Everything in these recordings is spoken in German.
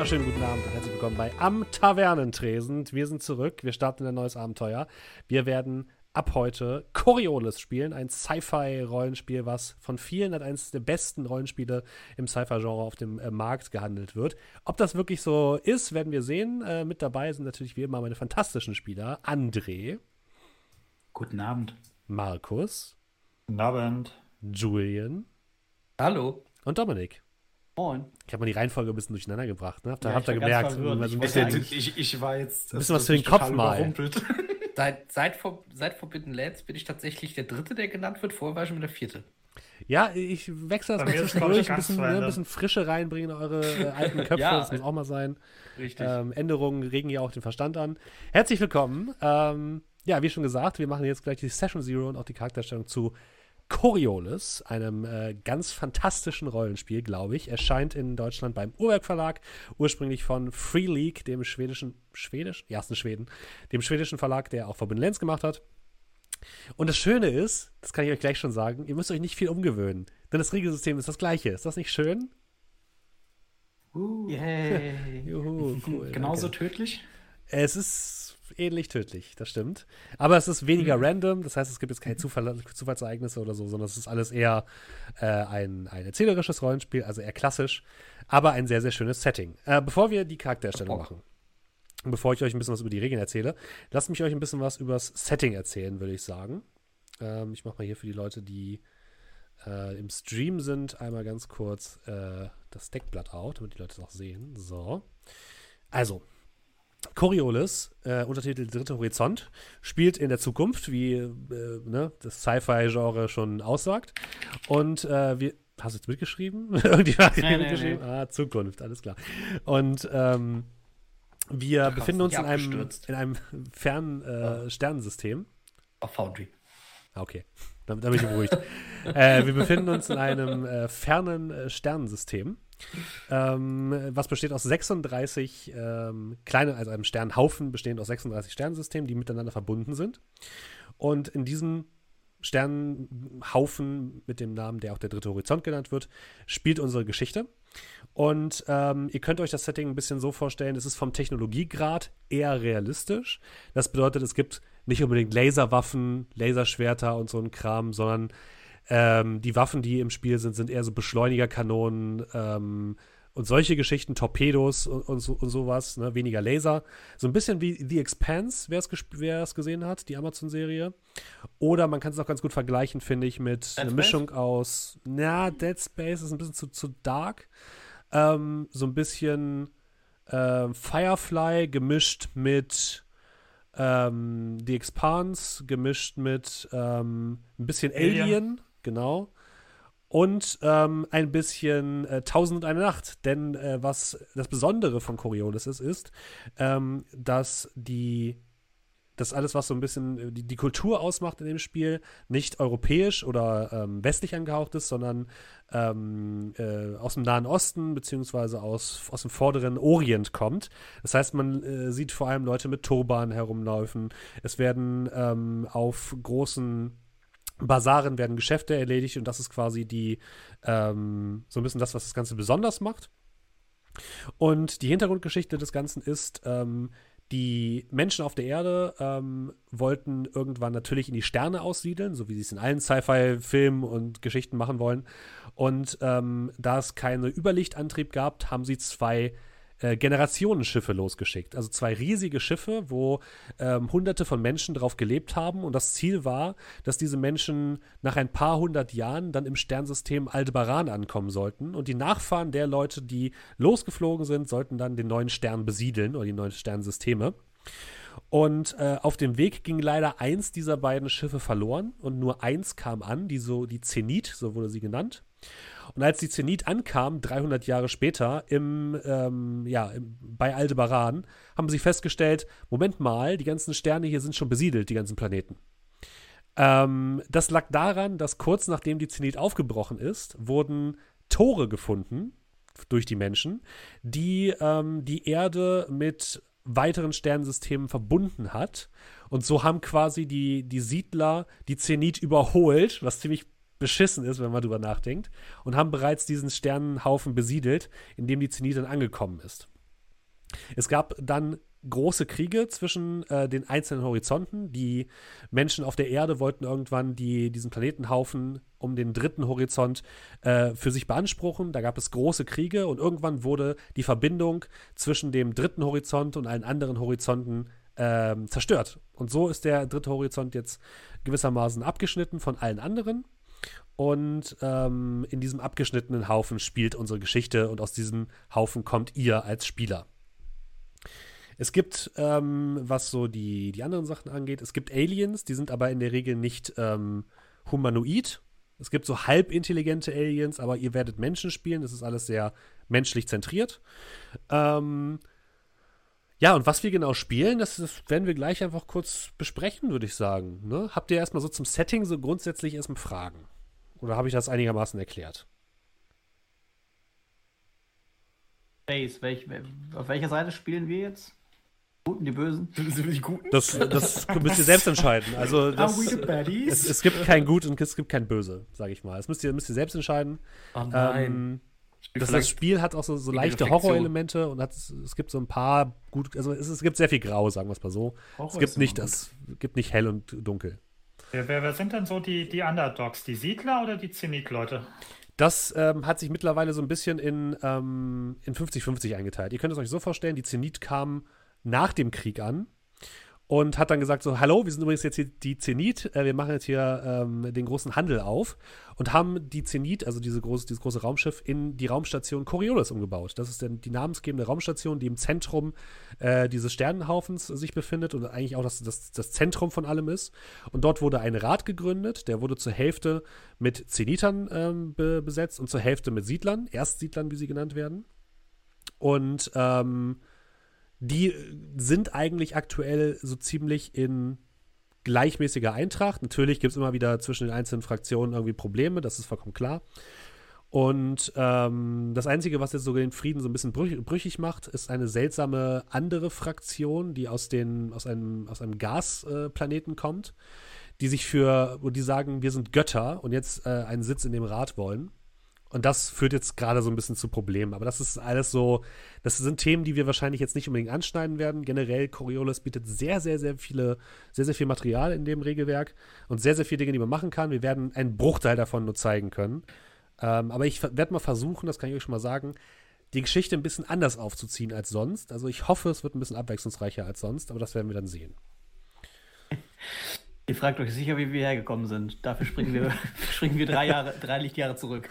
Einen wunderschönen guten Abend und herzlich willkommen bei Am Tavernentresen. Wir sind zurück, wir starten ein neues Abenteuer. Wir werden ab heute Coriolis spielen, ein Sci-Fi-Rollenspiel, was von vielen als eines der besten Rollenspiele im Sci-Fi-Genre auf dem äh, Markt gehandelt wird. Ob das wirklich so ist, werden wir sehen. Äh, mit dabei sind natürlich wie immer meine fantastischen Spieler. André. Guten Abend. Markus. Guten Abend. Julian. Hallo. Und Dominik. Moin. Ich habe mal die Reihenfolge ein bisschen durcheinander gebracht. Ne? Habt ihr Ja, habt ihr ich war gemerkt? Ich Ich, ich war jetzt. Ein bisschen was für den Kopf mal. Seit, seit, seit Forbidden Lands bin ich tatsächlich der Dritte, der genannt wird. Vorher war ich schon der Vierte. ja, ich wechsle das mal zwischendurch, ein bisschen, ne, ein Ende. bisschen Frische reinbringen in eure äh, alten Köpfe. Ja. das muss auch mal sein. Richtig. Ähm, Änderungen regen ja auch den Verstand an. Herzlich willkommen. Ähm, ja, wie schon gesagt, wir machen jetzt gleich die Session Zero und auch die Charakterstellung zu Coriolis, einem äh, ganz fantastischen Rollenspiel, glaube ich. Erscheint in Deutschland beim Uhrwerk Verlag, ursprünglich von Free League, dem schwedischen, schwedisch? Ja, ist in Schweden, dem schwedischen Verlag, der auch Forbidden Lands gemacht hat. Und das Schöne ist, das kann ich euch gleich schon sagen, ihr müsst euch nicht viel umgewöhnen. Denn das Regelsystem ist das gleiche. Ist das nicht schön? Yay. Juhu, cool. Genauso danke. tödlich. Es ist ähnlich tödlich, das stimmt. Aber es ist weniger random, das heißt, es gibt jetzt keine Zufall, Zufallsereignisse oder so, sondern es ist alles eher äh, ein, ein erzählerisches Rollenspiel, also eher klassisch, aber ein sehr, sehr schönes Setting. Äh, bevor wir die Charaktererstellung Bock. machen, und bevor ich euch ein bisschen was über die Regeln erzähle, lasst mich euch ein bisschen was über das Setting erzählen, würde ich sagen. Ähm, ich mache mal hier für die Leute, die äh, im Stream sind, einmal ganz kurz äh, das Deckblatt auf, damit die Leute es auch sehen. So. Also, Coriolis, äh, Untertitel Dritte Horizont, spielt in der Zukunft, wie äh, ne, das Sci-Fi-Genre schon aussagt. Und äh, wir. Hast du jetzt mitgeschrieben? Irgendjemand hat Nee, nee, mitgeschrieben? Ah, Zukunft, alles klar. Und ähm, wir hast befinden uns in einem, in einem fernen äh, Sternensystem. Auf Foundry. Ah, Okay, damit, damit bin ich beruhigt. äh, wir befinden uns in einem äh, fernen äh, Sternensystem, ähm, was besteht aus 36 ähm, kleinen, also einem Sternhaufen bestehend aus 36 Sternensystemen, die miteinander verbunden sind. Und in diesem Sternenhaufen mit dem Namen, der auch der dritte Horizont genannt wird, spielt unsere Geschichte. Und ähm, ihr könnt euch das Setting ein bisschen so vorstellen, es ist vom Technologiegrad eher realistisch. Das bedeutet, es gibt nicht unbedingt Laserwaffen, Laserschwerter und so ein Kram, sondern ähm, die Waffen, die im Spiel sind, sind eher so Beschleunigerkanonen ähm, und solche Geschichten, Torpedos und, und, so, und sowas, ne? weniger Laser. So ein bisschen wie The Expanse, wer es gesehen hat, die Amazon-Serie. Oder man kann es auch ganz gut vergleichen, finde ich, mit einer? Mischung aus, na, Dead Space ist ein bisschen zu, zu dark. Ähm, so ein bisschen ähm, Firefly gemischt mit ähm, The Expanse, gemischt mit ähm, ein bisschen Alien, Alien. Genau. Und ähm, ein bisschen äh, und eine Nacht. Denn äh, was das Besondere von Coriolis ist, ist, ähm, dass die das alles, was so ein bisschen äh, die, die Kultur ausmacht in dem Spiel, nicht europäisch oder ähm, westlich angehaucht ist, sondern ähm, äh, aus dem Nahen Osten beziehungsweise aus, aus dem vorderen Orient kommt. Das heißt, man äh, sieht vor allem Leute mit Turban herumlaufen. Es werden ähm, auf großen Basaren werden Geschäfte erledigt und das ist quasi die ähm, so ein bisschen das, was das Ganze besonders macht. Und die Hintergrundgeschichte des Ganzen ist, ähm, die Menschen auf der Erde ähm, wollten irgendwann natürlich in die Sterne aussiedeln, so wie sie es in allen Sci-Fi-Filmen und Geschichten machen wollen. Und ähm, da es keinen Überlichtantrieb gab, haben sie zwei äh, Generationenschiffe losgeschickt. Also zwei riesige Schiffe, wo ähm, hunderte von Menschen drauf gelebt haben. Und das Ziel war, dass diese Menschen nach ein paar hundert Jahren dann im Sternsystem Aldebaran ankommen sollten. Und die Nachfahren der Leute, die losgeflogen sind, sollten dann den neuen Stern besiedeln oder die neuen Sternsysteme. Und äh, auf dem Weg ging leider eins dieser beiden Schiffe verloren und nur eins kam an, die so die Zenit, so wurde sie genannt. Und als die Zenit ankam, 300 Jahre später, im, ähm, ja, im, bei Aldebaran, haben sie festgestellt, Moment mal, die ganzen Sterne hier sind schon besiedelt, die ganzen Planeten. Ähm, das lag daran, dass kurz nachdem die Zenit aufgebrochen ist, wurden Tore gefunden durch die Menschen, die ähm, die Erde mit weiteren Sternsystemen verbunden hat. Und so haben quasi die, die Siedler die Zenit überholt, was ziemlich beschissen ist, wenn man drüber nachdenkt, und haben bereits diesen Sternenhaufen besiedelt, in dem die Zenit dann angekommen ist. Es gab dann große Kriege zwischen äh, den einzelnen Horizonten. Die Menschen auf der Erde wollten irgendwann die, diesen Planetenhaufen um den dritten Horizont äh, für sich beanspruchen. Da gab es große Kriege und irgendwann wurde die Verbindung zwischen dem dritten Horizont und allen anderen Horizonten äh, zerstört. Und so ist der dritte Horizont jetzt gewissermaßen abgeschnitten von allen anderen. Und ähm, in diesem abgeschnittenen Haufen spielt unsere Geschichte und aus diesem Haufen kommt ihr als Spieler. Es gibt, ähm, was so die, die anderen Sachen angeht, es gibt Aliens, die sind aber in der Regel nicht ähm, humanoid. Es gibt so halbintelligente Aliens, aber ihr werdet Menschen spielen. Das ist alles sehr menschlich zentriert. Ähm, ja, und was wir genau spielen, das, das, werden wir gleich einfach kurz besprechen, würde ich sagen. Ne? Habt ihr erstmal so zum Setting so grundsätzlich erstmal Fragen? Oder habe ich das einigermaßen erklärt? Base, welch, auf welcher Seite spielen wir jetzt? Guten, die Bösen? Die Guten? Das, das müsst ihr selbst entscheiden. Also das, Are we the baddies? es, es gibt kein Gut und es gibt kein Böse, sage ich mal. Das müsst ihr, müsst ihr selbst entscheiden. Oh nein. Ähm, das, das Spiel hat auch so, so leichte. Horrorelemente und hat, es gibt so ein paar gut, also es, es gibt sehr viel Grau, sagen wir es mal so. Horror es gibt nicht das, gibt nicht hell und dunkel. Wer, wer, sind denn so die, die Underdogs? Die Siedler oder die Zenit-Leute? Das ähm, hat sich mittlerweile so ein bisschen in, ähm, in 50-50 eingeteilt. Ihr könnt es euch so vorstellen, die Zenit kam nach dem Krieg an und hat dann gesagt so, hallo, wir sind übrigens jetzt hier die Zenit, äh, wir machen jetzt hier ähm, den großen Handel auf und haben die Zenit, also diese große, dieses große Raumschiff, in die Raumstation Coriolis umgebaut. Das ist dann die namensgebende Raumstation, die im Zentrum äh, dieses Sternenhaufens sich befindet und eigentlich auch das, das, das Zentrum von allem ist. Und dort wurde ein Rat gegründet, der wurde zur Hälfte mit Zenitern ähm, be besetzt und zur Hälfte mit Siedlern, Erstsiedlern, wie sie genannt werden. Und ähm, die sind eigentlich aktuell so ziemlich in gleichmäßiger Eintracht. Natürlich gibt es immer wieder zwischen den einzelnen Fraktionen irgendwie Probleme, das ist vollkommen klar. Und ähm, das Einzige, was jetzt sogar den Frieden so ein bisschen brüch brüchig macht, ist eine seltsame andere Fraktion, die aus, den, aus einem, aus einem Gasplaneten kommt, die sich für, wo die sagen, wir sind Götter und jetzt äh, einen Sitz in dem Rat wollen. Und das führt jetzt gerade so ein bisschen zu Problemen. Aber das ist alles so, das sind Themen, die wir wahrscheinlich jetzt nicht unbedingt anschneiden werden. Generell, Coriolis bietet sehr, sehr, sehr viele, sehr, sehr viel Material in dem Regelwerk und sehr, sehr viele Dinge, die man machen kann. Wir werden einen Bruchteil davon nur zeigen können. Ähm, aber ich werde mal versuchen, das kann ich euch schon mal sagen, die Geschichte ein bisschen anders aufzuziehen als sonst. Also ich hoffe, es wird ein bisschen abwechslungsreicher als sonst, aber das werden wir dann sehen. Ihr fragt euch sicher, wie wir hergekommen sind. Dafür springen wir, springen wir drei, Jahre, drei Lichtjahre zurück.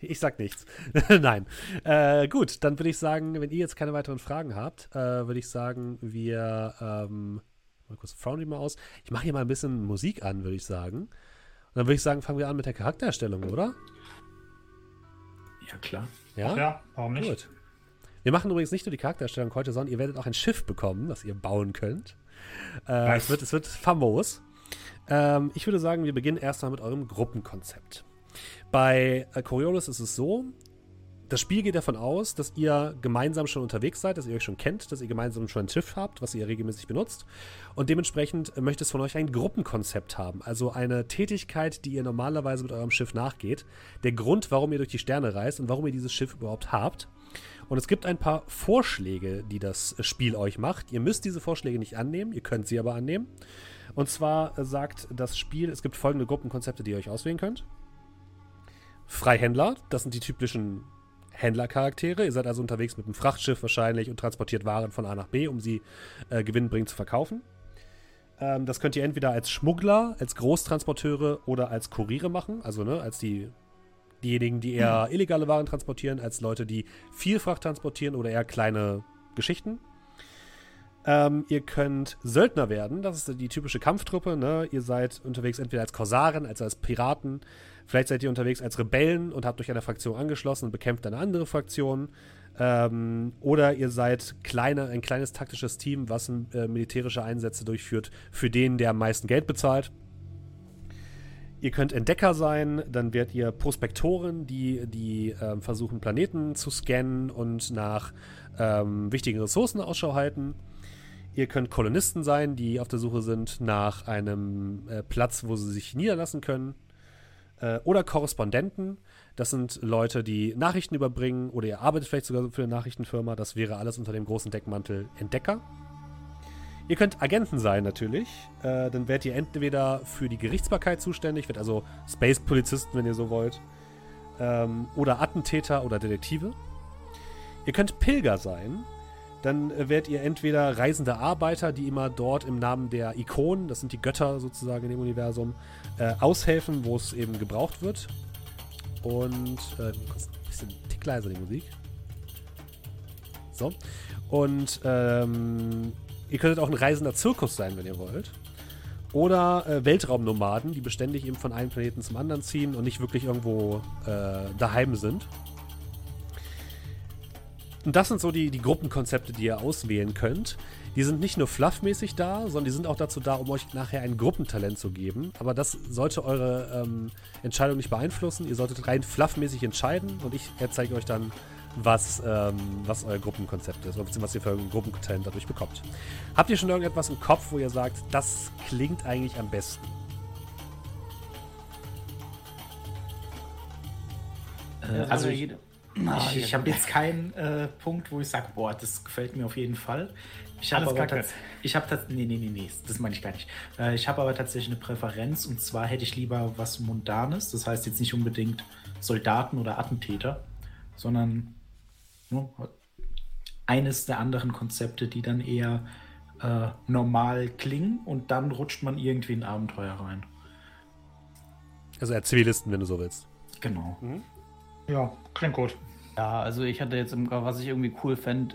Ich sag nichts. Nein. Äh, gut, dann würde ich sagen, wenn ihr jetzt keine weiteren Fragen habt, äh, würde ich sagen, wir ähm, mal kurz Foundry mal aus. Ich mache hier mal ein bisschen Musik an, würde ich sagen. Und dann würde ich sagen, fangen wir an mit der Charaktererstellung, oder? Ja, klar. Ja? Ja, warum nicht? Gut. Wir machen übrigens nicht nur die Charaktererstellung heute, sondern ihr werdet auch ein Schiff bekommen, das ihr bauen könnt. Äh, Nice. es, wird, es wird famos. Ähm, ich würde sagen, wir beginnen erstmal mit eurem Gruppenkonzept. Bei äh, Coriolis ist es so, das Spiel geht davon aus, dass ihr gemeinsam schon unterwegs seid, dass ihr euch schon kennt, dass ihr gemeinsam schon ein Schiff habt, was ihr regelmäßig benutzt. Und dementsprechend möchte es von euch ein Gruppenkonzept haben. Also eine Tätigkeit, die ihr normalerweise mit eurem Schiff nachgeht. Der Grund, warum ihr durch die Sterne reist und warum ihr dieses Schiff überhaupt habt. Und es gibt ein paar Vorschläge, die das Spiel euch macht. Ihr müsst diese Vorschläge nicht annehmen, ihr könnt sie aber annehmen. Und zwar äh, sagt das Spiel, es gibt folgende Gruppenkonzepte, die ihr euch auswählen könnt. Freihändler, das sind die typischen Händlercharaktere. Ihr seid also unterwegs mit einem Frachtschiff wahrscheinlich und transportiert Waren von A nach B, um sie äh, gewinnbringend zu verkaufen. Ähm, das könnt ihr entweder als Schmuggler, als Großtransporteure oder als Kuriere machen, also ne, als die, diejenigen, die eher illegale Waren transportieren, als Leute, die viel Fracht transportieren oder eher kleine Geschichten. Ähm, ihr könnt Söldner werden, das ist die typische Kampftruppe. Ne? Ihr seid unterwegs entweder als Korsaren, als als Piraten. Vielleicht seid ihr unterwegs als Rebellen und habt euch einer Fraktion angeschlossen und bekämpft eine andere Fraktion. Ähm, oder ihr seid kleine, ein kleines taktisches Team, was äh, militärische Einsätze durchführt, für den, der am meisten Geld bezahlt. Ihr könnt Entdecker sein, dann werdet ihr Prospektoren, die, die ähm, versuchen, Planeten zu scannen und nach ähm, wichtigen Ressourcen Ausschau halten. Ihr könnt Kolonisten sein, die auf der Suche sind nach einem äh, Platz, wo sie sich niederlassen können. Äh, oder Korrespondenten. Das sind Leute, die Nachrichten überbringen oder ihr arbeitet vielleicht sogar für eine Nachrichtenfirma. Das wäre alles unter dem großen Deckmantel Entdecker. Ihr könnt Agenten sein natürlich. Äh, dann werdet ihr entweder für die Gerichtsbarkeit zuständig, wird also Space-Polizisten, wenn ihr so wollt. Ähm, oder Attentäter oder Detektive. Ihr könnt Pilger sein. Dann äh, werdet ihr entweder reisende Arbeiter, die immer dort im Namen der Ikonen, das sind die Götter sozusagen in dem Universum, äh, aushelfen, wo es eben gebraucht wird. Und äh, ein bisschen tick leiser die Musik. So. Und ähm, ihr könntet auch ein reisender Zirkus sein, wenn ihr wollt. Oder äh, Weltraumnomaden, die beständig eben von einem Planeten zum anderen ziehen und nicht wirklich irgendwo äh, daheim sind. Und das sind so die, die Gruppenkonzepte, die ihr auswählen könnt. Die sind nicht nur fluffmäßig da, sondern die sind auch dazu da, um euch nachher ein Gruppentalent zu geben. Aber das sollte eure ähm, Entscheidung nicht beeinflussen. Ihr solltet rein fluffmäßig entscheiden und ich zeige euch dann, was, ähm, was euer Gruppenkonzept ist, oder was ihr für ein Gruppentalent dadurch bekommt. Habt ihr schon irgendetwas im Kopf, wo ihr sagt, das klingt eigentlich am besten? Äh, also ich, ich, ich habe jetzt keinen äh, Punkt, wo ich sage, boah, das gefällt mir auf jeden Fall. Ich habe aber Kacke. tats- ich habe tats- nee, nee, nee, nee, das meine ich gar nicht. Äh, ich habe aber tatsächlich eine Präferenz und zwar hätte ich lieber was Mundanes, das heißt jetzt nicht unbedingt Soldaten oder Attentäter, sondern ne, eines der anderen Konzepte, die dann eher äh, normal klingen und dann rutscht man irgendwie in Abenteuer rein. Also eher Zivilisten, wenn du so willst. Genau. Ja, klingt gut. Ja, also ich hatte jetzt, im, was ich irgendwie cool fände,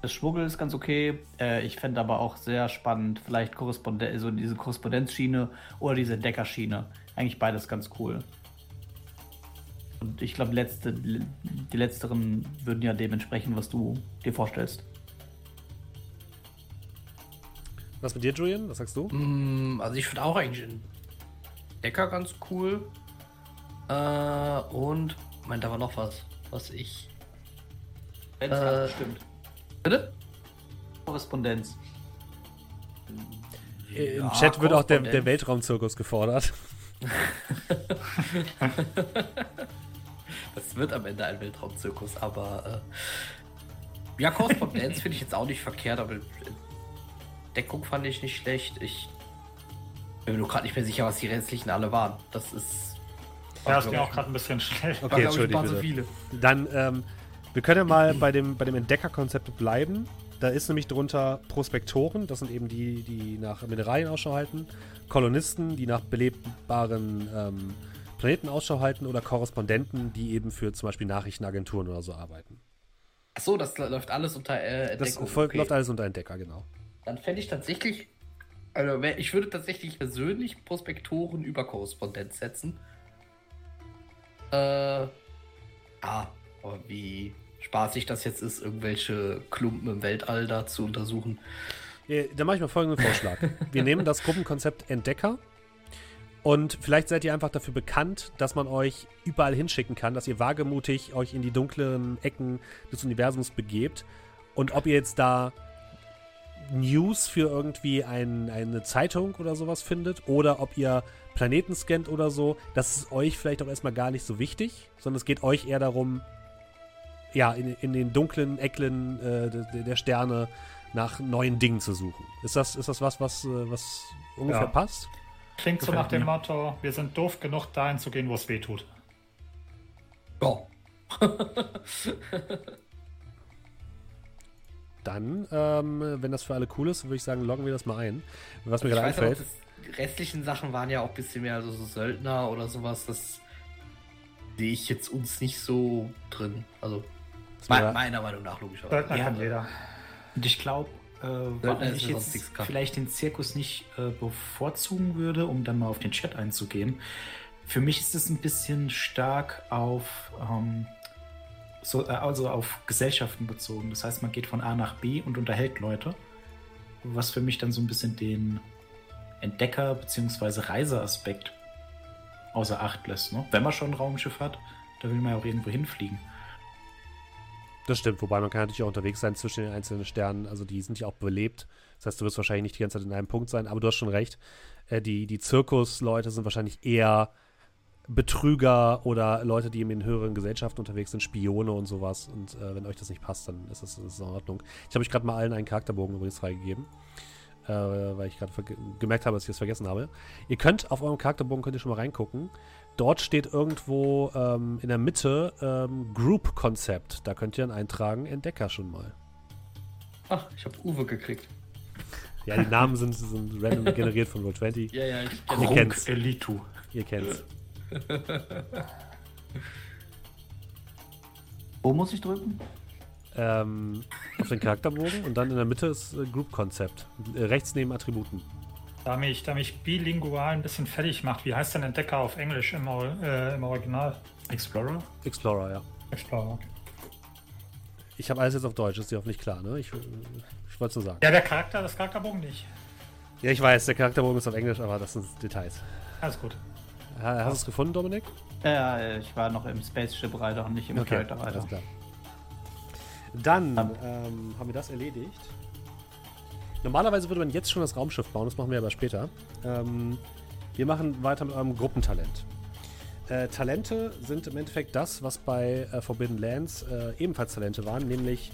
das Schmuggel ist ganz okay. Äh, ich fände aber auch sehr spannend, vielleicht Korresponden so diese Korrespondenzschiene oder diese Entdeckerschiene. Eigentlich beides ganz cool. Und ich glaube, letzte, die letzteren würden ja dementsprechend, was du dir vorstellst. Was mit dir, Julian? Was sagst du? Mm, Also ich finde auch eigentlich einen Decker ganz cool. Äh, und, Moment, da war noch was, was ich. Wenn Äh, stimmt. Bitte? Korrespondenz. Äh, Im Ja, Chat wird auch der, der Weltraumzirkus gefordert. Das wird am Ende ein Weltraumzirkus, aber äh, ja, Korrespondenz finde ich jetzt auch nicht verkehrt, aber Deckung fand ich nicht schlecht. Ich bin mir nur gerade nicht mehr sicher, was die restlichen alle waren. Das ist. Ja, ist mir auch gerade ein bisschen schnell. Okay, entschuldigt waren so viele. Dann, ähm, wir können ja mal bei dem, bei dem Entdeckerkonzept bleiben. Da ist nämlich drunter Prospektoren, das sind eben die, die nach Mineralien Ausschau halten, Kolonisten, die nach belebbaren ähm, Planeten Ausschau halten oder Korrespondenten, die eben für zum Beispiel Nachrichtenagenturen oder so arbeiten. Achso, das läuft alles unter äh, Das Entdeckung. folgt, okay. läuft alles unter Entdecker, genau. Dann fände ich tatsächlich, also ich würde tatsächlich persönlich Prospektoren über Korrespondenz setzen. Äh, ja, aber wie spaßig das jetzt ist, irgendwelche Klumpen im Weltall da zu untersuchen. Ja, Dann mache ich mal folgenden Vorschlag. Wir nehmen das Gruppenkonzept Entdecker und vielleicht seid ihr einfach dafür bekannt, dass man euch überall hinschicken kann, dass ihr wagemutig euch in die dunkleren Ecken des Universums begebt. Und ob ihr jetzt da News für irgendwie ein, eine Zeitung oder sowas findet oder ob ihr Planeten scannt oder so, das ist euch vielleicht auch erstmal gar nicht so wichtig, sondern es geht euch eher darum, ja, in, in den dunklen Ecken äh, der, der Sterne nach neuen Dingen zu suchen. Ist das, ist das was, was, äh, was ungefähr Ja. passt? Klingt so nach dem. Motto, wir sind doof genug, dahin zu gehen, wo es weh tut. Ja. Dann, ähm, wenn das für alle cool ist, würde ich sagen, loggen wir das mal ein. Was mir Ich gerade einfällt. die restlichen Sachen waren ja auch ein bisschen mehr also so Söldner oder sowas. Das sehe ich jetzt uns nicht so drin. Also me meiner Meinung nach logischerweise. Söldner Ja. kann jeder. Und ich glaube, äh, warum ich jetzt vielleicht den Zirkus nicht äh, bevorzugen würde, um dann mal auf den Chat einzugehen. Für mich ist es ein bisschen stark auf, ähm, so, äh, also auf Gesellschaften bezogen. Das heißt, man geht von A nach B und unterhält Leute. Was für mich dann so ein bisschen den Entdecker- bzw. Reiseaspekt außer Acht lässt. Ne? Wenn man schon ein Raumschiff hat, da will man ja auch irgendwo hinfliegen. Das stimmt, wobei man kann natürlich auch unterwegs sein zwischen den einzelnen Sternen. Also die sind ja auch belebt. Das heißt, du wirst wahrscheinlich nicht die ganze Zeit in einem Punkt sein, aber du hast schon recht. Äh, die, die Zirkusleute sind wahrscheinlich eher Betrüger oder Leute, die in höheren Gesellschaften unterwegs sind, Spione und sowas. Und äh, wenn euch das nicht passt, dann ist das, ist das in Ordnung. Ich habe euch gerade mal allen einen Charakterbogen übrigens freigegeben. Äh, weil ich gerade gemerkt habe, dass ich das vergessen habe. Ihr könnt auf eurem Charakterbogen könnt ihr schon mal reingucken. Dort steht irgendwo ähm, in der Mitte ähm, Group Konzept. Da könnt ihr dann eintragen, Entdecker schon mal. Ach, ich habe Uwe gekriegt. Ja, die Namen sind, sind random generiert von Roll20. Ja, ja, ich Ihr kenne kennt's. Elitu. Ihr kennt's. Wo muss ich drücken? Ähm, auf den Charakterbogen und dann in der Mitte ist äh, Group Konzept. Äh, rechts neben Attributen. Da mich, da mich bilingual ein bisschen fertig macht, wie heißt denn Entdecker auf Englisch im, äh, im Original? Explorer? Explorer, ja. Explorer. Ich habe alles jetzt auf Deutsch, ist dir hoffentlich klar, ne? Ich, ich wollte es nur sagen. Ja, der Charakter, das Charakterbogen nicht. Ja, ich weiß, der Charakterbogen ist auf Englisch, aber das sind Details. Alles gut. Ha- Hast du es gefunden, Dominik? Ja, ich war noch im Spaceship-Reiter und nicht im Charakterreiter. alles klar. Dann ähm, haben wir das erledigt. Normalerweise würde man jetzt schon das Raumschiff bauen, das machen wir aber später. Ähm, wir machen weiter mit eurem Gruppentalent. Äh, Talente sind im Endeffekt das, was bei äh, Forbidden Lands äh, ebenfalls Talente waren, nämlich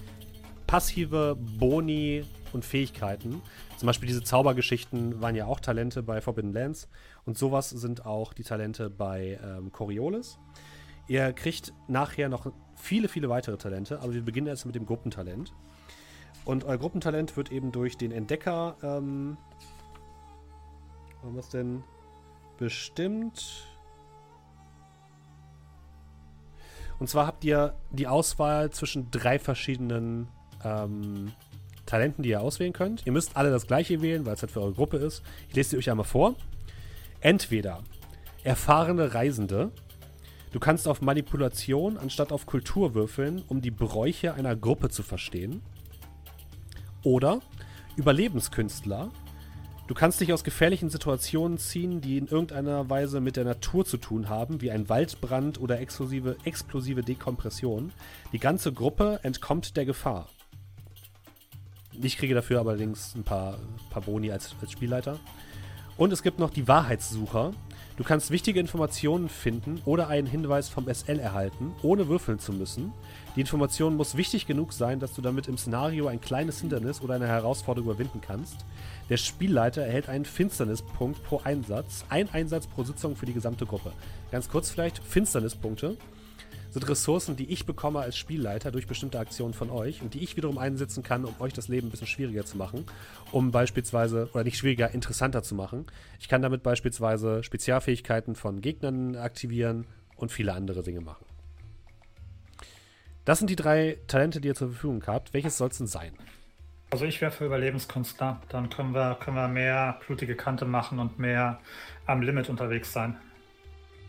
passive Boni und Fähigkeiten. Zum Beispiel diese Zaubergeschichten waren ja auch Talente bei Forbidden Lands und sowas sind auch die Talente bei ähm, Coriolis. Ihr kriegt nachher noch viele, viele weitere Talente, aber wir beginnen jetzt mit dem Gruppentalent. Und euer Gruppentalent wird eben durch den Entdecker, ähm, es denn bestimmt? Und zwar habt ihr die Auswahl zwischen drei verschiedenen ähm, Talenten, die ihr auswählen könnt. Ihr müsst alle das gleiche wählen, weil es halt für eure Gruppe ist. Ich lese sie euch einmal vor. Entweder erfahrene Reisende. Du kannst auf Manipulation anstatt auf Kultur würfeln, um die Bräuche einer Gruppe zu verstehen. Oder Überlebenskünstler. Du kannst dich aus gefährlichen Situationen ziehen, die in irgendeiner Weise mit der Natur zu tun haben, wie ein Waldbrand oder explosive, explosive Dekompression. Die ganze Gruppe entkommt der Gefahr. Ich kriege dafür allerdings ein paar, paar Boni als, als Spielleiter. Und es gibt noch die Wahrheitssucher. Du kannst wichtige Informationen finden oder einen Hinweis vom SL erhalten, ohne würfeln zu müssen. Die Information muss wichtig genug sein, dass du damit im Szenario ein kleines Hindernis oder eine Herausforderung überwinden kannst. Der Spielleiter erhält einen Finsternispunkt pro Einsatz, ein Einsatz pro Sitzung für die gesamte Gruppe. Ganz kurz vielleicht, Finsternispunkte sind Ressourcen, die ich bekomme als Spielleiter durch bestimmte Aktionen von euch und die ich wiederum einsetzen kann, um euch das Leben ein bisschen schwieriger zu machen. Um beispielsweise, oder nicht schwieriger, interessanter zu machen. Ich kann damit beispielsweise Spezialfähigkeiten von Gegnern aktivieren und viele andere Dinge machen. Das sind die drei Talente, die ihr zur Verfügung habt. Welches soll es denn sein? Also ich wäre für Überlebenskünstler. Dann können wir, können wir mehr blutige Kante machen und mehr am Limit unterwegs sein.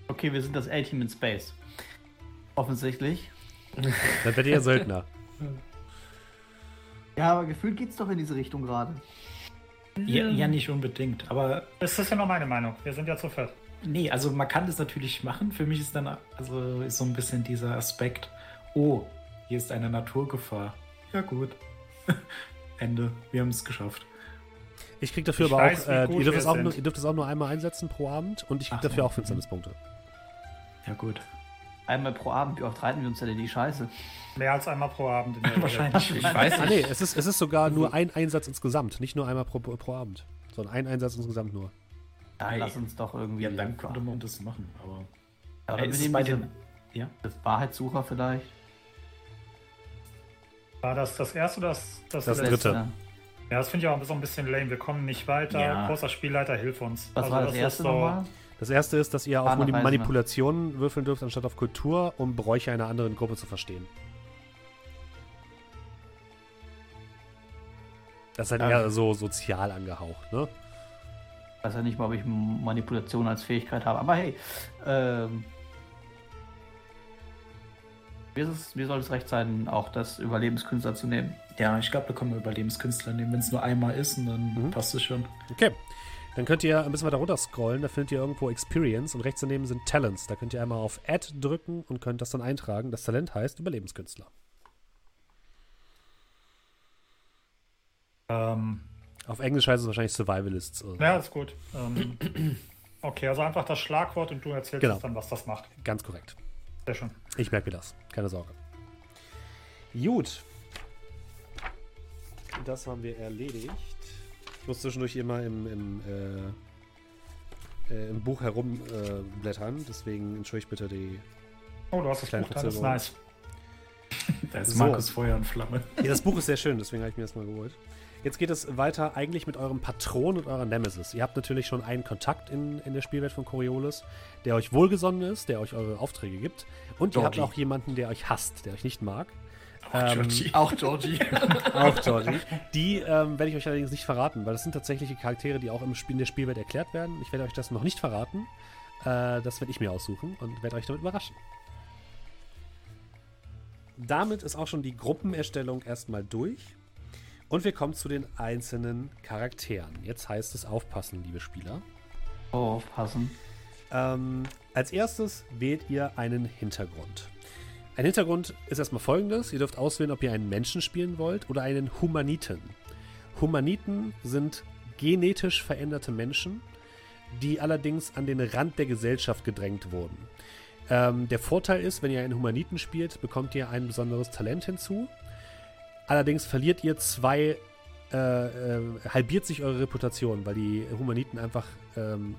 Okay, wir sind das A-Team in Space. Offensichtlich. Dann werdet ihr Söldner. Ja, aber gefühlt geht's doch in diese Richtung gerade. Ja, ja, nicht unbedingt. Aber Das ist ja nur meine Meinung. Wir sind ja zu viert. nee, also man kann das natürlich machen. Für mich ist dann also ist so ein bisschen dieser Aspekt, oh, hier ist eine Naturgefahr. Ja gut. Ende. Wir haben es geschafft. Ich krieg dafür Ich aber weiß, auch, äh, ihr, dürft auch nur, ihr dürft es auch nur einmal einsetzen pro Abend und ich krieg Ach dafür auch Finsternispunkte. Ja gut. Einmal pro Abend, wie oft reiten wir uns denn in die Scheiße? Mehr als einmal pro Abend. In der Regel. Wahrscheinlich. Ich weiß Ah, nicht. nee, es ist, es ist sogar nur ein Einsatz insgesamt, nicht nur einmal pro, pro Abend, sondern ein Einsatz insgesamt nur. Dann lass uns doch irgendwie. Ja, dann könnte man das machen. Aber Ja, wir ist bei den, ja. das Wahrheitssucher vielleicht. War das das erste oder das, das, Das letzte? dritte. Ja, das finde ich auch so ein bisschen lame. Wir kommen nicht weiter. Ja. Großer Spielleiter, hilf uns. Was Also war das, ist erste so- nochmal? Das erste ist, dass ihr auf Fahrende Mani- Reisende. Manipulation würfeln dürft, anstatt auf Kultur, um Bräuche einer anderen Gruppe zu verstehen. Das ist halt Ja. eher so sozial angehaucht, ne? Ich weiß ja nicht mal, ob ich Manipulation als Fähigkeit habe. Aber hey, ähm, mir, es, mir soll es recht sein, auch das Überlebenskünstler zu nehmen. Ja, ich glaube, da können wir Überlebenskünstler nehmen. Wenn es nur einmal ist, und dann Mhm. passt es schon. Okay. Dann könnt ihr ein bisschen weiter runter scrollen, da findet ihr irgendwo Experience und rechts daneben sind Talents. Da könnt ihr einmal auf Add drücken und könnt das dann eintragen. Das Talent heißt Überlebenskünstler. Ähm, Auf Englisch heißt es wahrscheinlich Survivalists. oder ja, ist gut. Ähm, Okay, also einfach das Schlagwort und du erzählst Genau. dann, was das macht. Ganz korrekt. Sehr schön. Ich merke mir das. Keine Sorge. Gut. Das haben wir erledigt. Ich muss zwischendurch immer im, im, äh, äh, im Buch herumblättern. Äh. Deswegen entschuldigt bitte die. Oh, du hast das Kleine Buch da, das ist nice. Da ist So. Markus Feuer und Flamme. Ja, das Buch ist sehr schön, deswegen habe ich mir das mal geholt. Jetzt geht es weiter eigentlich mit eurem Patron und eurer Nemesis. Ihr habt natürlich schon einen Kontakt in, in der Spielwelt von Coriolis, der euch wohlgesonnen ist, der euch eure Aufträge gibt. Und ihr habt auch jemanden, der euch hasst, der euch nicht mag. Ähm, Auch Georgie. Auch Georgie. Die ähm, werde ich euch allerdings nicht verraten, weil das sind tatsächliche Charaktere, die auch im Spiel, in der Spielwelt erklärt werden. Ich werde euch das noch nicht verraten. Äh, das werde ich mir aussuchen und werde euch damit überraschen. Damit ist auch schon die Gruppenerstellung erstmal durch. Und wir kommen zu den einzelnen Charakteren. Jetzt heißt es aufpassen, liebe Spieler. Oh, aufpassen. Ähm, als erstes wählt ihr einen Hintergrund. Ein Hintergrund ist erstmal folgendes: Ihr dürft auswählen, ob ihr einen Menschen spielen wollt oder einen Humaniten. Humaniten sind genetisch veränderte Menschen, die allerdings an den Rand der Gesellschaft gedrängt wurden. Ähm, der Vorteil ist, wenn ihr einen Humaniten spielt, bekommt ihr ein besonderes Talent hinzu. Allerdings verliert ihr zwei, äh, äh, halbiert sich eure Reputation, weil die Humaniten einfach ähm,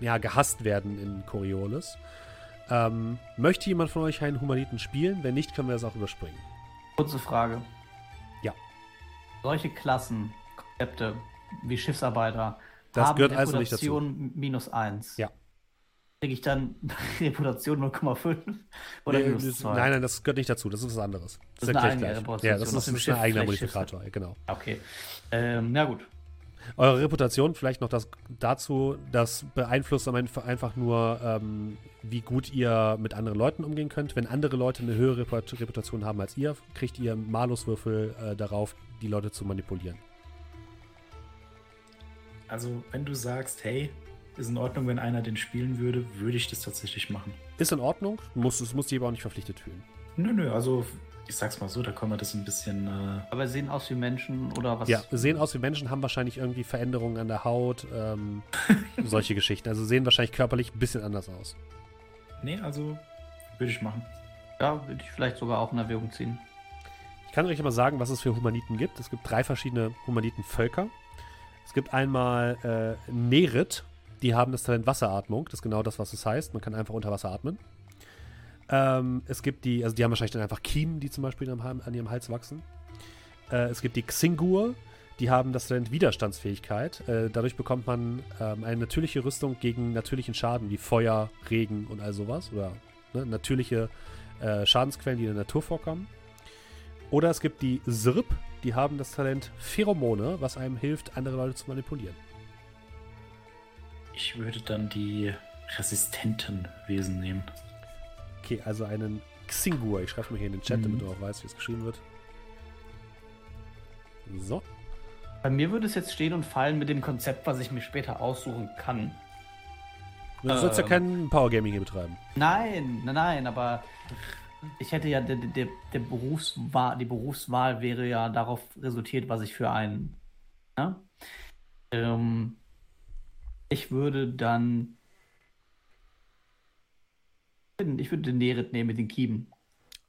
ja, gehasst werden in Coriolis. Ähm, möchte jemand von euch einen Humaniten spielen? Wenn nicht, können wir das auch überspringen. Kurze Frage. Ja. Solche Klassen, Konzepte wie Schiffsarbeiter Das haben gehört also nicht dazu. Reputation minus 1. Ja. Kriege ich dann Reputation 0,5 oder Nee, minus das, 2? nein, nein, das gehört nicht dazu. Das ist was anderes. Das ist erkläre eine eigene gleich. Reputation. Ja, das ist, das ist ein eigener Modifikator. Genau. Okay. Ähm, na gut. Eure Reputation vielleicht noch das dazu, das beeinflusst am Ende einfach nur, ähm, wie gut ihr mit anderen Leuten umgehen könnt. Wenn andere Leute eine höhere Reput- Reputation haben als ihr, kriegt ihr Maluswürfel äh, darauf, die Leute zu manipulieren. Also, wenn du sagst, hey, ist in Ordnung, wenn einer den spielen würde, würde ich das tatsächlich machen. Ist in Ordnung, muss, es muss die aber auch nicht verpflichtet fühlen. Nö, nö, also ich sag's mal so, da kann man das ein bisschen. Äh, Aber sehen aus wie Menschen oder was? Ja, sehen aus wie Menschen, haben wahrscheinlich irgendwie Veränderungen an der Haut, ähm, solche Geschichten. Also sehen wahrscheinlich körperlich ein bisschen anders aus. nee, also würde ich machen. Ja, würde ich vielleicht sogar auch in Erwägung ziehen. Ich kann euch mal sagen, was es für Humaniten gibt. Es gibt drei verschiedene Humanitenvölker. Es gibt einmal äh, Nerit, die haben das Talent Wasseratmung. Das ist genau das, was es heißt. Man kann einfach unter Wasser atmen. Ähm, es gibt die, also die haben wahrscheinlich dann einfach Kiemen, die zum Beispiel an ihrem Hals wachsen. Äh, es gibt die Xingur, die haben das Talent Widerstandsfähigkeit. Äh, dadurch bekommt man ähm, eine natürliche Rüstung gegen natürlichen Schaden wie Feuer, Regen und all sowas. Oder ne, natürliche äh, Schadensquellen, die in der Natur vorkommen. Oder es gibt die Sirp, die haben das Talent Pheromone, was einem hilft, andere Leute zu manipulieren. Ich würde dann die resistenten Wesen nehmen. Okay, also einen Xingur. Ich schreibe mal hier in den Chat, Mhm. damit du auch weißt, wie es geschrieben wird. So. Bei mir würde es jetzt stehen und fallen mit dem Konzept, was ich mir später aussuchen kann. Du sollst ja Ähm. kein Powergaming hier betreiben. Nein, nein, nein, aber ich hätte ja, der, der, der Berufswahl, die Berufswahl wäre ja darauf resultiert, was ich für einen. Ja? Ähm, ich würde dann. Ich würde den Nerit nehmen mit den Kiemen.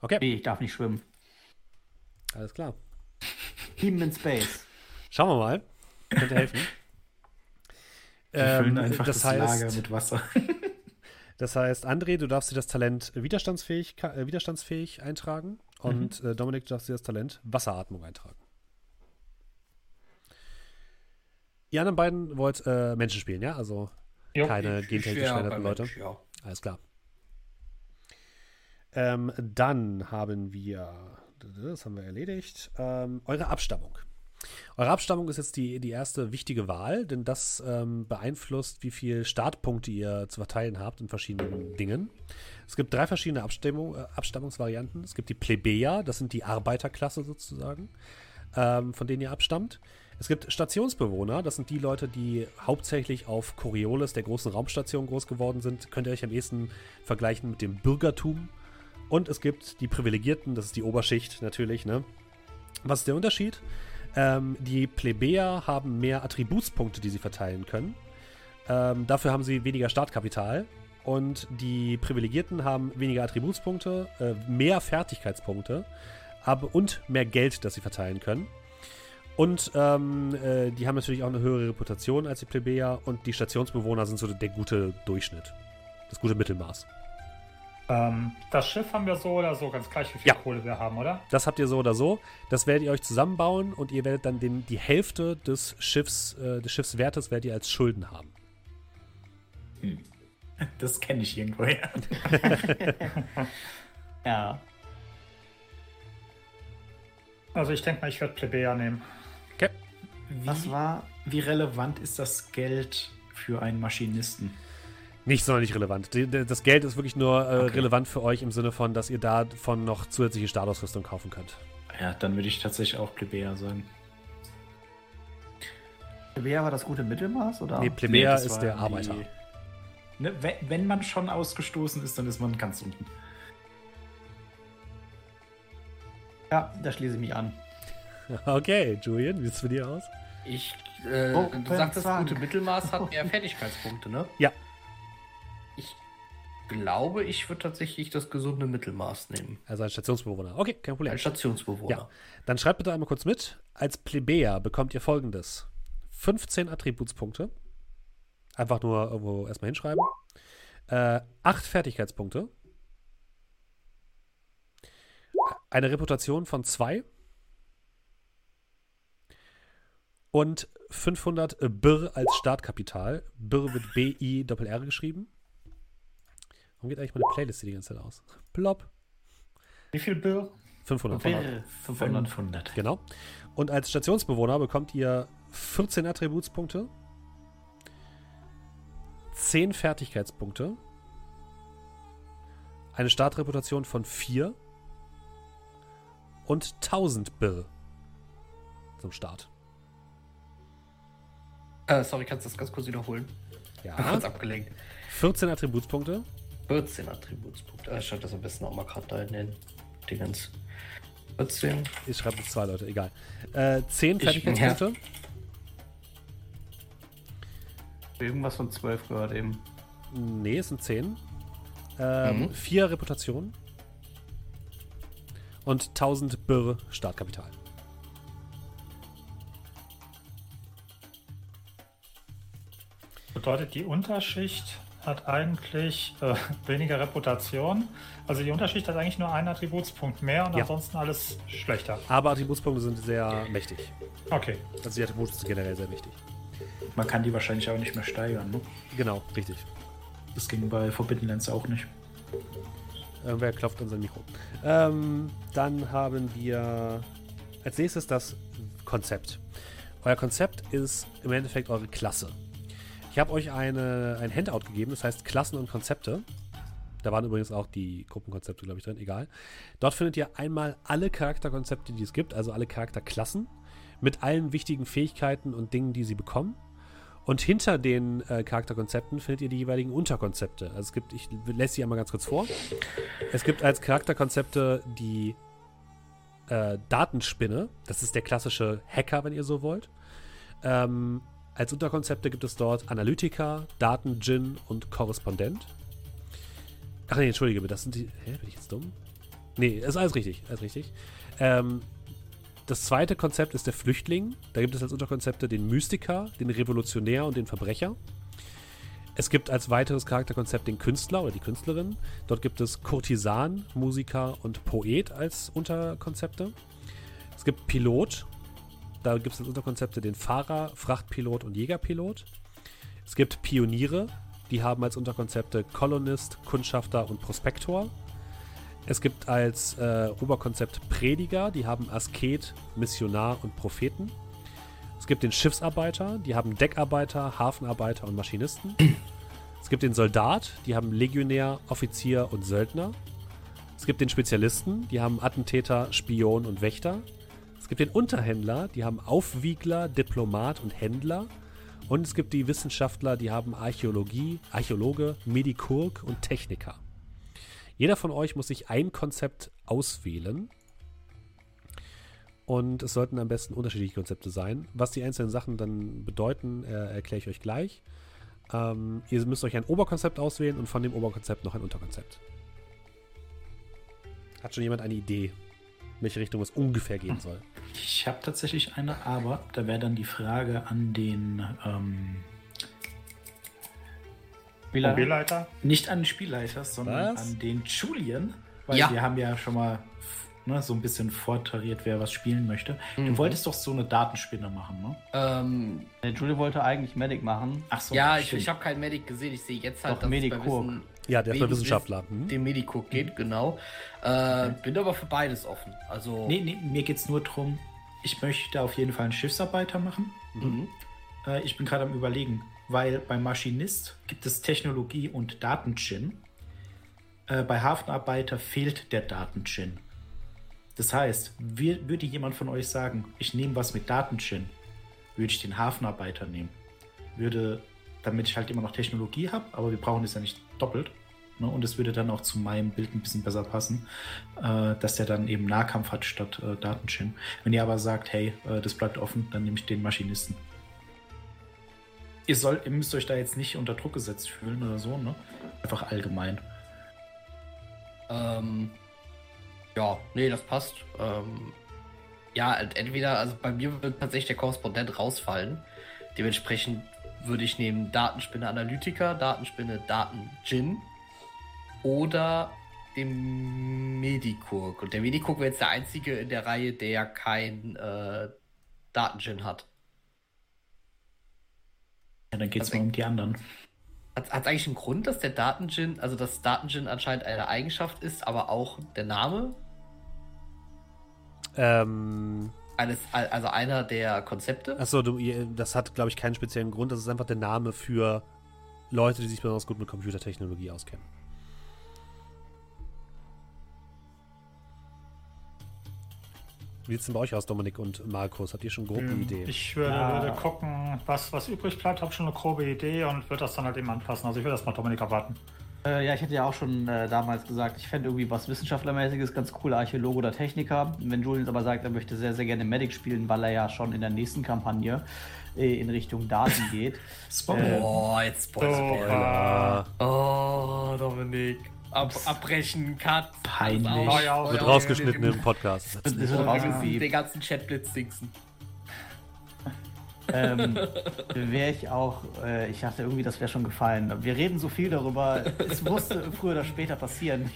Okay, Nee, ich darf nicht schwimmen. alles klar. Kiemen in Space. Schauen wir mal. Könnte helfen. Wir füllen Ähm, einfach das das, Lager heißt, mit Wasser. das heißt, André, du darfst dir das Talent widerstandsfähig, äh, widerstandsfähig eintragen und äh, Dominik, du darfst dir das Talent Wasseratmung eintragen. Ihr anderen beiden wollt äh, Menschen spielen, ja? Also Jo. keine gentechnisch veränderten Leute. Mensch, Ja. Alles klar. Ähm, dann haben wir, das haben wir erledigt, ähm, eure Abstammung. Eure Abstammung ist jetzt die, die erste wichtige Wahl, denn das ähm, beeinflusst, wie viel Startpunkte ihr zu verteilen habt in verschiedenen Dingen. Es gibt drei verschiedene Abstammung, äh, Abstammungsvarianten. Es gibt die Plebejer, das sind die Arbeiterklasse sozusagen, ähm, von denen ihr abstammt. Es gibt Stationsbewohner, das sind die Leute, die hauptsächlich auf Coriolis, der großen Raumstation, groß geworden sind. Könnt ihr euch am ehesten vergleichen mit dem Bürgertum. Und es gibt die Privilegierten, das ist die Oberschicht natürlich. Ne? Was ist der Unterschied? Ähm, die Plebejer haben mehr Attributspunkte, die sie verteilen können. Ähm, dafür haben sie weniger Startkapital. Und die Privilegierten haben weniger Attributspunkte, äh, mehr Fertigkeitspunkte aber, und mehr Geld, das sie verteilen können. Und ähm, äh, die haben natürlich auch eine höhere Reputation als die Plebejer und die Stationsbewohner sind so der gute Durchschnitt. Das gute Mittelmaß. Ähm, das Schiff haben wir so oder so, ganz gleich, wie viel Ja. Kohle wir haben, oder? Das habt ihr so oder so. Das werdet ihr euch zusammenbauen und ihr werdet dann den, die Hälfte des Schiffs, äh, des Schiffswertes werdet ihr als Schulden haben. Das kenne ich irgendwo her. Ja. Also ich denke mal, ich werde Plebejer nehmen. Was Wie, war. wie relevant ist das Geld für einen Maschinisten? Nicht sonderlich relevant. Die, die, das Geld ist wirklich nur äh, Okay. relevant für euch im Sinne von, dass ihr davon noch zusätzliche Startausrüstung kaufen könnt. Ja, dann würde ich tatsächlich auch Plebejer sagen. Wer war das gute Mittelmaß? Oder? Nee, Plebejer das ist der die- Arbeiter. Ne, wenn, wenn man schon ausgestoßen ist, dann ist man ganz unten. ja, da schließe ich mich an. Okay, Julian, wie sieht es für dich aus? Ich, äh, Oh, du sagtest, gute Mittelmaß hat mehr Fertigkeitspunkte, ne? Ja. Glaube, ich würde tatsächlich das gesunde Mittelmaß nehmen. Also ein Stationsbewohner. Okay, kein Problem. Als Stationsbewohner. Ja. Dann schreibt bitte einmal kurz mit. Als Plebejer bekommt ihr folgendes: 15 Attributspunkte. Einfach nur irgendwo erstmal hinschreiben. Äh, 8 Fertigkeitspunkte. Eine Reputation von 2. Und 500 Birr als Startkapital. Birr wird B-I-R-R geschrieben. Warum geht eigentlich meine Playlist die ganze Zeit aus? Plopp. Wie viel Bill? 500. Wäre 500. 500. Genau. Und als Stationsbewohner bekommt ihr 14 Attributspunkte, 10 Fertigkeitspunkte, eine Startreputation von 4 und 1000 Bill zum Start. Äh, sorry, kannst du das ganz kurz wiederholen? Ja. Kurz abgelenkt. 14 Attributspunkte, 14 Attributspunkte. Äh, schreib das am besten auch mal gerade da in den Dingens. 14. ich schreibe jetzt zwei Leute, egal. Äh, 10 Ich- Fertigkeitspunkte, Irgendwas von 12 gehört eben. nee, es sind 10. Ähm, Mhm. 4 Reputationen und 1000 Birr Startkapital. Bedeutet, die Unterschicht hat eigentlich äh, weniger Reputation. Also die Unterschicht hat eigentlich nur einen Attributspunkt mehr und Ja. ansonsten alles schlechter. Aber Attributspunkte sind sehr mächtig. Okay. Also die Attribute sind generell sehr wichtig. Man kann die wahrscheinlich auch nicht mehr steigern, ne? Genau, richtig. Das ging bei Forbidden Lands auch nicht. Irgendwer klopft unser Mikro. Ähm, dann haben wir als nächstes das Konzept. Euer Konzept ist im Endeffekt eure Klasse. Ich habe euch eine, ein Handout gegeben, das heißt Klassen und Konzepte. Da waren übrigens auch die Gruppenkonzepte, glaube ich, drin, egal. Dort findet ihr einmal alle Charakterkonzepte, die es gibt, also alle Charakterklassen, mit allen wichtigen Fähigkeiten und Dingen, die sie bekommen. Und hinter den äh, Charakterkonzepten findet ihr die jeweiligen Unterkonzepte. Also es gibt, ich lese sie einmal ganz kurz vor. Es gibt als Charakterkonzepte die äh, Datenspinne. Das ist der klassische Hacker, wenn ihr so wollt. Ähm, als Unterkonzepte gibt es dort Analytiker, Daten-Gin und Korrespondent. Ach nee, entschuldige das sind die. Hä, bin ich jetzt dumm? Nee, ist alles richtig, alles richtig. Ähm, das zweite Konzept ist der Flüchtling. Da gibt es als Unterkonzepte den Mystiker, den Revolutionär und den Verbrecher. Es gibt als weiteres Charakterkonzept den Künstler oder die Künstlerin. Dort gibt es Kurtisan, Musiker und Poet als Unterkonzepte. Es gibt Pilot. Da gibt es als Unterkonzepte den Fahrer, Frachtpilot und Jägerpilot. Es gibt Pioniere. Die haben als Unterkonzepte Kolonist, Kundschafter und Prospektor. Es gibt als äh, Oberkonzept Prediger, die haben Asket, Missionar und Propheten. Es gibt den Schiffsarbeiter, die haben Deckarbeiter, Hafenarbeiter und Maschinisten. Es gibt den Soldat, die haben Legionär, Offizier und Söldner. Es gibt den Spezialisten, die haben Attentäter, Spion und Wächter. Es gibt den Unterhändler, die haben Aufwiegler, Diplomat und Händler. Und es gibt die Wissenschaftler, die haben Archäologie, Archäologe, Medikurg und Techniker. Jeder von euch muss sich ein Konzept auswählen. Und es sollten am besten unterschiedliche Konzepte sein. Was die einzelnen Sachen dann bedeuten, äh, erkläre ich euch gleich. Ähm, ihr müsst euch ein Oberkonzept auswählen und von dem Oberkonzept noch ein Unterkonzept. Hat schon jemand eine Idee, welche Richtung es ungefähr gehen soll? Ich habe tatsächlich eine, aber da wäre dann die Frage an den, ähm, Spieler? Spielleiter? nicht an den Spielleiter, sondern Was? an den Julian, weil Ja. wir haben ja schon mal ne, so ein bisschen vortariert, wer was spielen möchte. Du Mhm. wolltest doch so eine Datenspinne machen, ne? Ähm, Der Julie wollte eigentlich Medic machen. Ach so, ja, ich, stimmt. ich habe keinen Medic gesehen. Ich sehe jetzt halt, Doch, dass Medic es bei. Wissen Ja, der ist Medic Wissenschaftler. Hm? dem Medicook geht, genau. Äh, Bin aber für beides offen. Also, Nee, nee, mir geht es nur darum, ich möchte auf jeden Fall einen Schiffsarbeiter machen. mhm. Äh, ich bin gerade am Überlegen, weil beim Maschinist gibt es Technologie und Datengin. Äh, bei Hafenarbeiter fehlt der Datengin. Das heißt, wir, würde jemand von euch sagen, ich nehme was mit Datengin, würde ich den Hafenarbeiter nehmen. Würde, damit ich halt immer noch Technologie habe, aber wir brauchen es ja nicht doppelt. Ne? Und es würde dann auch zu meinem Bild ein bisschen besser passen, äh, dass der dann eben Nahkampf hat statt äh, Datengin. Wenn ihr aber sagt, hey, äh, das bleibt offen, dann nehme ich den Maschinisten. Ihr, sollt, ihr müsst euch da jetzt nicht unter Druck gesetzt fühlen oder so, ne? Einfach allgemein. Ähm, ja, nee, das passt. Ähm, ja, ent- entweder, also bei mir wird tatsächlich der Korrespondent rausfallen. Dementsprechend würde ich nehmen Datenspinne Analytiker, Datenspinne Daten-Gin oder den Medicook. Und der Medicook wäre jetzt der einzige in der Reihe, der kein äh, Daten-Gin hat. Ja, dann geht es Also mal um die anderen. Hat es eigentlich einen Grund, dass der Datengin, also dass Datengin anscheinend eine Eigenschaft ist, aber auch der Name Ähm, eines, also einer der Konzepte? achso, das hat, glaube ich, keinen speziellen Grund. Das ist einfach der Name für Leute, die sich besonders gut mit Computertechnologie auskennen. Wie sieht es denn bei euch aus, Dominik und Markus? Habt ihr schon grob eine Idee? Ich würde, Ja. würde gucken, was, was übrig bleibt, habe schon eine grobe Idee und würde das dann halt eben anpassen. Also ich würde das mal Dominik erwarten. Äh, ja, ich hätte ja auch schon äh, damals gesagt, ich fände irgendwie was Wissenschaftlermäßiges ganz cool, Archäologe oder Techniker. Wenn Julian aber sagt, er möchte sehr, sehr gerne Medic spielen, weil er ja schon in der nächsten Kampagne äh, in Richtung Daten geht. Spoiler. Oh, jetzt Spoiler. Oh, Dominik. Ab, abbrechen, Cut. Peinlich. Oh aus. ja, Oh Wird ja, rausgeschnitten im Podcast. Das Oh, müssen rausgepiept. den ganzen Chatblitz dingsen. ähm, wäre ich auch, äh, ich dachte irgendwie, das wäre schon gefallen. Wir reden so viel darüber, es musste früher oder später passieren.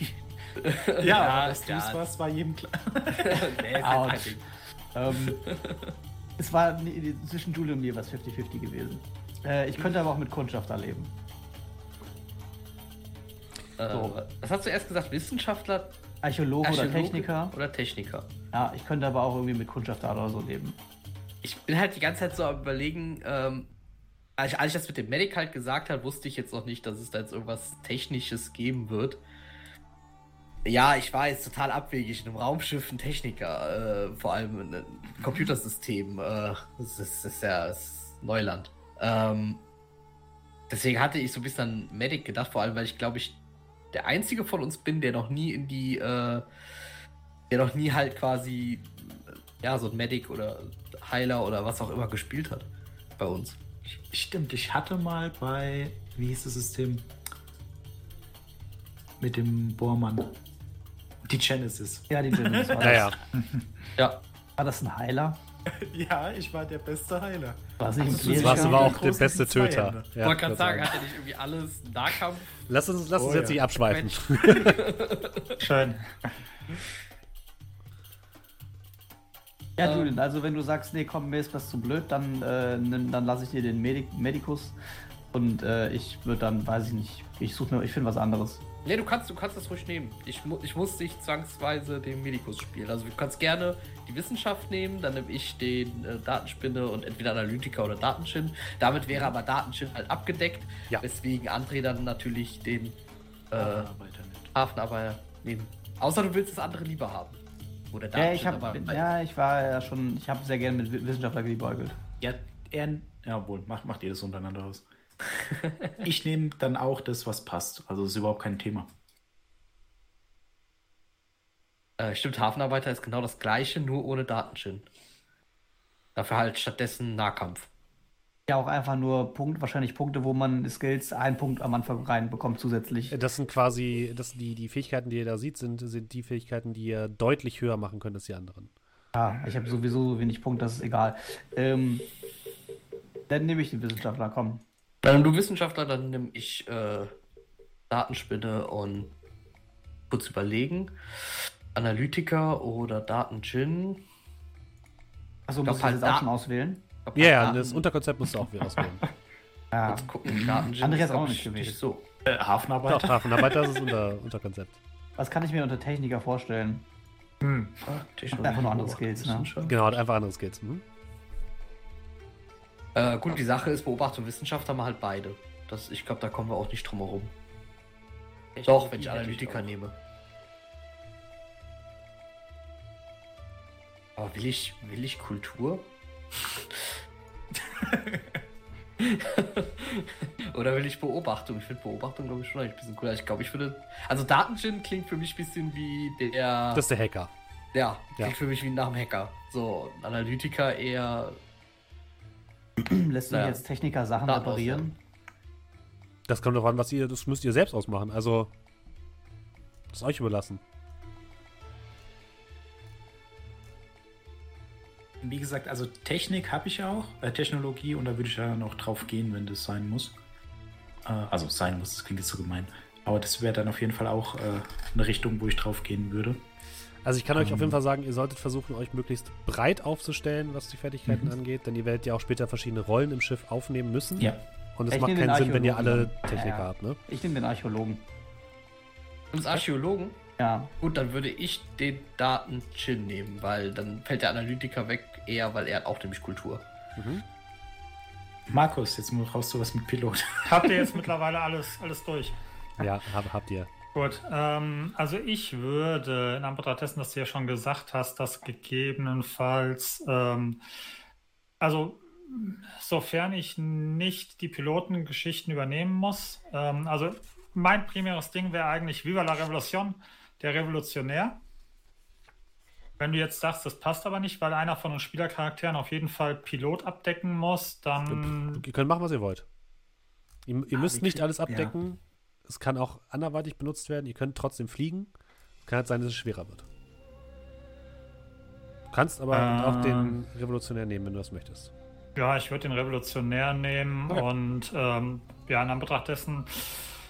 ja, ja, dass du ja. es warst, war jedem klar. nee, ist ähm, es war zwischen Julie und mir was 50-50 gewesen. Äh, ich könnte aber auch mit Kundschafter Äh, was hast du erst gesagt? Wissenschaftler, Archäologe, oder Archäologe Techniker. Oder Techniker. Ja, ich könnte aber auch irgendwie mit Kundschafter oder so leben. Ich bin halt die ganze Zeit so am überlegen, ähm, als, ich, als ich das mit dem Medic halt gesagt habe, wusste ich jetzt noch nicht, dass es da jetzt irgendwas Technisches geben wird. Ja, ich weiß, total abwegig. In einem Raumschiff ein Techniker, äh, vor allem ein Computersystem. Äh, das, ist, das ist ja das ist Neuland. Ähm, deswegen hatte ich so ein bisschen an Medic gedacht, vor allem, weil ich glaube, ich der einzige von uns bin, der noch nie in die, äh, der noch nie halt quasi, ja, so ein Medic oder Heiler oder was auch immer gespielt hat bei uns. Stimmt, ich hatte mal bei, wie hieß das System? Mit dem Bohrmann. Die Genesis. Ja, die Genesis war, Naja, Ja, war das ein Heiler? Ja, ich war der beste Heiler. War es nicht ein Ach so, das Ja, warst aber auch der beste. Töter. ich Ja, wollte gerade kann sagen, hat er nicht irgendwie alles Nahkampf? Lass uns, lass uns Oh, jetzt ja. nicht abschweifen. Schön. Ja. Julian, also wenn du sagst, nee, komm, mir ist das zu blöd, dann, äh, nimm, dann lasse ich dir den Medic Medikus und äh, ich würde dann, weiß ich nicht, ich suche mir, ich finde was anderes. Nee, du kannst, du kannst das ruhig nehmen. Ich, mu ich muss nicht zwangsweise den Medikus spielen. Also du kannst gerne die Wissenschaft nehmen, dann nehme ich den äh, Datenspinne und entweder Analytiker oder Datenchin. Damit wäre aber Datenchin halt abgedeckt, Ja. weswegen André dann natürlich den äh. Hafenarbeiter nehmen. Außer du willst das andere lieber haben. Oder Ja, ich aber- ja, ich war ja schon, ich habe sehr gerne mit Wi- Wissenschaftler geliebäugelt. Ja, er, ja, wohl, macht, macht ihr das untereinander aus. ich nehme dann auch das, was passt. Also ist überhaupt kein Thema. Äh, stimmt, Hafenarbeiter ist genau das gleiche, nur ohne Datenchin. Dafür halt stattdessen Nahkampf. Ja, auch einfach nur Punkt, wahrscheinlich Punkte, wo man Skills einen Punkt am Anfang reinbekommt zusätzlich. Das sind quasi, das, die, die Fähigkeiten, die ihr da seht, sind, sind die Fähigkeiten, die ihr deutlich höher machen könnt als die anderen. Ja, ich habe sowieso wenig Punkte, das ist egal. Ähm, dann nehme ich den Wissenschaftler, komm. Dann du Wissenschaftler, dann nehme ich äh, Datenspinne und kurz überlegen. Analytiker oder Daten-Gin. Achso, glaub, muss ich halt jetzt auch da- schon auswählen? Ja, Daten- das Unterkonzept musst du auch wieder auswählen. Ja. Kurz gucken, Daten-Gin André ist, auch nicht ich, gewählt. so. Äh, Doch, Hafenarbeiter? Hafenarbeiter ist das unter, Unterkonzept. Was kann ich mir unter Techniker vorstellen? Hm. Ah, Technologie, Einfach nur andere Skills, ne? Genau, hat einfach andere Skills. Mhm. Äh, gut, die Sache ist, Beobachtung und Wissenschaft haben wir halt beide. Das, ich glaube, da kommen wir auch nicht drum herum. Doch, wenn ich Analytiker auch. nehme. Aber will ich, will ich Kultur? Oder will ich Beobachtung? Ich finde Beobachtung, glaube ich, schon ein bisschen cooler. Ich glaube, ich würde. Also Datengin klingt für mich ein bisschen wie der. Das ist der Hacker. ja, Ja. klingt für mich wie nach dem Hacker. So, Analytiker eher. Lässt sich Ja. jetzt Techniker Sachen Daten reparieren? Das kommt darauf an, was ihr, das müsst ihr selbst ausmachen. Also, das ist euch überlassen. Wie gesagt, also Technik habe ich auch, äh, Technologie, und da würde ich ja noch drauf gehen, wenn das sein muss. Äh, also sein muss, das klingt jetzt so gemein. Aber das wäre dann auf jeden Fall auch äh, eine Richtung, wo ich drauf gehen würde. Also ich kann euch auf Ähm. jeden Fall sagen, ihr solltet versuchen, euch möglichst breit aufzustellen, was die Fertigkeiten Mhm. angeht, denn ihr werdet ja auch später verschiedene Rollen im Schiff aufnehmen müssen. Ja. Und es Ich macht keinen Sinn, wenn ihr alle. Techniker Ja, ja. habt, ne? Ich nehme den Archäologen. Uns Archäologen? Ja. Gut, dann würde ich den Daten-Chin nehmen, weil dann fällt der Analytiker weg, eher, weil er hat auch nämlich Kultur. Mhm. Markus, jetzt brauchst du was mit Pilot. Habt ihr jetzt mittlerweile alles, alles durch? Ja, hab, habt ihr. Gut, ähm, also ich würde, in Anbetracht dessen, dass du ja schon gesagt hast, dass gegebenenfalls, ähm, also sofern ich nicht die Pilotengeschichten übernehmen muss, ähm, also mein primäres Ding wäre eigentlich Viva la Revolution, der Revolutionär. Wenn du jetzt sagst, das passt aber nicht, weil einer von den Spielercharakteren auf jeden Fall Pilot abdecken muss, dann Ihr könnt machen, was ihr wollt. Ihr, ihr Ah, müsst nicht alles abdecken. Es kann auch anderweitig benutzt werden. Ihr könnt trotzdem fliegen. Kann halt sein, dass es schwerer wird. Du kannst aber Ähm. auch den Revolutionär nehmen, wenn du das möchtest. Ja, ich würde den Revolutionär nehmen Okay. und ähm, ja, in Anbetracht dessen,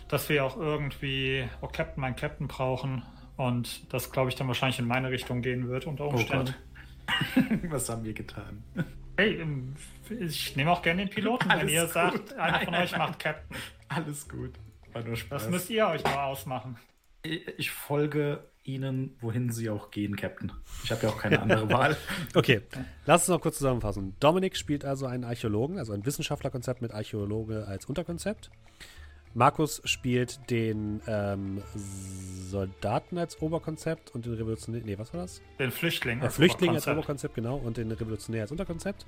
dass wir auch irgendwie oh, Captain, mein Captain brauchen und das, glaube ich, dann wahrscheinlich in meine Richtung gehen wird unter Umständen. was haben wir getan? hey, ähm, ich nehme auch gerne den Piloten, wenn Alles ihr gut. sagt, einer Nein, von euch nein. macht Captain. Alles gut. War nur Spaß. Das müsst ihr euch mal ausmachen. ich, ich folge Ihnen, wohin Sie auch gehen, Captain. Ich habe ja auch keine andere Wahl. Okay, lass uns noch kurz zusammenfassen. Dominik spielt also einen Archäologen, also ein Wissenschaftlerkonzept mit Archäologe als Unterkonzept. Markus spielt den ähm, Soldaten als Oberkonzept und den Revolutionär. Nee, was war das? Den Flüchtling. Der als Flüchtling als Oberkonzept. Oberkonzept, genau, und den Revolutionär als Unterkonzept.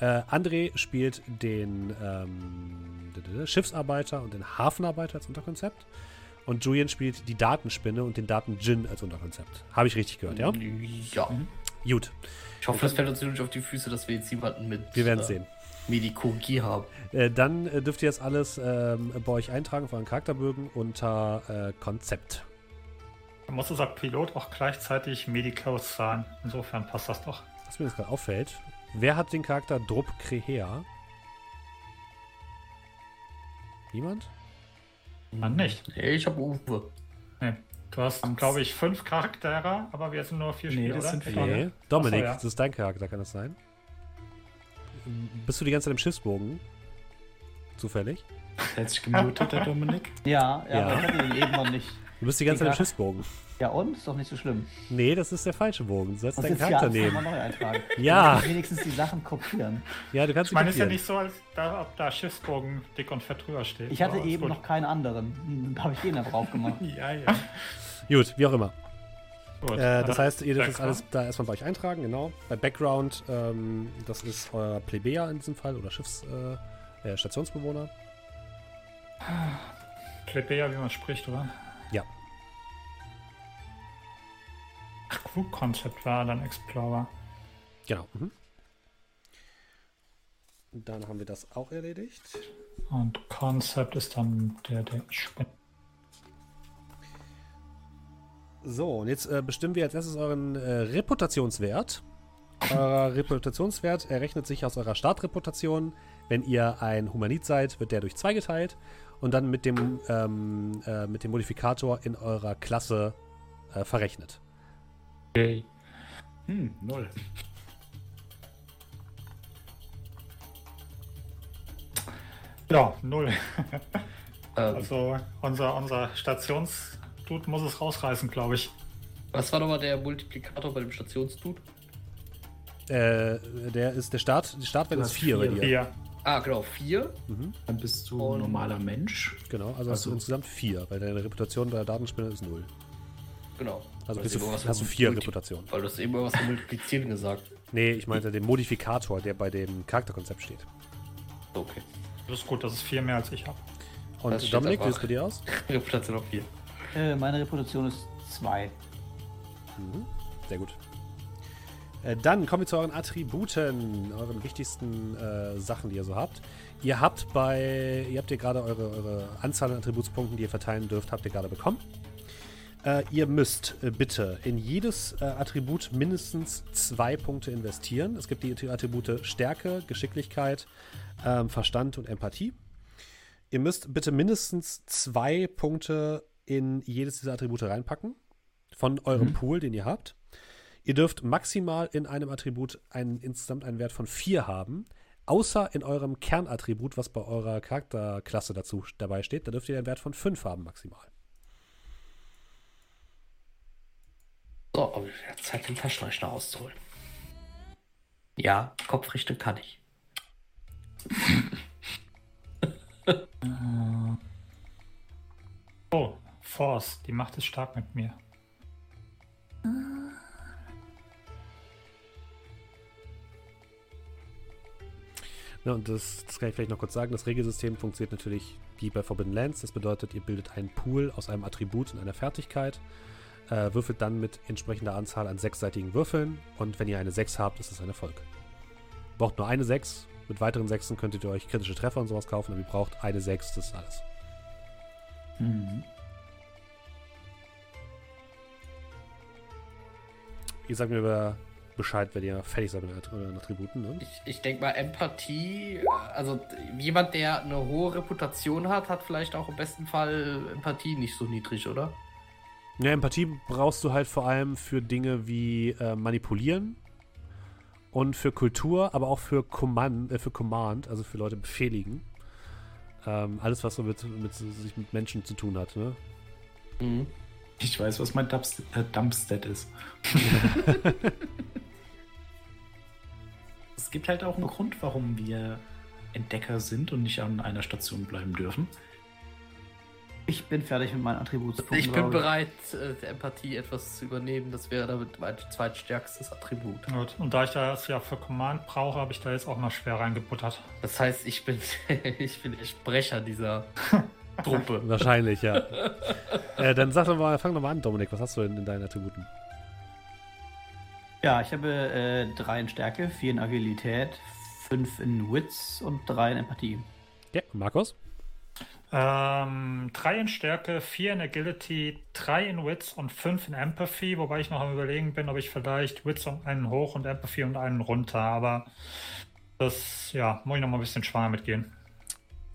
Äh, André spielt den ähm, Schiffsarbeiter und den Hafenarbeiter als Unterkonzept. Und Julian spielt die Datenspinne und den Daten-Djinn als Unterkonzept. Habe ich richtig gehört, ja? Ja. Gut, Ich hoffe, es fällt uns nicht auf die Füße, dass wir jetzt jemanden mit wir werden äh, sehen. Medikogie haben. Äh, dann äh, dürft ihr jetzt alles ähm, bei euch eintragen für euren Charakterbögen unter äh, Konzept. Da muss unser Pilot auch gleichzeitig Medicos sein. Insofern passt das doch. Was mir jetzt gerade auffällt, wer hat den Charakter Drup Krehea? Niemand? Mann, nicht. Nee, ich habe Uwe. Nee. Du hast, glaube ich, fünf Charaktere, aber wir sind nur vier Nee, Spieler, das sind Ich vier. Nee. Dominik, so, ja. das ist dein Charakter, kann das sein? Bist du die ganze Zeit im Schiffsbogen? Zufällig? Hat sich gemutet, der Dominik. Ja, ja, Ja. aber ich hatte den eben noch nicht. Du bist die ganze Zeit im. Schiffsbogen. Ja, und? Ist doch nicht so schlimm. Nee, das ist der falsche Bogen. Du sollst deinen Charakter nehmen. neu eintragen. Ja. Ich Wenigstens die Sachen kopieren. Ja, du kannst Ich meine, es ist ja nicht so, als da, ob da Schiffsbogen dick und fett drüber steht. Ich hatte eben gut. noch keinen anderen. Da habe ich den da drauf gemacht. Ja, ja. Gut, wie auch immer. Gut. Äh, das heißt, ihr dürft das alles da erstmal bei euch eintragen, genau. Bei Background, ähm, das ist euer Plebejer in diesem Fall oder Schiffs, äh, äh, Stationsbewohner. Plebejer, wie man spricht, oder? Crew-Concept war dann Explorer. Genau. Mhm. Dann haben wir das auch erledigt. Und Concept ist dann der, der ich bin. So, und jetzt äh, bestimmen wir als erstes euren äh, Reputationswert. Euer Reputationswert errechnet sich aus eurer Startreputation. Wenn ihr ein Humanit seid, wird der durch zwei geteilt und dann mit dem, ähm, äh, mit dem Modifikator in eurer Klasse äh, verrechnet. Okay. Hm, null. Ja, null. Ähm, Also unser, unser Stationsdude muss es rausreißen, glaube ich. was war nochmal der Multiplikator bei dem Stationsdude? Äh, der ist der Start, die Startwert Du ist hast 4 bei vier. dir. Hier. Ah, genau, 4. Dann bist du Und- ein normaler Mensch. Genau, also, hast du Also- insgesamt 4, weil deine Reputation bei der Datenspinne ist 0. Genau. Also bist du du, hast du von 4 Multi- Reputation. Weil du hast eben von Multiplizieren gesagt. Nee, ich meinte den Modifikator, der bei dem Charakterkonzept steht. Okay. Das ist gut, das ist viel mehr als ich habe. Und Das Dominik, wie sieht es bei dir aus? Reputation auf 4. Äh, meine Reputation ist 2. Mhm. Sehr gut. Äh, dann kommen wir zu euren Attributen, euren wichtigsten äh, Sachen, die ihr so habt. Ihr habt bei, ihr habt hier gerade eure, eure Anzahl an Attributspunkten, die ihr verteilen dürft, habt ihr gerade bekommen. Äh, ihr müsst äh, bitte in jedes äh, Attribut mindestens zwei Punkte investieren. Es gibt die Attribute Stärke, Geschicklichkeit, ähm, Verstand und Empathie. Ihr müsst bitte mindestens zwei Punkte in jedes dieser Attribute reinpacken von eurem Pool, den ihr habt. Ihr dürft maximal in einem Attribut einen, insgesamt einen Wert von 4 haben, außer in eurem Kernattribut, was bei eurer Charakterklasse dazu dabei steht. Da dürft ihr einen Wert von 5 haben maximal. So, aber jetzt Zeit, den Taschenrechner auszuholen. Ja, Kopfrichten kann ich. Oh, Force, die Macht ist stark mit mir. Ja, und das, das kann ich vielleicht noch kurz sagen. Das Regelsystem funktioniert natürlich wie bei Forbidden Lands. Das bedeutet, ihr bildet einen Pool aus einem Attribut und einer Fertigkeit, äh, würfelt dann mit entsprechender Anzahl an sechsseitigen Würfeln und wenn ihr eine 6 habt, ist es ein Erfolg. Braucht nur eine 6. Mit weiteren Sechsen könntet ihr euch kritische Treffer und sowas kaufen, aber ihr braucht eine 6, das ist alles. Mhm. Ihr sagt mir über Bescheid, wenn ihr fertig seid mit euren Attributen. Ne? Ich, ich denke mal, Empathie, äh, also jemand, der eine hohe Reputation hat, hat vielleicht auch im besten Fall Empathie nicht so niedrig, oder? Ja, Empathie brauchst du halt vor allem für Dinge wie äh, Manipulieren und für Kultur, aber auch für Command, äh, für Command, also für Leute befehligen. Ähm, alles, was so mit, mit, sich mit Menschen zu tun hat. Ne? Mhm. Ich weiß, was mein Dumpst äh, Dumpstat ist. es gibt halt auch einen Grund, warum wir Entdecker sind und nicht an einer Station bleiben dürfen. Ich bin fertig mit meinen Attributspunkten. Ich bin bereit, äh, der Empathie etwas zu übernehmen. Das wäre damit mein zweitstärkstes Attribut. Gut. Und da ich das ja für Command brauche, habe ich da jetzt auch mal schwer reingebuttert. Das heißt, ich bin, ich bin der Sprecher dieser Truppe. Wahrscheinlich, ja. äh, dann sag doch mal, fang doch mal an, Dominik. Was hast du denn in deinen Attributen? Ja, ich habe äh, drei in Stärke, vier in Agilität, fünf in Wits und drei in Empathie. Ja, Markus? Ähm, drei in Stärke, vier in Agility, drei in Wits und fünf in Empathy, wobei ich noch am überlegen bin, ob ich vielleicht Wits um einen hoch und Empathy um einen runter, aber das, ja, muss ich noch mal ein bisschen schwanger mitgehen.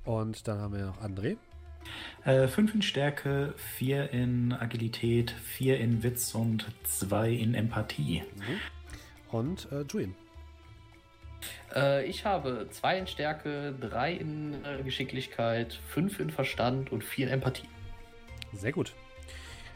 Und dann haben wir noch André. Äh, fünf in Stärke, vier in Agilität, vier in Witz und zwei in Empathie. Und äh, Julian. Äh, ich habe zwei in Stärke, drei in äh, Geschicklichkeit, fünf in Verstand und vier in Empathie. Sehr gut.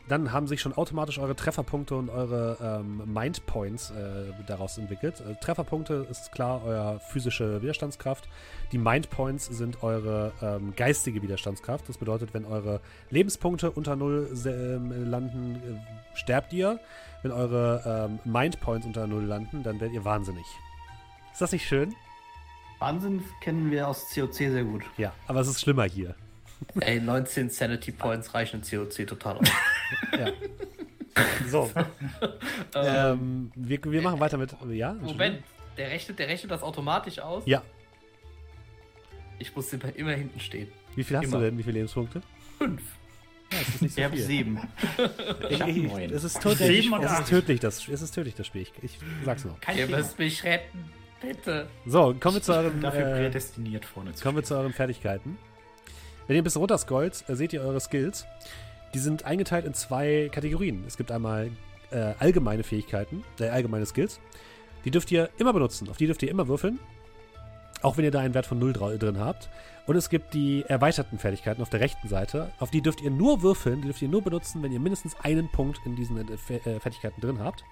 Dann haben sich schon automatisch eure Trefferpunkte und eure ähm, Mind äh, daraus entwickelt. Äh, Trefferpunkte ist klar euer physische Widerstandskraft. Die Mind Points sind eure ähm, geistige Widerstandskraft. Das bedeutet, wenn eure Lebenspunkte unter Null ähm, landen, äh, sterbt ihr. Wenn eure ähm, Mind unter Null landen, dann werdet ihr wahnsinnig. Ist das nicht schön? Wahnsinn kennen wir aus COC sehr gut. Ja, aber es ist schlimmer hier. Ey, 19 Sanity Points reichen in COC total aus. Ja. So. ähm, wir, wir machen weiter mit. Ja? Moment, der rechnet, der rechnet das automatisch aus? Ja. Ich muss immer, immer hinten stehen. Wie viel hast Immer. du denn? Wie viele Lebenspunkte? Fünf. Ja, es ist nicht so Ich habe sieben. Ich, ich, neun. es ist tödlich. Es ist das, es ist tödlich, das Spiel. Ich, ich sag's nur. Kein Ihr müsst mich retten. Bitte. So, kommen wir zu euren, Dafür äh, prädestiniert vorne zu kommen wir zu euren Fertigkeiten. Wenn ihr ein bisschen runterscrollt, äh, seht ihr eure Skills. Die sind eingeteilt in zwei Kategorien. Es gibt einmal äh, allgemeine Fähigkeiten, äh, allgemeine Skills. Die dürft ihr immer benutzen. Auf die dürft ihr immer würfeln. Auch wenn ihr da einen Wert von 0 dra- drin habt. Und es gibt die erweiterten Fertigkeiten auf der rechten Seite. Auf die dürft ihr nur würfeln, die dürft ihr nur benutzen, wenn ihr mindestens einen Punkt in diesen äh, äh, Fertigkeiten drin habt.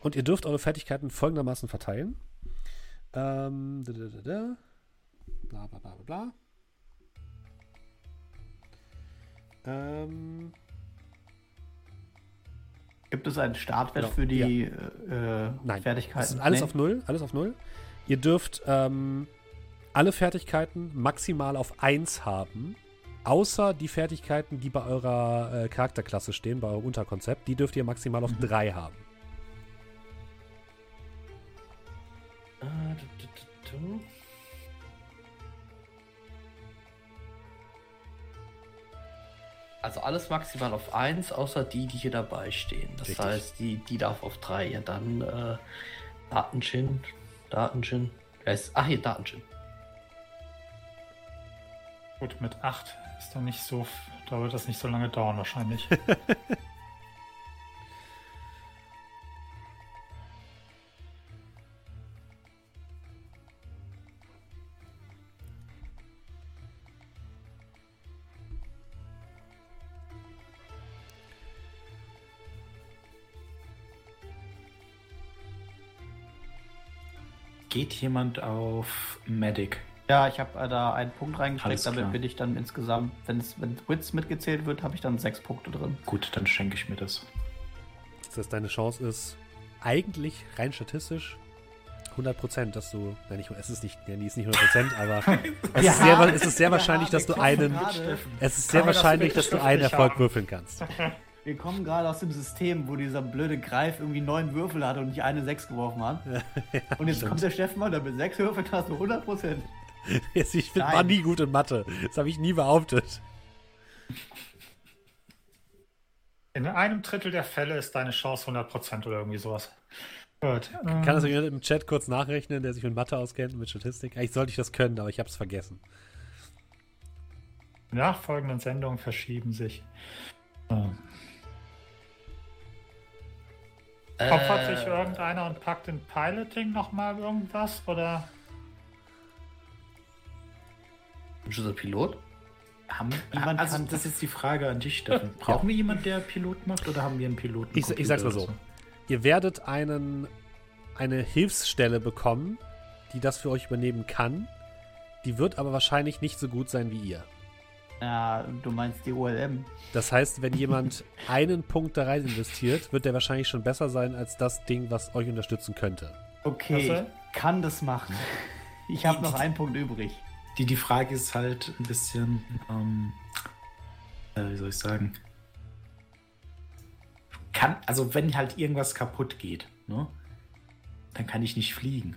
Und ihr dürft eure Fertigkeiten folgendermaßen verteilen. Ähm, da, da, da, da. Bla bla bla bla bla. Ähm, Gibt es einen Startwert Genau, für die äh, Nein. Fertigkeiten? Das ist alles Nee? auf Null, alles auf Null. Ihr dürft ähm, alle Fertigkeiten maximal auf 1 haben, außer die Fertigkeiten, die bei eurer äh, Charakterklasse stehen, bei eurem Unterkonzept, die dürft ihr maximal auf 3 haben. Äh, du, du, du, du. Also alles maximal auf 1, außer die, die hier dabei stehen. Das Richtig. heißt, die, die darf auf 3. Ja, dann äh. Wer ist, ach hier, Datengin. Gut, mit 8 ist dann nicht so, da wird das nicht so lange dauern wahrscheinlich. Geht jemand auf Medic? Ja, ich habe äh, da einen Punkt reingesteckt, damit bin ich dann insgesamt, wenn es wenn Wits mitgezählt wird, habe ich dann sechs Punkte drin. Gut, dann schenke ich mir das. Das heißt, deine Chance ist eigentlich rein statistisch 100%, dass du, nein, nicht, es ist nicht, ja, die ist nicht 100%, aber es, Ja, ist sehr, es ist sehr wahrscheinlich, dass du einen, es ist sehr wahrscheinlich, dass du einen Erfolg haben? würfeln kannst. Wir kommen gerade aus dem System, wo dieser blöde Greif irgendwie neun Würfel hatte und nicht eine sechs geworfen hat. und jetzt kommt der Steffen und mit sechs Würfeln hast du 100 Prozent. Jetzt, ich Nein. war nie gut in Mathe. Das habe ich nie behauptet. In einem Drittel der Fälle ist deine Chance 100% oder irgendwie sowas. Gut. Kann das jemand im Chat kurz nachrechnen, der sich mit Mathe auskennt und mit Statistik? Eigentlich sollte ich das können, aber ich habe es vergessen. Nachfolgenden Sendungen verschieben sich. Ähm, Opfert sich Äh, irgendeiner und packt in Piloting nochmal irgendwas? Oder? Bist du so Pilot? Haben, Niemand also, kann- das ist die Frage an dich, Steffen. Brauchen wir jemanden, der Pilot macht oder haben wir einen Piloten? Ich, ich sag's mal so. Ihr werdet einen, eine Hilfsstelle bekommen, die das für euch übernehmen kann. Die wird aber wahrscheinlich nicht so gut sein wie ihr. Ja, du meinst die OLM. Das heißt, wenn jemand einen Punkt da rein investiert, wird der wahrscheinlich schon besser sein als das Ding, was euch unterstützen könnte. Okay, ich kann das machen. Ich habe noch einen Punkt übrig. Die, die Frage ist halt ein bisschen, ähm, äh, wie soll ich sagen? Kann, also wenn halt irgendwas kaputt geht, ne? Dann kann ich nicht fliegen.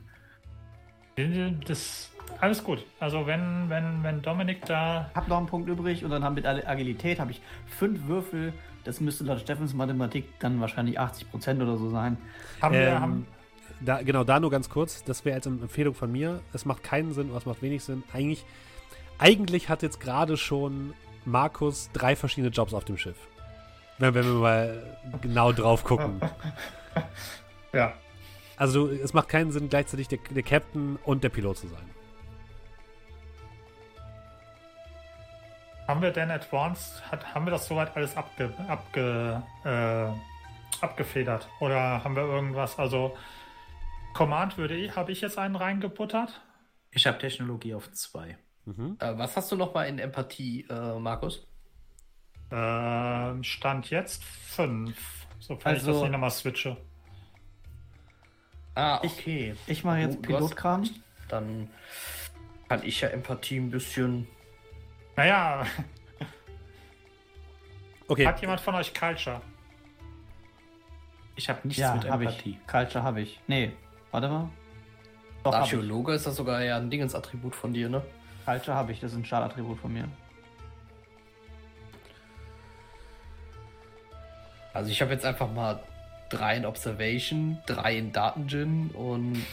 Das, alles gut. Also wenn, wenn, wenn Dominik da. Hab noch einen Punkt übrig und dann haben mit Ag- Agilität habe ich fünf Würfel. Das müsste laut Steffens Mathematik dann wahrscheinlich 80% oder so sein. Haben wir, Ähm, haben, da, genau, da nur ganz kurz. Das wäre jetzt eine Empfehlung von mir. Es macht keinen Sinn, oder es macht wenig Sinn. Eigentlich, eigentlich hat jetzt gerade schon Markus drei verschiedene Jobs auf dem Schiff. Wenn, wenn wir mal genau drauf gucken. ja. Also es macht keinen Sinn, gleichzeitig der, der Captain und der Pilot zu sein. Haben wir denn Advanced, hat, haben wir das soweit alles abge, abge, äh, abgefedert? Oder haben wir irgendwas, also Command würde ich, habe ich jetzt einen reingebuttert? Ich habe Technologie auf zwei. Mhm. Äh, was hast du noch mal in Empathie, äh, Markus? Ähm, Stand jetzt 5. Sofern ich Also- das nicht nochmal switche. Ah, Ich- okay. Ich mache jetzt Pilotkram. Dann kann ich ja Empathie ein bisschen. Naja, Okay, hat jemand von euch Culture? Ich habe nichts Ja, mit habe Empathie. ich. Culture habe ich. Nee, warte mal. Doch, hab. Archäologe ist das sogar ja ein Dingensattribut von dir, ne? Culture habe ich, das ist ein Startattribut von mir. Also ich habe jetzt einfach mal drei in Observation, drei in Datengin und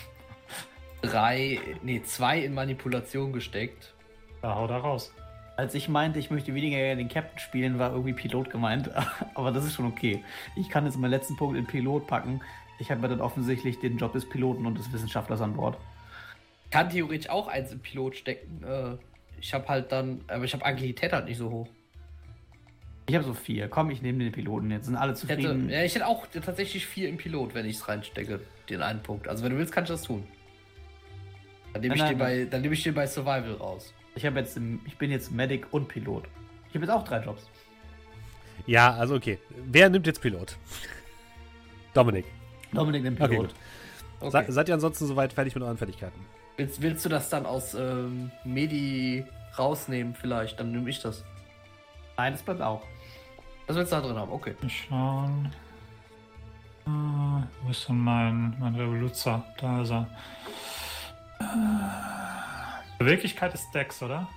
drei, nee, zwei in Manipulation gesteckt. Da hau da raus. Als ich meinte, ich möchte weniger den Captain spielen, war irgendwie Pilot gemeint. Aber das ist schon okay. Ich kann jetzt meinen letzten Punkt in Pilot packen. Ich habe ja dann offensichtlich den Job des Piloten und des Wissenschaftlers an Bord. Kann theoretisch auch eins im Pilot stecken. Äh, ich habe halt dann, aber ich habe Agilität halt nicht so hoch. Ich habe so vier. Komm, ich nehme den Piloten. Jetzt sind alle Ich hätte, zufrieden. ja, ich hätte auch tatsächlich vier im Pilot, wenn ich es reinstecke, den einen Punkt. Also wenn du willst, kannst du das tun. Dann nehme ich, Nein, bei- dann nehme ich den bei Survival raus. Ich habe jetzt, im- ich bin jetzt Medic und Pilot. Ich habe jetzt auch drei Jobs. Ja, also okay. Wer nimmt jetzt Pilot? Dominik. Dominik Okay, Pilot. gut. Okay. Se seid ihr ansonsten soweit fertig mit euren Fertigkeiten? Willst, willst du das dann aus ähm, Medi rausnehmen vielleicht? Dann nehme ich das. Nein, das bleibt auch. Das willst du da drin haben, okay. Mal schauen. Ah, wo ist denn mein, mein Revoluzer? Da ist er. Äh, Beweglichkeit ist Dex, oder?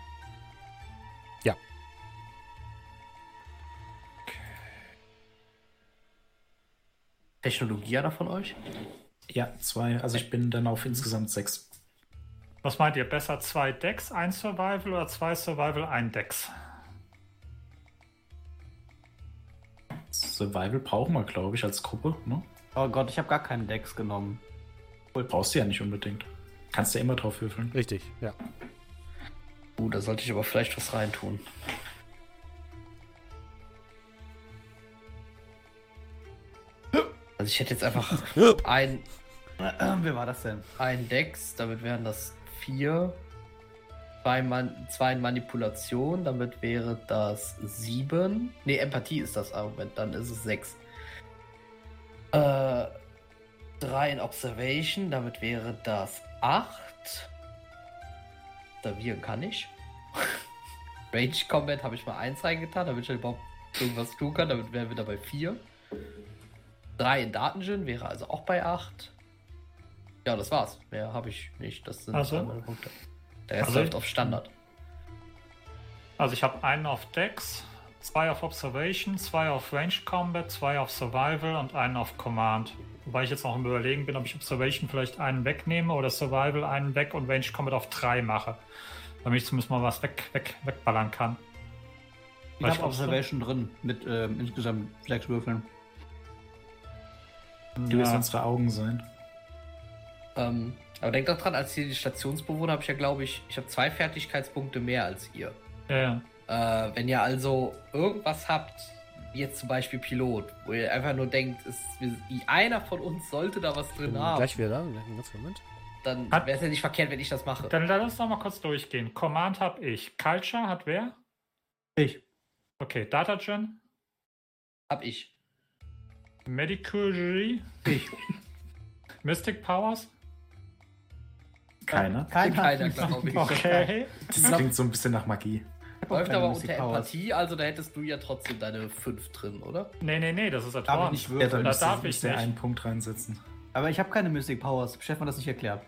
Ja. Technologie einer von euch? Ja, zwei. Also ich bin dann auf insgesamt sechs. Was meint ihr? Besser zwei Decks, ein Survival oder zwei Survival, ein Dex? Survival brauchen wir, glaube ich, als Gruppe. Ne? Oh Gott, ich habe gar keinen Dex genommen. Brauchst du ja nicht unbedingt. Kannst du ja immer drauf würfeln. Richtig, ja. Uh, da sollte ich aber vielleicht was reintun. Also ich hätte jetzt einfach ein, Wer war das denn? ein Dex, damit wären das vier. Zwei, Man zwei in Manipulation, damit wäre das sieben. Ne, Empathie ist das Argument, dann ist es sechs. Äh, drei in Observation, damit wäre das acht. Observieren kann ich. Range Combat habe ich mal eins reingetan, damit ich überhaupt irgendwas tun kann, damit wären wir da bei vier. Drei in Datengin wäre also auch bei acht. Ja, das war's. Mehr habe ich nicht. Das sind Ach so. all meine Punkte. Der Rest Also- läuft auf Standard. Also ich habe einen auf Dex, zwei auf Observation, zwei auf Range Combat, zwei auf Survival und einen auf Command. Wobei ich jetzt noch im Überlegen bin, ob ich Observation vielleicht einen wegnehme oder Survival einen weg und Range Combat auf drei mache. Damit ich zumindest mal was weg, weg, wegballern kann. Ich habe? Observation drin mit ähm, insgesamt sechs Würfeln. Du wirst Ja. unsere Augen sein. Ähm, aber denkt doch dran, als hier die Stationsbewohner habe ich ja, glaube ich, ich habe zwei Fertigkeitspunkte mehr als ihr. Ja, ja. Äh, wenn ihr also irgendwas habt, wie jetzt zum Beispiel Pilot, wo ihr einfach nur denkt, es, wir- einer von uns sollte da was drin haben, gleich wieder da. Einen ganz Moment. dann wäre es ja nicht verkehrt, wenn ich das mache. Dann lass uns noch mal kurz durchgehen. Command habe ich. Culture hat wer? Ich. Okay, Datagen. Hab ich. Medical Ich. Mystic Powers. Keiner. Keiner. Keiner, glaube ich. Okay. Das klingt so ein bisschen nach Magie. Läuft aber unter. Empathie, also da hättest du ja trotzdem deine 5 drin, oder? Nee, nee, nee, das ist Advanced. nicht Ja, würfeln. dann Da darf ich nicht. einen Punkt reinsetzen. Aber ich habe keine Mystic Powers. Stefan hat das nicht erklärt.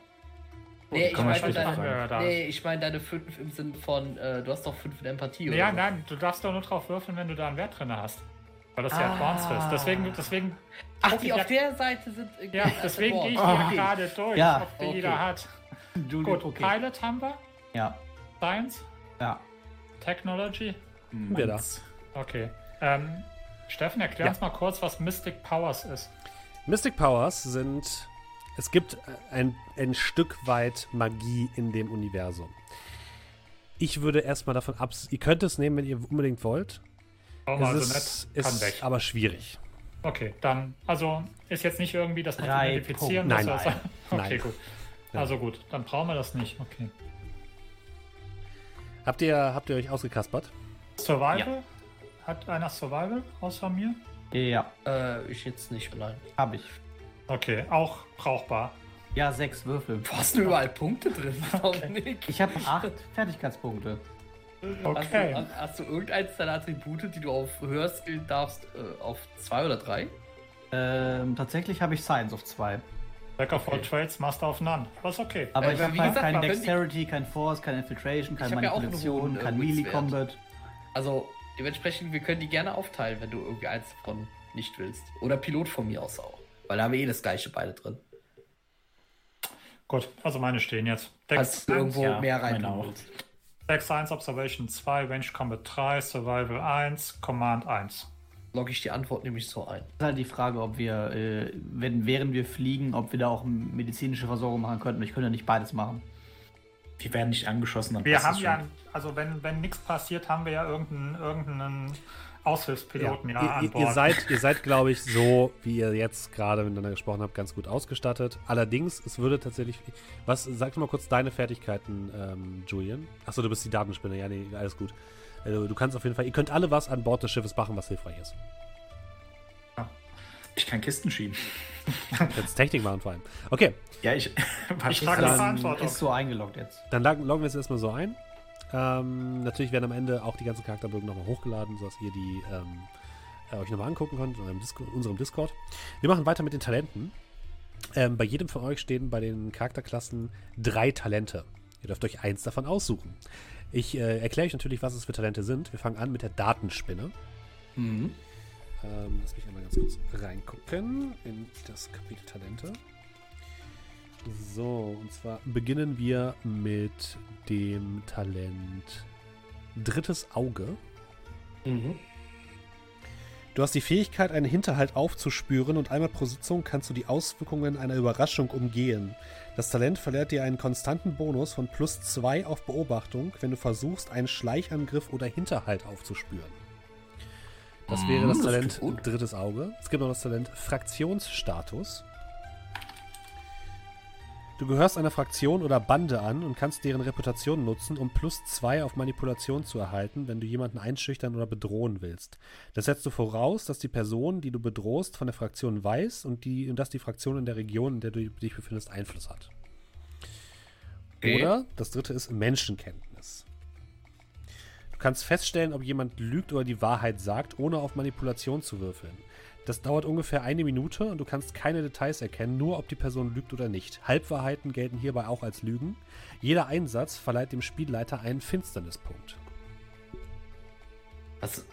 Nee, ich meine deine. Ja, nee, ich mein deine 5 im Sinn von, äh, du hast doch 5 in Empathie, oder? Ja, nein, du darfst doch nur drauf würfeln, wenn du da einen Wert drin hast. Weil das ja Ah. Advanced ist. Deswegen, deswegen, Ach, die auf ja, der Seite sind. äh, ja, deswegen gehe ich hier Okay. gerade durch, Ja, ob die okay. jeder hat. Du, Gut, okay. Pilot haben wir, Ja. Science, Ja. Technology. Wer da? Meins. Okay. Ähm, Steffen, erklär Ja. uns mal kurz, was Mystic Powers ist. Mystic Powers sind. Es gibt ein, ein Stück weit Magie in dem Universum. Ich würde erstmal davon ab. Ihr könnt es nehmen, wenn ihr unbedingt wollt. Oh, es also ist, nett, kann ist weg. aber schwierig. Okay, dann, also ist jetzt nicht irgendwie, dass man identifizieren muss. Nein, also, nein. Okay, Nein. gut. Also gut, dann brauchen wir das nicht. Okay. Habt ihr, habt ihr euch ausgekaspert? Survival? Hat einer Survival außer mir? Ja. Äh, ich jetzt nicht, nein. Hab ich. Okay, auch brauchbar. Ja, sechs Würfel. Wo hast du überall Punkte drin, Dominik? Ich habe acht Fertigkeitspunkte. Okay. Hast, du, hast du irgendeins deiner Attribute, die du auf höher skillen darfst, äh, auf zwei oder drei? Ähm, tatsächlich habe ich Science auf zwei. Jack of all Trades, Master of None. Was okay. Aber Äh, ich habe halt könnte- Dexterity, kein Force, kein Infiltration, keine ja Manipulation, äh, kein. Melee Combat. Also, dementsprechend, wir können die gerne aufteilen, wenn du irgendwie eins davon nicht willst. Oder Pilot von mir aus auch. Weil da haben wir eh das gleiche beide drin. Gut, also meine stehen jetzt. Dex Falls du irgendwo ja, mehr rein willst. Dex 1, Observation 2, Range Combat 3, Survival 1, Command 1. Logge ich die Antwort nämlich so ein. ist halt die Frage, ob wir, äh, wenn, während wir fliegen, ob wir da auch medizinische Versorgung machen könnten. Ich könnte ja nicht beides machen. Die werden nicht angeschossen. dann Wir haben ja, schon. also wenn, wenn nichts passiert, haben wir ja irgendeinen, irgendeinen Aushilfspiloten ja, an ihr, Bord. ihr seid, ihr seid glaube ich, so, wie ihr jetzt gerade miteinander gesprochen habt, ganz gut ausgestattet. Allerdings, es würde tatsächlich. Was, sag mal kurz deine Fertigkeiten, ähm, Julian. Achso, du bist die Datenspinne. Ja, nee, alles gut. Also, du kannst auf jeden Fall, ihr könnt alle was an Bord des Schiffes machen, was hilfreich ist. Ich kann Kisten schieben. Du kannst Technik machen vor allem. Okay, Ja, ich. Ich trage die Dann Verantwortung. Ist so eingeloggt jetzt. dann loggen wir es erstmal so ein. Ähm, natürlich werden am Ende auch die ganzen Charakterbögen nochmal hochgeladen, sodass ihr die ähm, äh, euch nochmal angucken könnt in Disco unserem Discord. Wir machen weiter mit den Talenten. Ähm, bei jedem von euch stehen bei den Charakterklassen drei Talente. Ihr dürft euch eins davon aussuchen. Ich äh, erkläre euch natürlich, was es für Talente sind. Wir fangen an mit der Datenspinne. Mhm. Ähm, lass mich einmal ganz kurz reingucken in das Kapitel Talente. So, und zwar beginnen wir mit dem Talent Drittes Auge. Mhm. Du hast die Fähigkeit, einen Hinterhalt aufzuspüren und einmal pro Sitzung kannst du die Auswirkungen einer Überraschung umgehen. Das Talent verleiht dir einen konstanten Bonus von plus 2 auf Beobachtung, wenn du versuchst, einen Schleichangriff oder Hinterhalt aufzuspüren. Das wäre das das Talent. Drittes Auge. Es gibt noch das Talent Fraktionsstatus. Du gehörst einer Fraktion oder Bande an und kannst deren Reputation nutzen, um plus zwei auf Manipulation zu erhalten, wenn du jemanden einschüchtern oder bedrohen willst. Das setzt du voraus, dass die Person, die du bedrohst, von der Fraktion weiß und, die, und dass die Fraktion in der Region, in der du dich befindest, Einfluss hat. Oder das dritte ist Menschenkenntnis. Du kannst feststellen, ob jemand lügt oder die Wahrheit sagt, ohne auf Manipulation zu würfeln. Das dauert ungefähr eine Minute und du kannst keine Details erkennen, nur ob die Person lügt oder nicht. Halbwahrheiten gelten hierbei auch als Lügen. Jeder Einsatz verleiht dem Spielleiter einen Finsternispunkt. Das,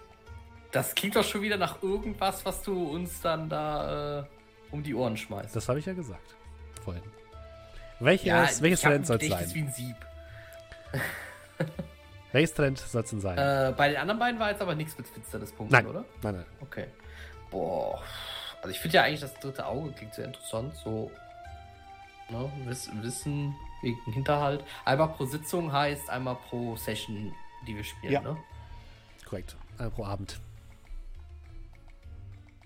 das klingt doch schon wieder nach irgendwas, was du uns dann da äh, um die Ohren schmeißt. Das habe ich ja gesagt. Vorhin. Welches, welches ich hab Talent soll es sein? wie ein Sieb. Welches Talent soll es denn sein? Äh, bei den anderen beiden war jetzt aber nichts mit Finsternispunkten, nein, oder? nein, nein. Okay. Boah. Also ich finde ja eigentlich das dritte Auge klingt sehr interessant. So, ne, Wiss, Wissen wegen Hinterhalt. Einmal pro Sitzung heißt einmal pro Session, die wir spielen, Ja. ne? Korrekt. Ein pro Abend.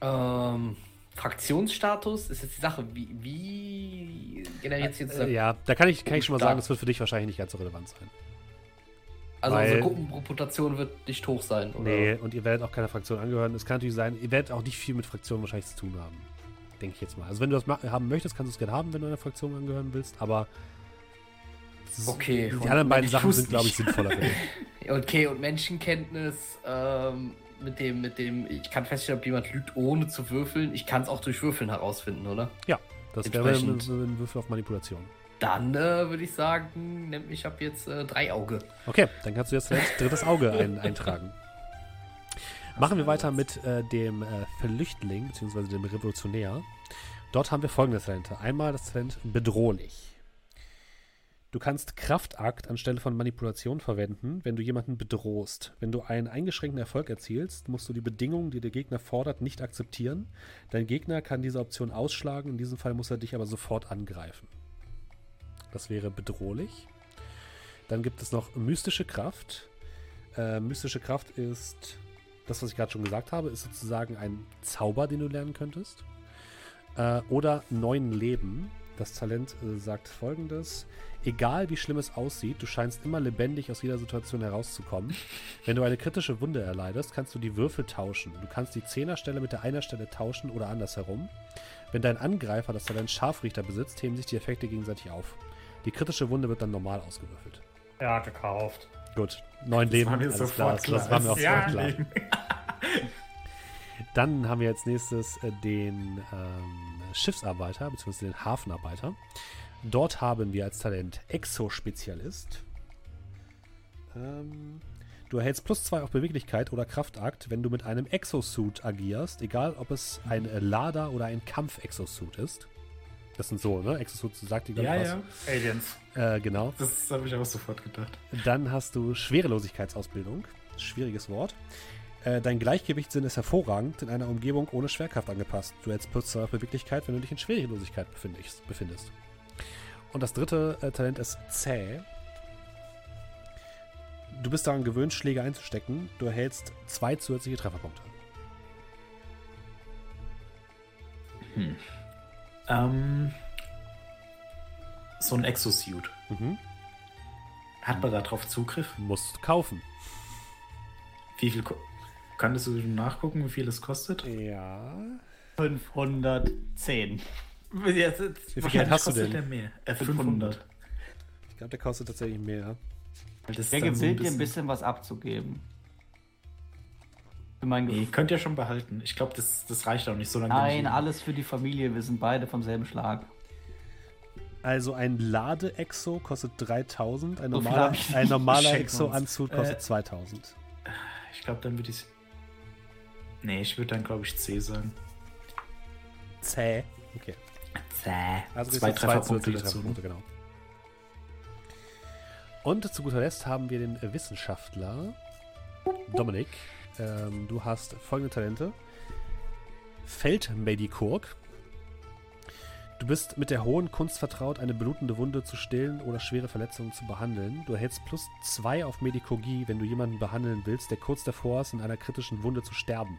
Ähm, Fraktionsstatus ist jetzt die Sache, wie, wie generiert jetzt Äh, ja, da kann ich, kann ich schon mal sagen, das wird für dich wahrscheinlich nicht ganz so relevant sein. Also weil- unsere Gruppenreputation wird nicht hoch sein, oder? Nee, und ihr werdet auch keiner Fraktion angehören. Es kann natürlich sein, ihr werdet auch nicht viel mit Fraktionen wahrscheinlich zu tun haben. Denke ich jetzt mal. Also wenn du das haben möchtest, kannst du es gerne haben, wenn du einer Fraktion angehören willst, aber Okay, die anderen beiden Sachen sind, glaube ich, sinnvoller. Okay, und Menschenkenntnis, ähm, mit dem, mit dem, ich kann feststellen, ob jemand lügt, ohne zu würfeln. Ich kann es auch durch Würfeln herausfinden, oder? Ja, das wäre ein, ein Würfel auf Manipulation. Dann äh, würde ich sagen, mich ab jetzt äh, Dreiauge. Okay, dann kannst du jetzt vielleicht drittes Auge ein, eintragen. Machen wir weiter mit äh, dem äh, Flüchtling, beziehungsweise dem Revolutionär. Dort haben wir folgende Talente. Einmal das Talent bedrohlich. Du kannst Kraftakt anstelle von Manipulation verwenden, wenn du jemanden bedrohst. Wenn du einen eingeschränkten Erfolg erzielst, musst du die Bedingungen, die der Gegner fordert, nicht akzeptieren. Dein Gegner kann diese Option ausschlagen, in diesem Fall muss er dich aber sofort angreifen. Das wäre bedrohlich. Dann gibt es noch mystische Kraft. Äh, mystische Kraft ist das, was ich gerade schon gesagt habe, ist sozusagen ein Zauber, den du lernen könntest. Äh, oder neun Leben. Das Talent äh, sagt folgendes: Egal wie schlimm es aussieht, du scheinst immer lebendig aus jeder Situation herauszukommen. Wenn du eine kritische Wunde erleidest, kannst du die Würfel tauschen. Du kannst die Zehnerstelle mit der Einerstelle tauschen oder andersherum. Wenn dein Angreifer das Talent Scharfrichter besitzt, heben sich die Effekte gegenseitig auf. Die kritische Wunde wird dann normal ausgewürfelt. Ja, gekauft. Gut, neun Leben, war mir alles klar. Das war mir auch Ja, klar. Dann haben wir als nächstes äh, den ähm, Schiffsarbeiter bzw. den Hafenarbeiter. Dort haben wir als Talent Exo-Spezialist. Ähm, du erhältst plus zwei auf Beweglichkeit oder Kraftakt, wenn du mit einem Exosuit agierst, egal ob es ein äh, Lader oder ein Kampf-Exosuit ist. Das sind so, ne? Exosuit sagt die Ja, ja. Aliens. Äh, genau. Das habe ich auch sofort gedacht. Dann hast du Schwerelosigkeitsausbildung. Schwieriges Wort. Äh, dein Gleichgewichtssinn ist hervorragend in einer Umgebung ohne Schwerkraft angepasst. Du hältst plus zwei auf Beweglichkeit, wenn du dich in Schwerelosigkeit befindest. befindest. Und das dritte äh, Talent ist zäh. Du bist daran gewöhnt, Schläge einzustecken. Du erhältst zwei zusätzliche Trefferpunkte. Ähm, so ein Exosuit. Mhm. Hat man darauf Zugriff? Musst kaufen. Wie viel ko Könntest du nachgucken, wie viel es kostet? Ja. 510. Jetzt, Wie viel Geld hast du denn? Der mehr. Äh, 500. 500. Ich glaube, der kostet tatsächlich mehr. Das Der gewillt dir ein bisschen was abzugeben. Für mein Nee, Gefühl. könnt ihr schon behalten. Ich glaube, das, das reicht auch nicht so lange. Nein, alles für die Familie. Wir sind beide vom selben Schlag. Also ein Lade-Exo kostet 3000, ein So normaler, ein normaler Exo-Anzug uns. kostet Äh, 2000. Ich glaube, dann würde ich. Nee, ich würde dann, glaube ich, C sagen. Zäh. Okay. Zäh. Also Zwei Trefferpunkte zusätzliche dazu. ne? Trefferpunkte, genau. Und zu guter Letzt haben wir den äh, Wissenschaftler Dominik. Ähm, du hast folgende Talente. Feldmedikurg. Du bist mit der hohen Kunst vertraut, eine blutende Wunde zu stillen oder schwere Verletzungen zu behandeln. Du erhältst plus zwei auf Medikogie, wenn du jemanden behandeln willst, der kurz davor ist, in einer kritischen Wunde zu sterben.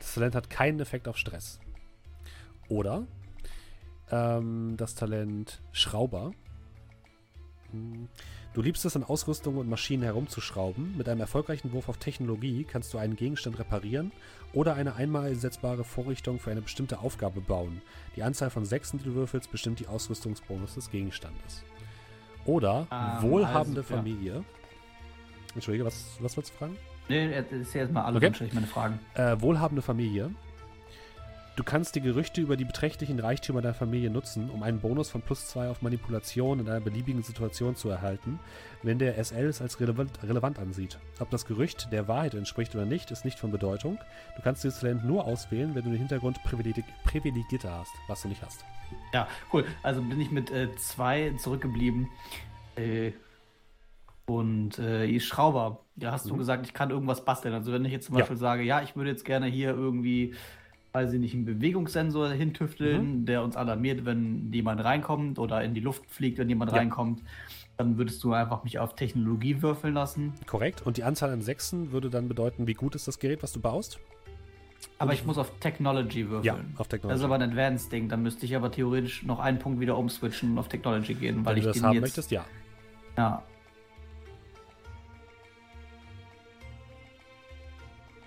Das Talent hat keinen Effekt auf Stress. Oder ähm, das Talent Schrauber. Hm. Du liebst es, an Ausrüstung und Maschinen herumzuschrauben. Mit einem erfolgreichen Wurf auf Technologie kannst du einen Gegenstand reparieren oder eine einmal einsetzbare Vorrichtung für eine bestimmte Aufgabe bauen. Die Anzahl von Sechsen, die du würfelst, bestimmt die Ausrüstungsbonus des Gegenstandes. Oder Ähm, wohlhabende also, ja. Familie. Entschuldige, was, was wolltest du fragen? Nee, das ist ja erstmal alles, Okay. meine Fragen. Äh, wohlhabende Familie. Du kannst die Gerüchte über die beträchtlichen Reichtümer deiner Familie nutzen, um einen Bonus von plus 2 auf Manipulation in einer beliebigen Situation zu erhalten, wenn der SL es als relevant, relevant ansieht. Ob das Gerücht der Wahrheit entspricht oder nicht, ist nicht von Bedeutung. Du kannst dieses Talent nur auswählen, wenn du den Hintergrund privileg privilegierter hast, was du nicht hast. Ja, cool. Also bin ich mit äh, zwei zurückgeblieben. Äh, und äh, Schrauber. Ja, hast du Mhm. gesagt, ich kann irgendwas basteln. Also wenn ich jetzt zum Ja. Beispiel sage, ja, ich würde jetzt gerne hier irgendwie, weiß ich nicht, einen Bewegungssensor hintüfteln, der uns alarmiert, wenn jemand reinkommt oder in die Luft fliegt, wenn jemand Ja. reinkommt, dann würdest du einfach mich auf Technologie würfeln lassen. Korrekt. Und die Anzahl an Sechsen würde dann bedeuten, wie gut ist das Gerät, was du baust? Aber ich muss auf Technology würfeln. Ja, auf Das Technology. ist aber ein Advanced-Ding. Dann müsste ich aber theoretisch noch einen Punkt wieder umswitchen und auf Technology gehen, weil Wenn ich du das den haben jetzt, möchtest, ja. Ja.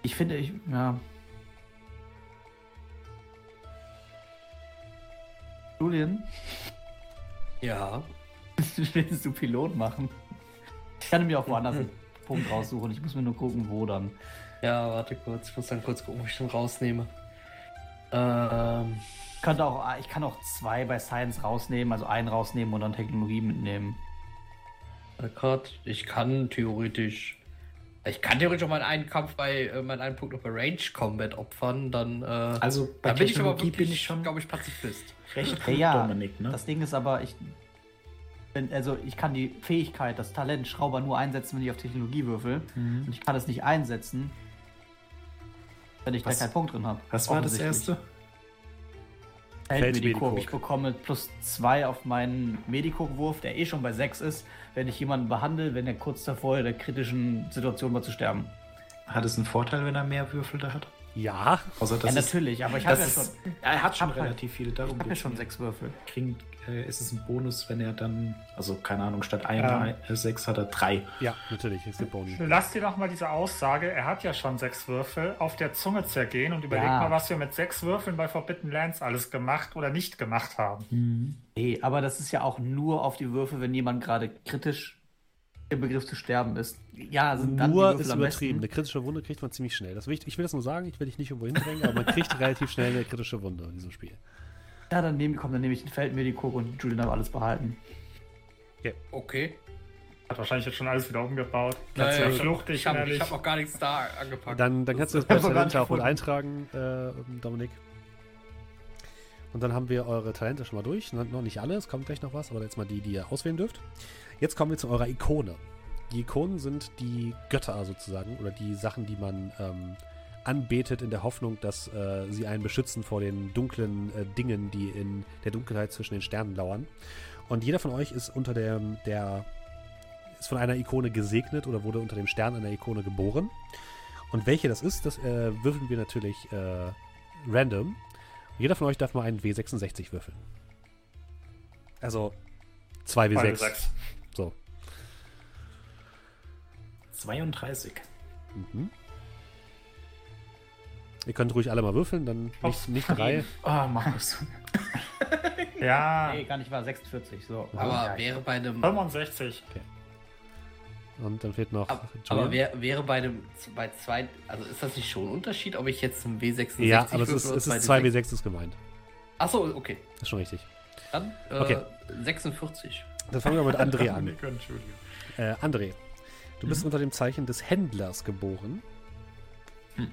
Ich finde, ich, ja. Julian, Ja. willst du Pilot machen? Ich kann mir auch woanders einen Punkt raussuchen. Ich muss mir nur gucken, wo dann. Ja, warte kurz. Ich muss dann kurz gucken, ob ich den rausnehme. Ähm, Ich, könnte auch, ich kann auch zwei bei Science rausnehmen, also einen rausnehmen und dann Technologie mitnehmen. Gott, ich kann theoretisch. Ich kann theoretisch auch meinen einen Kampf bei, äh, meinen einen Punkt noch bei Range Combat opfern, dann. Äh, Also bei da bin ich aber Technologie wirklich, bin ich schon glaube ich, Pazifist. recht Ja, gut, ja, Dominik, ne? Das Ding ist aber, ich. Wenn, also ich kann die Fähigkeit, das Talent Schrauber nur einsetzen, wenn ich auf Technologie würfel. Mhm. Und ich kann es nicht einsetzen, wenn ich Was- da keinen Punkt drin habe. Was war das erste? Feldmedikurg. Feldmedikurg. Ich bekomme plus zwei auf meinen Medikurg-Wurf, der eh schon bei sechs ist, wenn ich jemanden behandle, wenn er kurz davor in der kritischen Situation war zu sterben. Hat es einen Vorteil, wenn er mehr Würfel da hat? Ja. Außer ja, das ist, natürlich, aber ich habe ja schon, er hat schon hab halt- relativ viele. ich Darum hab ja schon mir. sechs Würfel. Kriegt, äh, ist es ein Bonus, wenn er dann, also keine Ahnung, statt ein, Ähm. äh, sechs hat er drei. Ja, natürlich, ist der Boni. Lass dir doch mal diese Aussage, er hat ja schon sechs Würfel, auf der Zunge zergehen und überleg Ja. mal, was wir mit sechs Würfeln bei Forbidden Lands alles gemacht oder nicht gemacht haben. Nee, aber das ist ja auch nur auf die Würfel, wenn jemand gerade kritisch der Begriff zu sterben ist. Ja, sind dann die Nur ist übertrieben. Eine kritische Wunde kriegt man ziemlich schnell. Das will ich, ich will das nur sagen, ich will dich nicht irgendwo hindrängen, aber man kriegt relativ schnell eine kritische Wunde in diesem Spiel. Ja, dann nehme, komm, dann nehme ich den Feldmedico und Julian darf alles behalten. Okay. Hat wahrscheinlich jetzt schon alles wieder umgebaut. Naja, ich fluchtig ich habe hab auch gar nichts da angepackt. Dann, dann kannst du das bei Talente auch wohl eintragen, äh, Dominik. Und dann haben wir eure Talente schon mal durch. Noch noch nicht alle, es kommt gleich noch was, aber jetzt mal die, die ihr auswählen dürft. Jetzt kommen wir zu eurer Ikone. Die Ikonen sind die Götter sozusagen oder die Sachen, die man ähm, anbetet in der Hoffnung, dass äh, sie einen beschützen vor den dunklen äh, Dingen, die in der Dunkelheit zwischen den Sternen lauern. Und jeder von euch ist unter der, der ist von einer Ikone gesegnet oder wurde unter dem Stern einer Ikone geboren. Und welche das ist, das äh, würfeln wir natürlich äh, random. Jeder von euch darf mal einen W66 würfeln. Also 2W6. 32. Mhm. Ihr könnt ruhig alle mal würfeln, dann nicht, Ups. nicht drei. Ah, Markus. Ja, Nee, gar nicht wahr, 46. So. aber Ja, wäre bei einem. 65. Und dann fehlt noch Ab, aber wär, wäre bei dem bei zwei, also ist das nicht schon ein Unterschied, ob ich jetzt einen W66 Ja, aber es ist, es oder ist 2W6? 2W6 ist gemeint. Achso, okay. Das ist schon richtig. Dann äh, Okay. 46. Dann fangen wir mit André an. Äh, André, du bist unter dem Zeichen des Händlers geboren. Hm.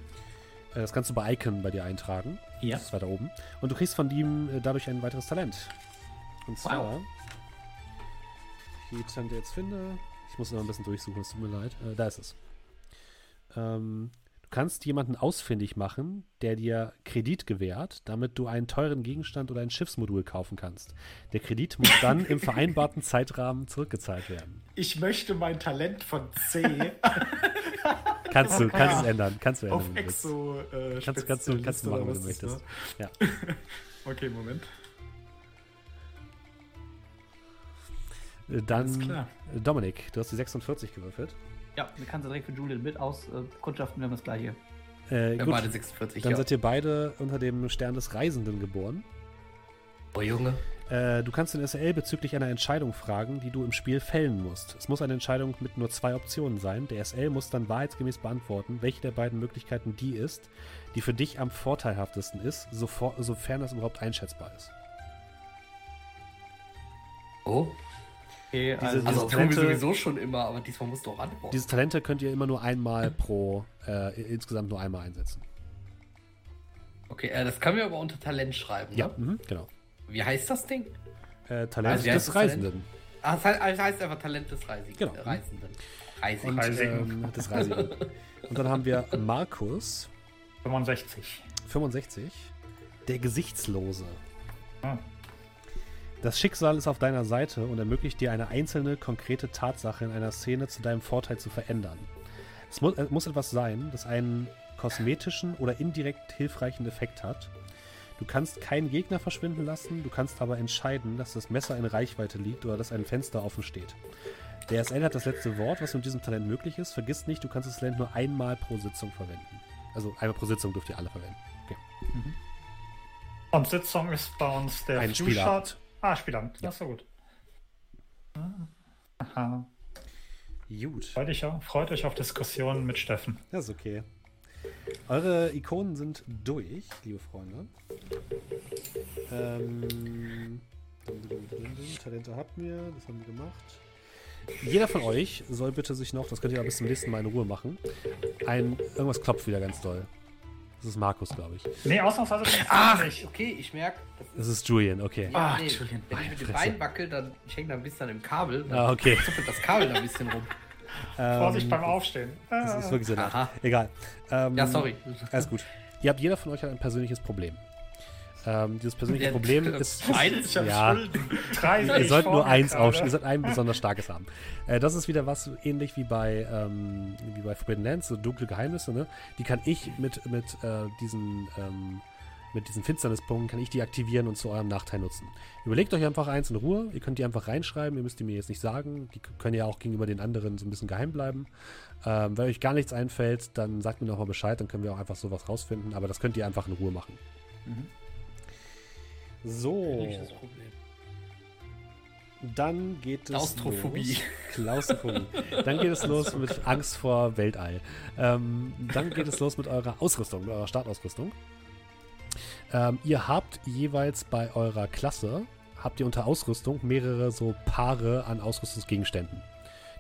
Äh, Das kannst du bei Icon bei dir eintragen. Ja. Das ist weiter oben. Und du kriegst von ihm äh, dadurch ein weiteres Talent. Und zwar, ich die Talente jetzt finde, ich muss noch ein bisschen durchsuchen, es tut mir leid. Äh, da ist es. Ähm, kannst jemanden ausfindig machen, der dir Kredit gewährt, damit du einen teuren Gegenstand oder ein Schiffsmodul kaufen kannst. Der Kredit muss dann im vereinbarten Zeitrahmen zurückgezahlt werden. Ich möchte mein Talent von C Kannst du, kannst es ändern. Kannst du ändern. auf. Exo äh, Kannst, kannst, du, kannst du machen, wenn du möchtest. Ja. das? Okay, Moment. Äh, Dann, Dominik, du hast die 46 gewürfelt. Ja, dann kannst du direkt für Julian mit aus äh, Kundschaften, wir haben das gleiche. Äh, Wir gut, beide 46. dann ja. seid ihr beide unter dem Stern des Reisenden geboren. Oh Junge. Äh, du kannst den SL bezüglich einer Entscheidung fragen, die du im Spiel fällen musst. Es muss eine Entscheidung mit nur zwei Optionen sein. Der SL muss dann wahrheitsgemäß beantworten, welche der beiden Möglichkeiten die ist, die für dich am vorteilhaftesten ist, sofern das überhaupt einschätzbar ist. Oh. Okay, Diese- also, diese- Also tun wir Talente- sowieso schon immer, aber diesmal musst du auch antworten. Diese Talente könnt ihr immer nur einmal pro, äh, insgesamt nur einmal einsetzen. Okay, äh, das können wir aber unter Talent schreiben, Ja, ne? mhm, genau. Wie heißt das Ding? Äh, Talent Also, des? Reisenden. Ah, es heißt, es heißt einfach Talent des Reisigen. Genau. äh, Reisenden. Reisig. Und, Reisigen. ähm, des Reisigen. Und dann haben wir Markus, 65. 65, der Gesichtslose. Ah. Das Schicksal ist auf deiner Seite und ermöglicht dir eine einzelne, konkrete Tatsache in einer Szene zu deinem Vorteil zu verändern. Es muss, es muss etwas sein, das einen kosmetischen oder indirekt hilfreichen Effekt hat. Du kannst keinen Gegner verschwinden lassen, du kannst aber entscheiden, dass das Messer in Reichweite liegt oder dass ein Fenster offen steht. Der SL hat das letzte Wort, was mit diesem Talent möglich ist. Vergiss nicht, du kannst das Talent nur einmal pro Sitzung verwenden. Also einmal pro Sitzung dürft ihr alle verwenden. Okay. Und Sitzung ist bei uns der Ein. Shot. Ah, Spielabend. Das ist so gut. Aha. Gut. Freut euch, auf- freut euch auf Diskussionen mit Steffen. Das ist okay. Eure Ikonen sind durch, liebe Freunde. Ähm, Talente habt ihr, das haben wir gemacht. Jeder von euch soll bitte sich noch, das könnt ihr aber bis zum nächsten Mal in Ruhe machen, ein, irgendwas klopft wieder ganz doll. Das ist Markus, glaube ich. Nee, ausnahmsweise bin ich Ach, nicht. okay, ich merke. Das ist Julian, okay. Ah, nee, Entschuldigung. wenn ich mit dem. Bein wackel, dann ich hänge da ein bisschen an dem Kabel. Dann Ah, okay. zuppelt das Kabel da ein bisschen rum. Vorsicht Ähm, beim Aufstehen. Das ist wirklich so. Egal. Ähm, Ja, sorry. Alles gut. Ihr habt jeder von euch hat ein persönliches Problem. Ähm, dieses persönliche Ja, Problem ist. Eins? Ja, Drei ihr sollt nur eins aufstehen. Ihr sollt ein besonders starkes haben. Äh, das ist wieder was ähnlich wie bei, ähm, wie bei Forbidden Lands, so dunkle Geheimnisse, ne? Die kann ich mit, mit äh, diesen. Ähm, mit diesen Finsternispunkten kann ich die aktivieren und zu eurem Nachteil nutzen. Überlegt euch einfach eins in Ruhe. Ihr könnt die einfach reinschreiben. Ihr müsst die mir jetzt nicht sagen. Die können ja auch gegenüber den anderen so ein bisschen geheim bleiben. Ähm, wenn euch gar nichts einfällt, dann sagt mir nochmal Bescheid. Dann können wir auch einfach sowas rausfinden. Aber das könnt ihr einfach in Ruhe machen. Mhm. So. Dann geht es Klaustrophobie. los. Klaustrophobie. Dann geht es los mit Angst vor Weltall. Ähm, dann geht es los mit eurer Ausrüstung, mit eurer Startausrüstung. Ähm, ihr habt jeweils bei eurer Klasse, habt ihr unter Ausrüstung mehrere so Paare an Ausrüstungsgegenständen.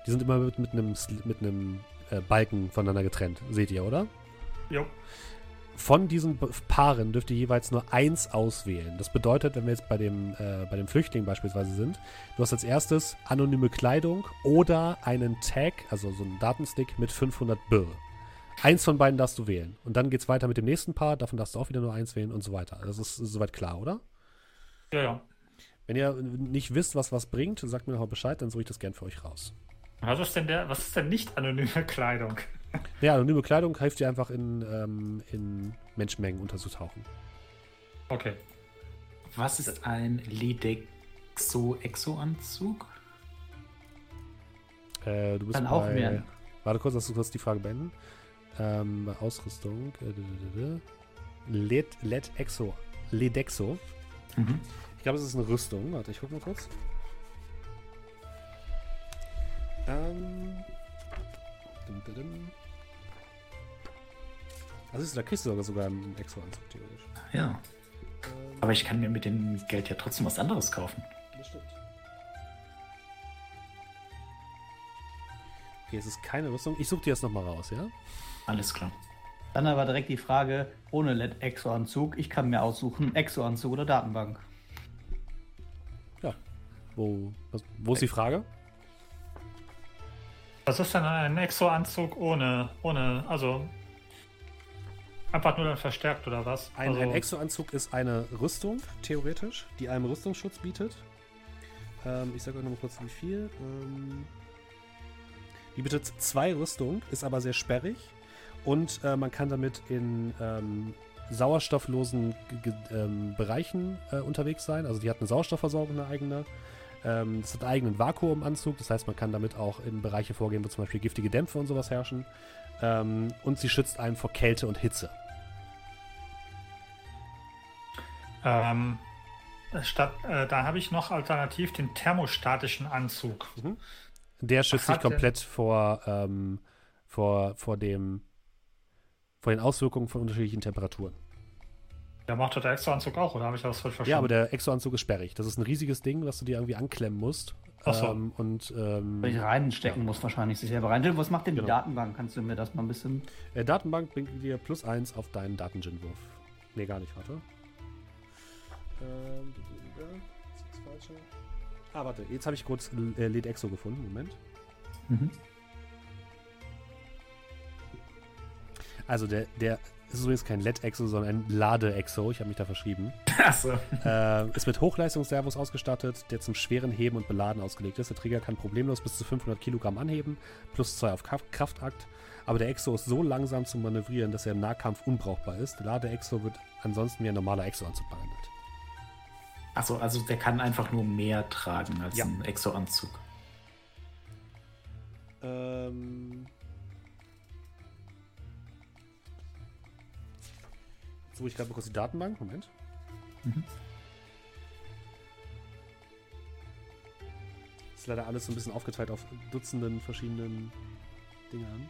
Die sind immer mit, mit einem, mit einem äh, Balken voneinander getrennt. Seht ihr, oder? Jo. Von diesen Paaren dürft ihr jeweils nur eins auswählen. Das bedeutet, wenn wir jetzt bei dem, äh, bei dem Flüchtling beispielsweise sind, du hast als erstes anonyme Kleidung oder einen Tag, also so einen Datenstick mit 500 Birr. Eins von beiden darfst du wählen. Und dann geht's weiter mit dem nächsten Paar, davon darfst du auch wieder nur eins wählen und so weiter. Das ist, ist soweit klar, oder? Ja, ja. Wenn ihr nicht wisst, was was bringt, sagt mir noch mal Bescheid, dann suche ich das gern für euch raus. Was ist denn der, was ist denn nicht anonyme Kleidung? Ja, anonyme Kleidung hilft dir einfach in, ähm, in Menschenmengen unterzutauchen. Okay. Was ist ein Lidexo-Exo-Anzug? Äh, du bist Kann bei, auch werden. Warte kurz, lass du kurz die Frage beenden. Ähm, bei Ausrüstung. Äh, d- d- d- Led, Led Exo. Ledexo. Mhm. Ich glaube, es ist eine Rüstung. Warte, ich guck mal kurz. Ähm. Dum, dum, dum. Also ist, da kriegst du sogar, sogar einen Exo-Anzug, theoretisch. Ja. Aber ich kann mir mit dem Geld ja trotzdem was anderes kaufen. Das stimmt. Okay, es ist keine Rüstung. Ich suche dir das nochmal raus, ja? Alles klar. Dann aber direkt die Frage, ohne LED-Exo-Anzug, ich kann mir aussuchen, Exo-Anzug oder Datenbank. Ja. Wo, was, wo ist die Frage? Was ist denn ein Exo-Anzug ohne, ohne, also einfach nur dann verstärkt oder was? Ein, also, ein Exo-Anzug ist eine Rüstung, theoretisch, die einem Rüstungsschutz bietet. Ähm, ich sage euch nochmal kurz, wie viel. Ähm, die bietet zwei Rüstung, ist aber sehr sperrig. Und äh, man kann damit in ähm, sauerstofflosen ähm, Bereichen äh, unterwegs sein. Also die hat eine Sauerstoffversorgung, eine eigene. Ähm, es hat einen eigenen Vakuumanzug, das heißt, man kann damit auch in Bereiche vorgehen, wo zum Beispiel giftige Dämpfe und sowas herrschen. Ähm, und sie schützt einen vor Kälte und Hitze. Ähm, statt, äh, da habe ich noch alternativ den thermostatischen Anzug. Der schützt dich komplett vor, ähm, vor, vor dem vor den Auswirkungen von unterschiedlichen Temperaturen. Der macht doch der Exo-Anzug auch, oder habe ich das falsch verstanden? Ja, aber der Exo-Anzug ist sperrig. Das ist ein riesiges Ding, was du dir irgendwie anklemmen musst. Ach so. Ähm, und ähm, Weil ich reinstecken muss, wahrscheinlich sich selber rein. Was macht denn Genau. die Datenbank? Kannst du mir das mal ein bisschen. äh, Datenbank bringt dir plus eins auf deinen Datengenwurf. Nee, gar nicht, warte. Ähm, das Falsche. Ah, warte, jetzt habe ich kurz äh, Led Exo gefunden. Moment. Mhm. Also der, der ist übrigens kein LED-Exo, sondern ein Lade-Exo. Ich habe mich da verschrieben. Achso. äh, ist mit Hochleistungsservos ausgestattet, der zum schweren Heben und Beladen ausgelegt ist. Der Trigger kann problemlos bis zu 500 Kilogramm anheben, plus 2 auf Kraft Kraftakt. Aber der Exo ist so langsam zu manövrieren, dass er im Nahkampf unbrauchbar ist. Der Lade-Exo wird ansonsten wie ein normaler Exo-Anzug behandelt. Achso, also der kann einfach nur mehr tragen als Ja. ein Exo-Anzug. Ähm. Jetzt suche ich gerade kurz die Datenbank. Moment. Mhm. Ist leider alles so ein bisschen aufgeteilt auf Dutzenden verschiedenen Dingern.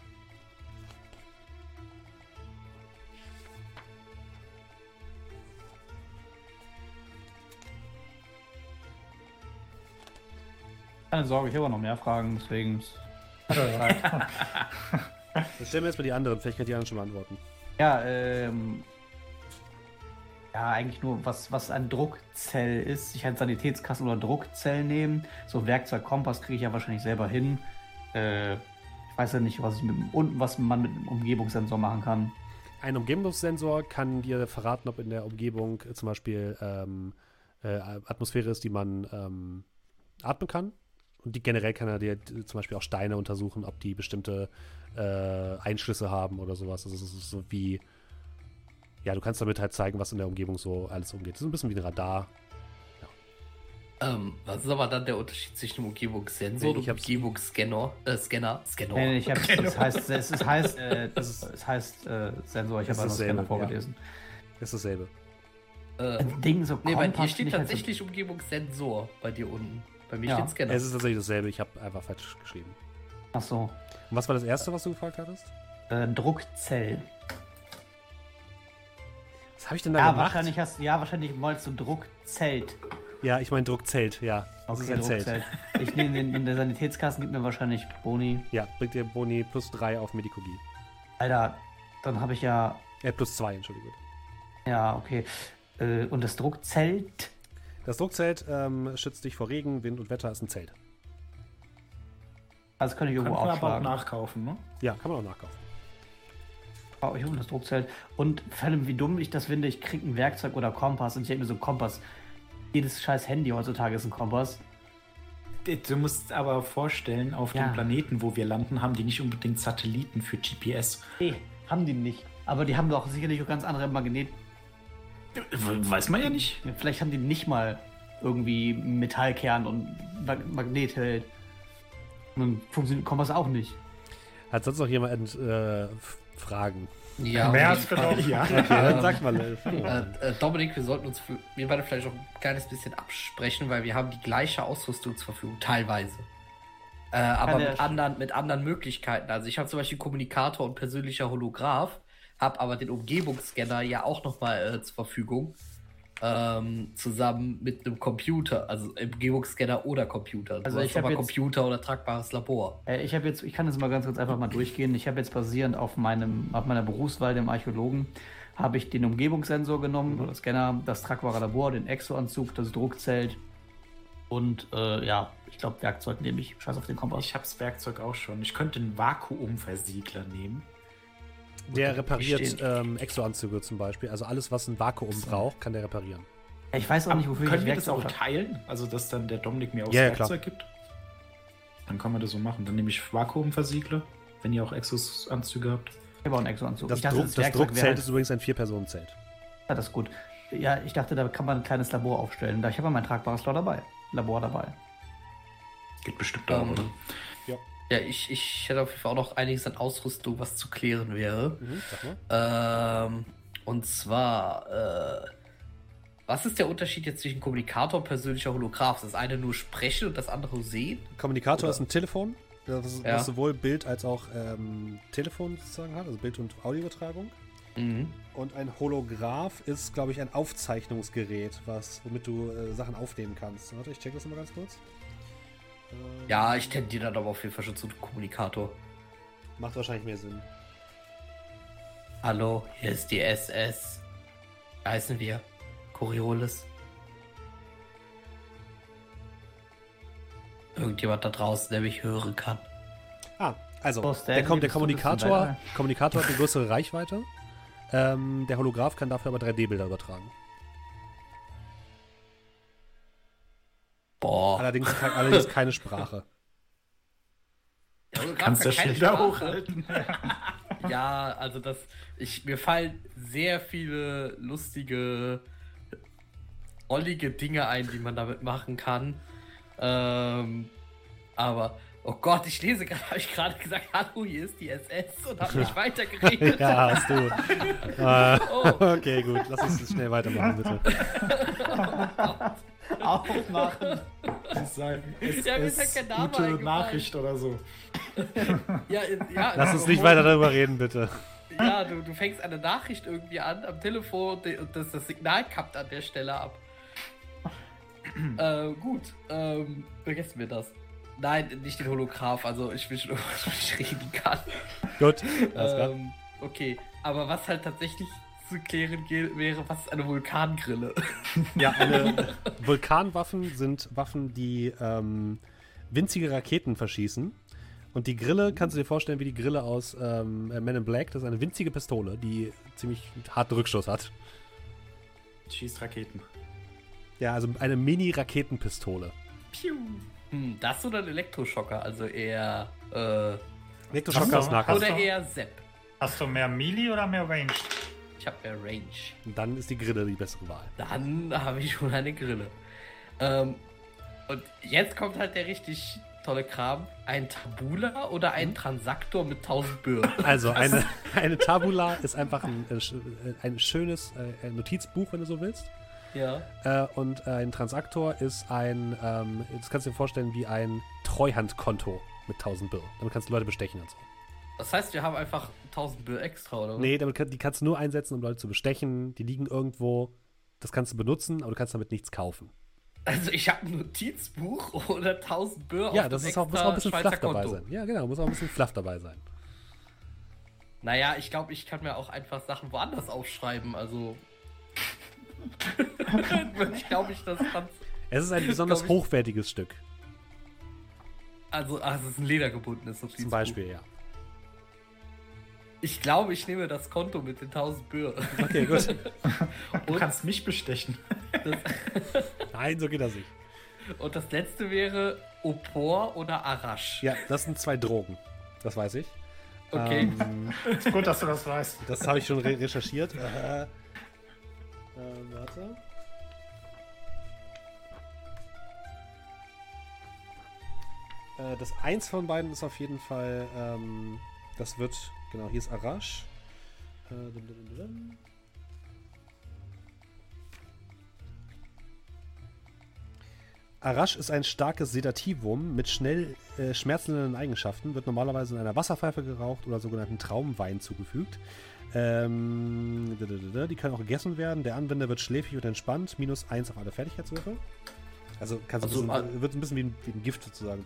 Keine Sorge, ich habe noch mehr Fragen, deswegen. Dann stellen wir jetzt mal die anderen. Vielleicht kann die anderen schon beantworten. Ja, ähm. Ja, eigentlich nur, was, was ein Druckzell ist. Ich kann Sanitätskasten oder Druckzell nehmen. So Werkzeug, Kompass kriege ich ja wahrscheinlich selber hin. Äh, ich weiß ja nicht, was ich mit und was man mit einem Umgebungssensor machen kann. Ein Umgebungssensor kann dir verraten, ob in der Umgebung zum Beispiel ähm, äh, Atmosphäre ist, die man ähm, atmen kann. Und die generell kann er dir zum Beispiel auch Steine untersuchen, ob die bestimmte äh, Einschlüsse haben oder sowas. Also es ist so wie, ja, du kannst damit halt zeigen, was in der Umgebung so alles umgeht. Das ist ein bisschen wie ein Radar. Ähm, was ist aber dann der Unterschied zwischen einem Umgebungssensor Nee, und Umgebungsscanner? Äh, Scanner? Scanner. Nee, nee, ich hab, es heißt, es ist, heißt, äh, das ist, es heißt äh, Sensor, ich Es habe ist nur Scanner dasselbe, vorgelesen. Ist dasselbe. äh, Ein Ding so nee, bei dir steht halt tatsächlich Umgebungssensor bei dir unten. Bei mir Ja. steht Scanner. Es ist tatsächlich dasselbe, ich habe einfach falsch geschrieben. Ach so. Und was war das erste, was du gefragt hattest? Äh, Druckzell. Was habe ich denn da Ja, gemacht? wahrscheinlich hast ja, wahrscheinlich wolltest du Druckzelt. Ja, ich meine Druckzelt, ja. Das ist ein Zelt. Druckzelt. Ich nehme den in der Sanitätskasten, gibt mir wahrscheinlich Boni. Ja, bringt dir Boni plus 3 auf Medikogie. Alter, dann habe ich ja. Äh, plus 2, Entschuldigung. Ja, okay. Äh, und das Druckzelt. Das Druckzelt ähm, schützt dich vor Regen, Wind und Wetter, ist ein Zelt. Das könnte ich Kann irgendwo man aber auch aufschlagen. nachkaufen, ne? Ja, kann man auch nachkaufen. Brauche ich um das Druckzelt. Und vor allem, wie dumm ich das finde, ich kriege ein Werkzeug oder Kompass und ich denke mir so, Kompass. Jedes scheiß Handy heutzutage ist ein Kompass. Du musst aber vorstellen, auf Ja. dem Planeten, wo wir landen, haben die nicht unbedingt Satelliten für GPS. Nee, haben die nicht. Aber die haben doch sicherlich auch ganz andere Magnet. Weiß man ja nicht. Vielleicht haben die nicht mal irgendwie Metallkern und Mag Magnetheld. Und dann funktioniert Kompass auch nicht. Hat sonst noch jemand äh, Fragen? ja, Mehr als genug. Ja. Okay, dann sag mal. Äh, Äh, Dominik, wir sollten uns wir beide vielleicht auch ein kleines bisschen absprechen, weil wir haben die gleiche Ausrüstung zur Verfügung, teilweise. Äh, aber mit anderen, mit anderen Möglichkeiten. Also ich habe zum Beispiel Kommunikator und persönlicher Holograph, habe aber den Umgebungsscanner ja auch nochmal äh, zur Verfügung. Ähm, zusammen mit einem Computer, also Umgebungsscanner oder Computer. Du Also ich hab aber jetzt- Computer oder tragbares Labor. Äh, ich habe jetzt, ich kann das mal ganz kurz einfach mal durchgehen. Ich habe jetzt basierend auf meinem, auf meiner Berufswahl, dem Archäologen, habe ich den Umgebungssensor genommen, oder Scanner, das tragbare Labor, den Exoanzug, das Druckzelt und äh, ja, ich glaube Werkzeug nehme ich. Scheiß auf den Kompass. Ich hab's Werkzeug auch schon. Ich könnte einen Vakuumversiegler nehmen. Der repariert ähm, Exoanzüge zum Beispiel. Also alles, was ein Vakuum braucht, kann der reparieren. Ich weiß auch nicht, wofür Können ich wir das auch hab. teilen? Also, dass dann der Dominik mir auch Ja, ja, das Werkzeug gibt? Dann kann man das so machen. Dann nehme ich Vakuumversiegler, wenn ihr auch Exos-Anzüge habt. Ich habe auch einen Exoanzug. Das, dachte, Druck, das wäre Druckzelt ist übrigens ein Vier-Personen-Zelt. Ja, das ist gut. Ja, ich dachte, da kann man ein kleines Labor aufstellen. Da ich habe ja mein tragbares Labor dabei. Labor dabei. Geht bestimmt auch, Ähm, oder? Ja, ich, ich hätte auf jeden Fall auch noch einiges an Ausrüstung, was zu klären wäre. Mhm, mal. Ähm, und zwar, äh, was ist der Unterschied jetzt zwischen Kommunikator und persönlicher Holograph? Ist das eine nur sprechen und das andere sehen? Kommunikator Oder- ist ein Telefon, das, Ja. sowohl Bild als auch ähm, Telefon sozusagen hat, also Bild- und Audioübertragung. Mhm. Und ein Holograph ist, glaube ich, ein Aufzeichnungsgerät, was, womit du äh, Sachen aufnehmen kannst. Warte, ich check das nochmal ganz kurz. Ja, ich tendiere dann aber auf jeden Fall schon zu Kommunikator. Macht wahrscheinlich mehr Sinn. Hallo, hier ist die SS. Wie heißen wir? Coriolis. Irgendjemand da draußen, der mich hören kann. Ah, also, Oh, der, Kom der Kommunikator? Kommunikator hat eine größere Reichweite. Ähm, der Holograph kann dafür aber 3D-Bilder übertragen. Boah. Allerdings, ke- allerdings keine Sprache. Ja, du Kannst ja du Sprache. hochhalten? Ja, also das. Ich, mir fallen sehr viele lustige, rollige Dinge ein, die man damit machen kann. Ähm, aber, oh Gott, ich lese gerade, habe ich gerade gesagt, hallo, hier ist die SS und habe nicht weitergeredet. ja, hast du. äh, Oh. okay, gut. Lass uns schnell weitermachen, bitte. Aufmachen. Sagen, es Ja, ist gute eingefallen. Nachricht oder so. Ja, ja, Lass uns nicht weiter darüber reden, bitte. Ja, du, du fängst eine Nachricht irgendwie an am Telefon und, und das, das Signal kappt an der Stelle ab. äh, gut, ähm, vergessen wir das. Nein, nicht den Holograph, also ich will schon irgendwas, was ich reden kann. Gut, alles klar. Ähm, okay, aber was halt tatsächlich zu klären wäre, was ist eine Vulkangrille? Ja, eine Vulkanwaffen sind Waffen, die ähm, winzige Raketen verschießen. Und die Grille kannst du dir vorstellen wie die Grille aus ähm, Men in Black. Das ist eine winzige Pistole, die ziemlich harten Rückstoß hat. Schießt Raketen. Ja, also eine Mini-Raketenpistole. Piu. Hm, das oder ein Elektroschocker, also eher, äh, Elektroschocker ist. Nahkampf. oder eher Sepp. Hast du mehr Melee oder mehr Range? Ich habe mehr Range. Dann ist die Grille die bessere Wahl. Dann habe ich schon eine Grille. Ähm, und jetzt kommt halt der richtig tolle Kram. Ein Tabula oder ein Transaktor mit 1000 Birnen. Also eine, eine Tabula ist einfach ein, äh, äh, ein schönes äh, Notizbuch, wenn du so willst. Ja. Und ein Transaktor ist ein, ähm, das kannst du dir vorstellen wie ein Treuhandkonto mit 1000 Bill. Damit kannst du Leute bestechen und so. Das heißt, wir haben einfach 1000 Bill extra, oder? Nee, damit kann, die kannst du nur einsetzen, um Leute zu bestechen. Die liegen irgendwo. Das kannst du benutzen, aber du kannst damit nichts kaufen. Also ich habe ein Notizbuch oder 1000 Bill ja, auf das ist auch, muss auch ein bisschen Schweizer fluff dabei Konto. sein. Ja, genau, muss auch ein bisschen fluff dabei sein. Naja, ich glaube, ich kann mir auch einfach Sachen woanders aufschreiben, also. ich glaube, ich das kann. Es ist ein besonders hochwertiges Stück, Also, ah, es ist ein ledergebundenes Notizbuch. zum Beispiel, ja. Ich glaube, ich nehme das Konto mit den 1000 Bill. Okay, gut. Du Und- kannst mich bestechen. Nein, so geht das nicht. und das letzte wäre Opor oder Arash. Ja, das sind zwei Drogen. Das weiß ich. Okay. Ähm, Ist gut, dass du das weißt. das habe ich schon re recherchiert. Äh, äh, warte. Äh, das eins von beiden ist auf jeden Fall, ähm, das wird, genau, hier ist Arash. Äh. Arash ist ein starkes Sedativum mit schnell äh, schmerzlindernden Eigenschaften, wird normalerweise in einer Wasserpfeife geraucht oder sogenannten Traumwein zugefügt. Ähm, die können auch gegessen werden. Der Anwender wird schläfrig und entspannt. Minus 1 auf alle Fertigkeitswürfe. Also, kannst Also, ein bisschen, wird ein bisschen wie ein, wie ein Gift sozusagen.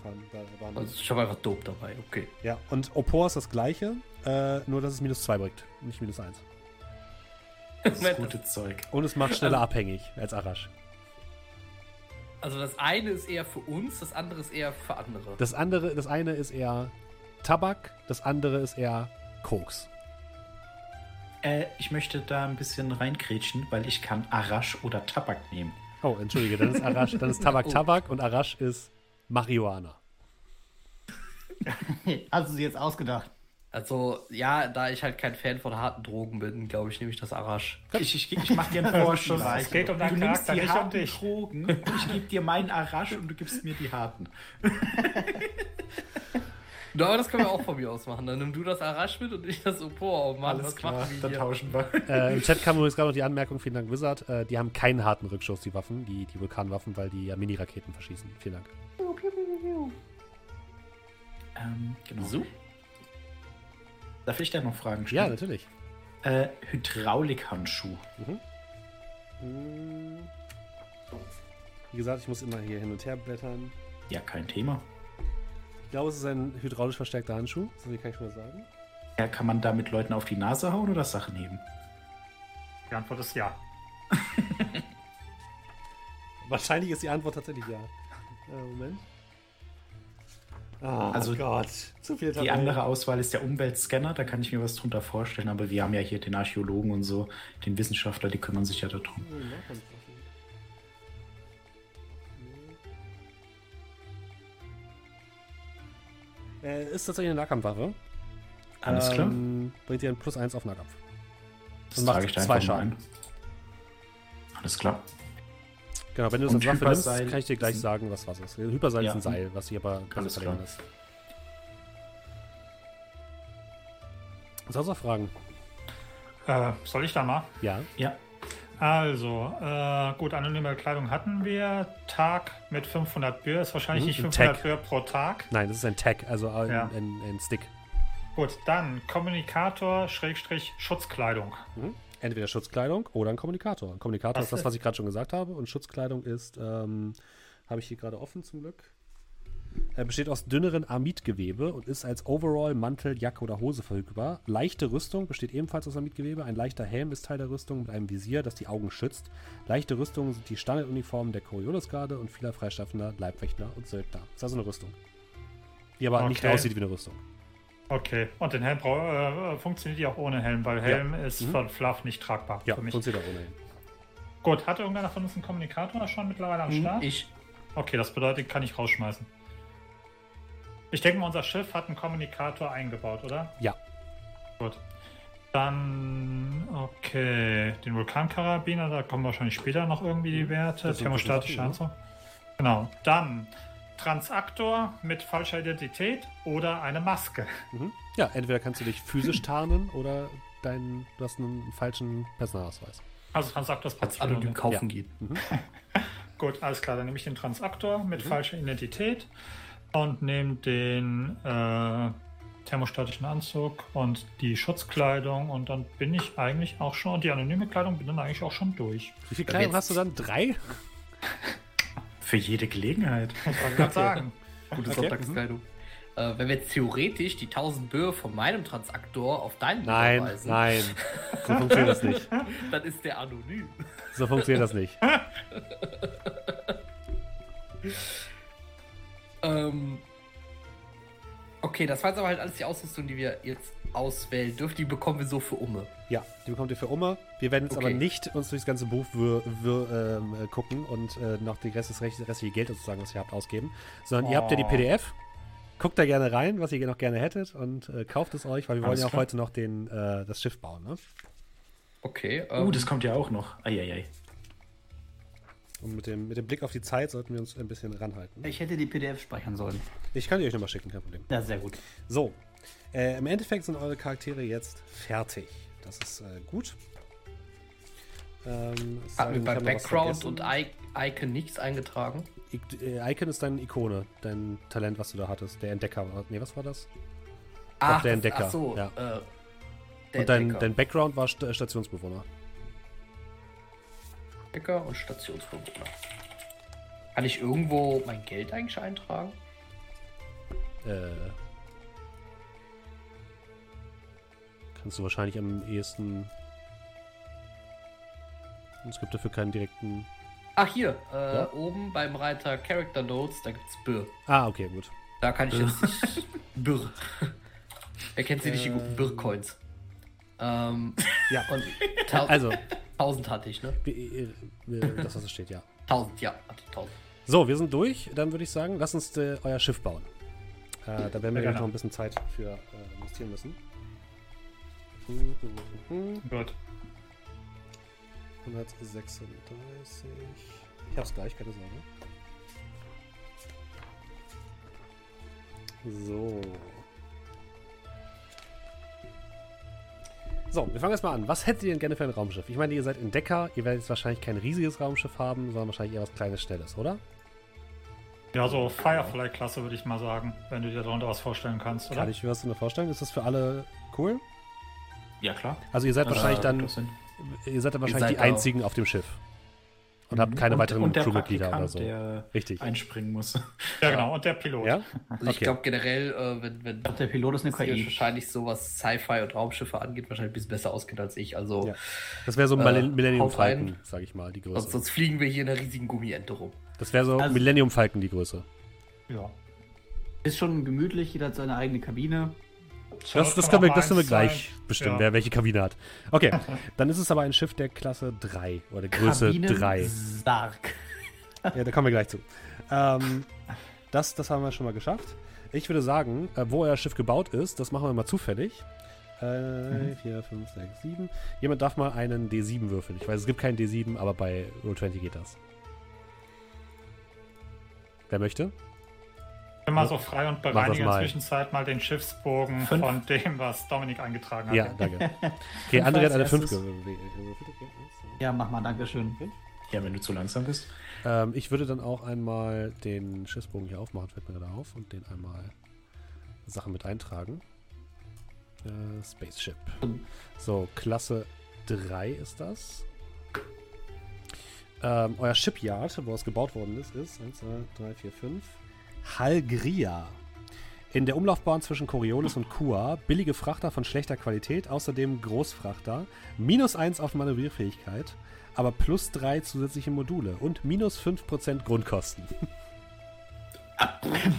Also ich habe einfach dope dabei, okay. ja, und Opor ist das gleiche, äh, nur dass es minus 2 bringt, nicht minus 1. Das ist gute Zeug. Und es macht schneller abhängig als Arash. Also das eine ist eher für uns, das andere ist eher für andere. Das andere, das eine ist eher Tabak, das andere ist eher Koks. Äh, ich möchte da ein bisschen reinkrätschen, weil ich kann Arash oder Tabak nehmen. Oh, entschuldige, dann ist Arash, dann ist Tabak Oh. Tabak und Arash ist Marihuana. Hast du sie jetzt ausgedacht? Also, ja, da ich halt kein Fan von harten Drogen bin, glaube ich, nehme ich das Arash. Ich, ich, ich mache dir einen Vorschlag. Es geht um du deinen nimmst Charakter, die nicht um harten dich. Drogen, ich gebe dir meinen Arash und du gibst mir die harten. Na, aber das können wir auch von mir aus machen. Dann nimm du das Arash mit und ich das Opor. Oh Mann, Alles was klar, machen wir dann hier? tauschen wir. Äh, Im Chat kam übrigens gerade noch die Anmerkung, vielen Dank Wizard, äh, die haben keinen harten Rückschuss, die Waffen, die, die Vulkanwaffen, weil die ja Mini-Raketen verschießen. Vielen Dank. Ähm, genau. So? Darf ich da noch Fragen Ja, stellen? natürlich. Äh, Hydraulikhandschuh. Hm. Wie gesagt, ich muss immer hier hin und her blättern. Ja, kein Thema. Ich glaube, es ist ein hydraulisch verstärkter Handschuh. So viel kann ich schon mal sagen. Ja, kann man da mit Leuten auf die Nase hauen oder Sachen heben? Die Antwort ist ja. Wahrscheinlich ist die Antwort tatsächlich ja. Äh, Moment. Ah, Also, Gott. Zu viel Die andere Auswahl ist der Umweltscanner, da kann ich mir was drunter vorstellen, aber wir haben ja hier den Archäologen und so, den Wissenschaftler, die kümmern sich ja darum. Äh, ist tatsächlich eine Nahkampfwaffe. Alles klar? Ähm, Bringt dir ein plus 1 auf Nahkampf. Das macht trage ich da zwei einfach mal Schaden. ein. Alles klar. Genau, wenn du es Und als Waffe nimmst, kann ich dir gleich sagen, was was ist. Hyperseil Ja. ist ein Seil, was sich aber ganz klar. ist. Sonst noch Fragen? Äh, soll ich da mal? Ja. Ja, Also, äh, gut, anonyme Kleidung hatten wir. Tag mit 500 Bür ist wahrscheinlich Mhm, nicht ein 500 Tag. Bür pro Tag. Nein, das ist ein Tag, also ein, Ja. ein, ein Stick. Gut, dann Kommunikator, Schrägstrich, Schutzkleidung. Mhm. Entweder Schutzkleidung oder ein Kommunikator. Ein Kommunikator ist das, was ich gerade schon gesagt habe. Und Schutzkleidung ist, ähm, habe ich hier gerade offen zum Glück. Er besteht aus dünneren Amidgewebe und ist als Overall, Mantel, Jacke oder Hose verfügbar. Leichte Rüstung besteht ebenfalls aus Amidgewebe. Ein leichter Helm ist Teil der Rüstung mit einem Visier, das die Augen schützt. Leichte Rüstungen sind die Standarduniformen der Coriolisgarde und vieler freischaffender Leibwächter und Söldner. Das ist also eine Rüstung. Die aber nicht Okay. aussieht wie eine Rüstung. Okay, und den Helm brau- äh, funktioniert die auch ohne Helm, weil Helm ist Mhm. von Fluff nicht tragbar Ja, für mich. funktioniert auch ohnehin. Gut, hat irgendeiner von uns einen Kommunikator schon mittlerweile am Start? Ich. Okay, das bedeutet, kann ich rausschmeißen. Ich denke mal, unser Schiff hat einen Kommunikator eingebaut, oder? Ja. Gut. Dann, okay, den Vulkankarabiner, da kommen wahrscheinlich später noch irgendwie die Werte. Das sind Thermostatische Sachen, Anzug. Genau. Dann Transaktor mit falscher Identität oder eine Maske. Mhm. Ja, entweder kannst du dich physisch tarnen oder dein, du hast einen falschen Personalausweis. Also Transaktor ist Als anonym kaufen Ja. geht. Gut, alles klar. Dann nehme ich den Transaktor mit falscher Identität und nehme den äh, thermostatischen Anzug und die Schutzkleidung und dann bin ich eigentlich auch schon, und die anonyme Kleidung bin dann eigentlich auch schon durch. Wie viel Kleidung hast du dann? Drei? Für jede Gelegenheit. Muss man gerade sagen. Gute Okay. Sonntagskleidung. Äh, wenn wir jetzt theoretisch die 1000 Böe von meinem Transaktor auf deinen Nein, überweisen, nein. So funktioniert das nicht. dann ist der anonym. So funktioniert das nicht. Ähm, okay, das war jetzt aber halt alles die Ausrüstung, die wir jetzt auswählen dürfen. Die bekommen wir so für Umme. Ja, die bekommt ihr für Umme. Wir werden jetzt Okay. aber nicht uns durchs ganze Buch wir, wir, ähm, äh, gucken und äh, noch die Rest, das rest- restliche Geld sozusagen, was ihr habt, ausgeben. Sondern ihr habt ja die Oh. PDF. Guckt da gerne rein, was ihr noch gerne hättet und äh, kauft es euch, weil wir wollen Alles ja auch heute noch den, äh, das Schiff bauen. Ne? Okay. Oh, Ähm, das kommt ja auch noch. Eieiei. Und mit dem, mit dem Blick auf die Zeit sollten wir uns ein bisschen ranhalten. Ich hätte die PDF speichern sollen. Ich kann die euch nochmal schicken, kein Problem. Ja, sehr gut. So, äh, im Endeffekt sind eure Charaktere jetzt fertig. Das ist äh, gut. Ähm, wir denn, bei Background und I Icon nichts eingetragen. I äh, Icon ist deine Ikone, dein Talent, was du da hattest. Der Entdecker. war- Nee, was war das? Ach, der Entdecker, Ach so, ja. äh, der und dein, Entdecker. dein Background war St äh, Stationsbewohner. Entdecker und Stationsbewohner. Kann ich irgendwo mein Geld eigentlich eintragen? Äh, kannst du wahrscheinlich am ehesten. Es gibt dafür keinen direkten. Ach, hier, äh, Ja? oben beim Reiter Character Notes, da gibt's Bür. Ah, okay, gut. Da kann ich jetzt nicht. Bür. Wer kennt sie nicht, die guten Ähm. Bür-Coins? Ähm, Ja, und also, 1000 hatte ich, ne? äh, äh, das, was da steht, ja. 1000, ja, hatte ich 1000. So, wir sind durch. Dann würde ich sagen, lasst uns äh, euer Schiff bauen. Äh, da werden wir Ja, gleich genau. noch ein bisschen Zeit für äh, investieren müssen. Hm, hm, hm. Gut. 136. Ich hab's gleich, keine Sorge. So. So, wir fangen jetzt mal an. Was hättet ihr denn gerne für ein Raumschiff? Ich meine, ihr seid Entdecker, ihr werdet jetzt wahrscheinlich kein riesiges Raumschiff haben, sondern wahrscheinlich eher was kleines, schnelles, oder? Ja, so Firefly-Klasse würde ich mal sagen, wenn du dir darunter was vorstellen kannst, oder? Kann ich mir was nur vorstellen? Ist das für alle cool? Ja, klar. Also ihr seid Das wahrscheinlich dann, doch ihr seid dann wahrscheinlich seid die einzigen auf dem Schiff. Und habt keine und, weiteren und Crewmitglieder oder so. der Richtig. einspringen muss. Ja, genau. Und der Pilot. Ja? Also ich Okay. glaube generell, äh, wenn, wenn glaube, der Pilot ist eine KI. wahrscheinlich so was Sci-Fi und Raumschiffe angeht, wahrscheinlich ein bisschen besser auskennt als ich. Also Ja. Das wäre so ein Äh, Millen- Millennium. Falcon, sag ich mal, die sonst, Größe. sonst fliegen wir hier in einer riesigen Gummiente rum. Das wäre so Also- Millennium Falcon, die Größe. ja. Ist schon gemütlich, jeder hat seine eigene Kabine. Das, das, kann können wir, das können wir gleich sein. bestimmen, Ja. wer welche Kabine hat. Okay, dann ist es aber ein Schiff der Klasse 3 oder der Größe Kabinen 3. Sarg. Ja, da kommen wir gleich zu. Ähm, das, das haben wir schon mal geschafft. Ich würde sagen, äh, wo euer Schiff gebaut ist, das machen wir mal zufällig. Äh, 4, 5, 6, 7. Jemand darf mal einen D7 würfeln. Ich weiß, es gibt keinen D7, aber bei Roll20 geht das. Wer möchte? Bin mal so frei und bereinige in mal. der Zwischenzeit mal den Schiffsbogen Fünf. von dem, was Dominik eingetragen hat. Ja, danke. Okay, André hat eine 5 erstes. gewürfelt. Okay, Ja, mach mal, Dankeschön. Ja, wenn du zu langsam bist. Ähm, ich würde dann auch einmal den Schiffsbogen hier aufmachen, fällt mir gerade auf, und den einmal Sachen mit eintragen. Äh, Spaceship. So, Klasse 3 ist das. Ähm, euer Shipyard, wo es gebaut worden ist, ist 1, 2, 3, 4, 5. Halgria. In der Umlaufbahn zwischen Coriolis und Kua billige Frachter von schlechter Qualität, außerdem Großfrachter, minus 1 auf Manövrierfähigkeit, aber plus 3 zusätzliche Module und minus 5% Grundkosten.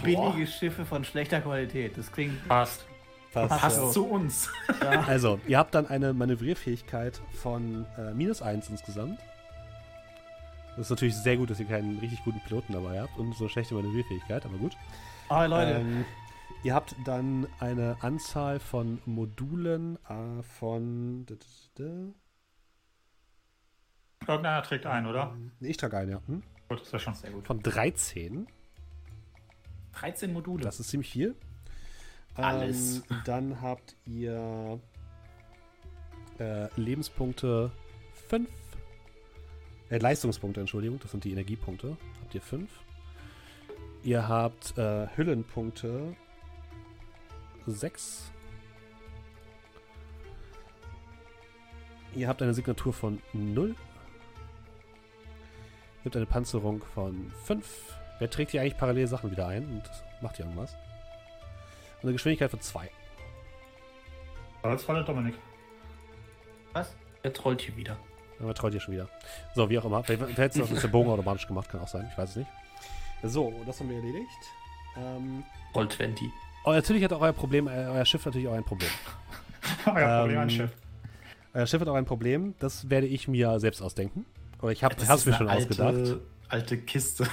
Billige Schiffe von schlechter Qualität. Das klingt. Passt. Passt so. zu uns. Also, ihr habt dann eine Manövrierfähigkeit von äh, minus 1 insgesamt. Das ist natürlich sehr gut, dass ihr keinen richtig guten Piloten dabei habt und so schlechte Manövrierfähigkeit, aber gut. Ah, Leute. Ähm, ihr habt dann eine Anzahl von Modulen äh, von. Irgendeiner trägt ein, oder? Nee, Ich trage ein, ja. Hm? Gut, ist ja schon. Sehr gut. Von 13. 13 Module. Das ist ziemlich viel. Alles. Ähm, dann habt ihr äh, Lebenspunkte 5 Äh, Leistungspunkte, Entschuldigung, das sind die Energiepunkte. Habt ihr fünf. Ihr habt äh, Hüllenpunkte sechs. Ihr habt eine Signatur von 0. Ihr habt eine Panzerung von 5. Wer trägt hier eigentlich parallel Sachen wieder ein und macht hier irgendwas? Und eine Geschwindigkeit von 2. Als Falle Dominik. Was? Er trollt hier wieder. Aber trollt ihr schon wieder. So, wie auch immer. Vielleicht hätte es noch den Bogen automatisch gemacht, kann auch sein. Ich weiß es nicht. So, das haben wir erledigt. Ähm, Roll 20. oh, natürlich hat auch euer Problem, äh, euer Schiff natürlich auch ein Problem. Euer Problem, Ähm, ein Schiff. Euer Schiff hat auch ein Problem. Das werde ich mir selbst ausdenken. Oder ich habe Das es mir eine schon alte, ausgedacht. Alte Kiste.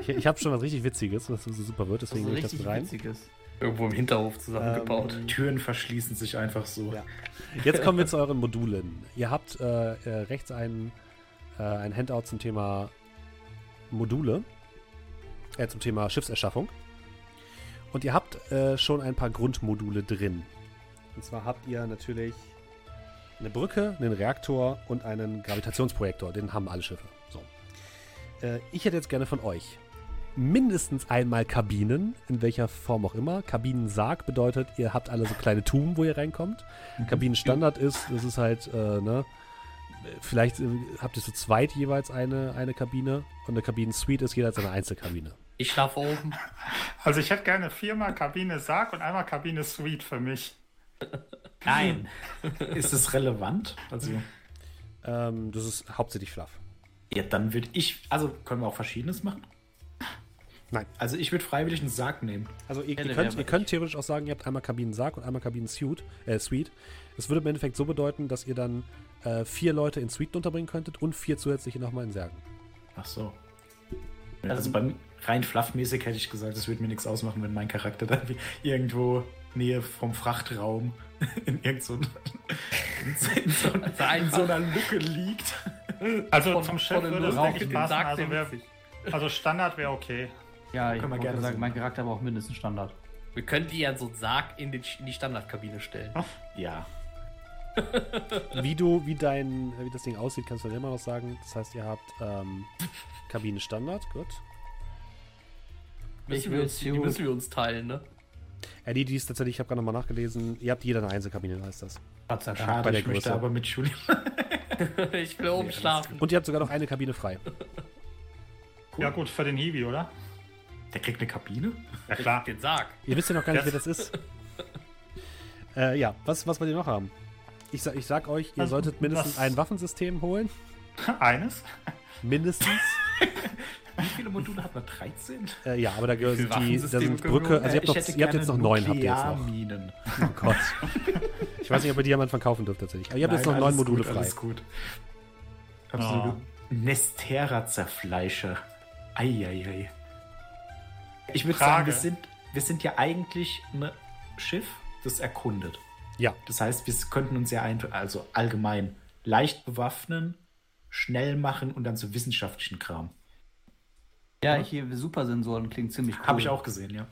Ich, ich habe schon was richtig Witziges, was so super wird, Das deswegen nehme ich das mit rein. witziges. Irgendwo im Hinterhof zusammengebaut. Ähm, Türen verschließen sich einfach so. Ja. Jetzt kommen wir zu euren Modulen. Ihr habt äh, äh, rechts ein, äh, ein Handout zum Thema Module, äh, zum Thema Schiffserschaffung. Und ihr habt äh, schon ein paar Grundmodule drin. Und zwar habt ihr natürlich eine Brücke, einen Reaktor und einen Gravitationsprojektor. Den haben alle Schiffe. So. Äh, ich hätte jetzt gerne von euch mindestens einmal Kabinen, in welcher Form auch immer. Kabinensarg bedeutet, ihr habt alle so kleine Tuben, wo ihr reinkommt. Kabinenstandard ist, das ist halt, äh, ne, vielleicht äh, habt ihr zu zweit jeweils eine, eine Kabine und eine Kabinensuite ist jeweils eine Einzelkabine. Ich schlafe oben. Also ich hätte gerne viermal Kabine Sarg und einmal Kabine Suite für mich. Nein. Ist es relevant? Also, Ähm, das ist hauptsächlich Fluff. ja, dann würde ich. Also, können wir auch Verschiedenes machen? Nein. Also, ich würde freiwillig einen Sarg nehmen. Also ihr, ihr, könnt, ihr könnt theoretisch auch sagen, ihr habt einmal Kabinensarg und einmal Kabinensuite. Äh, Suite. Das würde im Endeffekt so bedeuten, dass ihr dann äh, vier Leute in Suite unterbringen könntet und vier zusätzliche nochmal in Särgen. Ach so. Also, beim rein fluffmäßig hätte ich gesagt, es würde mir nichts ausmachen, wenn mein Charakter dann wie- irgendwo Nähe vom Frachtraum in irgend so, in so, in so, einer Lücke liegt. Also Von- zum Schiff würde es, passen. Sarg Also, wär, also Standard wäre okay. Ja, ich Können wir wollte gerne sagen, so mein. Charakter braucht mindestens Standard. Wir können die ja so einen Sarg in, den, in die Standardkabine stellen. Ja. Wie du, wie dein, wie das Ding aussieht, kannst du dann immer noch sagen. Das heißt, ihr habt ähm, Kabinenstandard, gut. Ich Müssen wir uns, die müssen wir uns teilen, ne? Ja, die, die ist tatsächlich, ich habe gerade nochmal nachgelesen, ihr habt jeder eine Einzelkabine, heißt das. Gott sei Dank. Schade, bei der ich möchte Größe. aber mit Julian. ich will oben schlafen. Und ihr habt sogar noch eine Kabine frei. Ja gut, für den Hiwi, oder? Der kriegt eine Kabine? Ja klar. Den Sarg. Ihr wisst ja noch gar nicht, Ja. wer das ist. äh, ja, was, was wollt ihr noch haben? Ich, sag- ich sag euch, ihr Also, solltet mindestens was- ein Waffensystem holen. Eines. Mindestens. Wie viele Module hat man? 13? äh, ja, aber da, gehören viele die, da sind Brücke. Also ihr habt, Äh, noch, ihr habt jetzt noch neun, habt ihr jetzt noch. Nuklearminen. Oh Gott. Ich weiß nicht, ob ihr die jemand verkaufen dürft tatsächlich. Aber ihr habt jetzt noch Nein, neun Module gut, frei. Alles gut. Absolut. Nestera-Zerfleischer. Eieiei. Ich würde sagen, wir sind, wir sind ja eigentlich ein Schiff, das erkundet. Ja. Das heißt, wir könnten uns ja ein, also allgemein leicht bewaffnen, schnell machen und dann zu wissenschaftlichen Kram. Ja, hier Supersensoren klingt ziemlich cool. Habe ich auch gesehen, ja.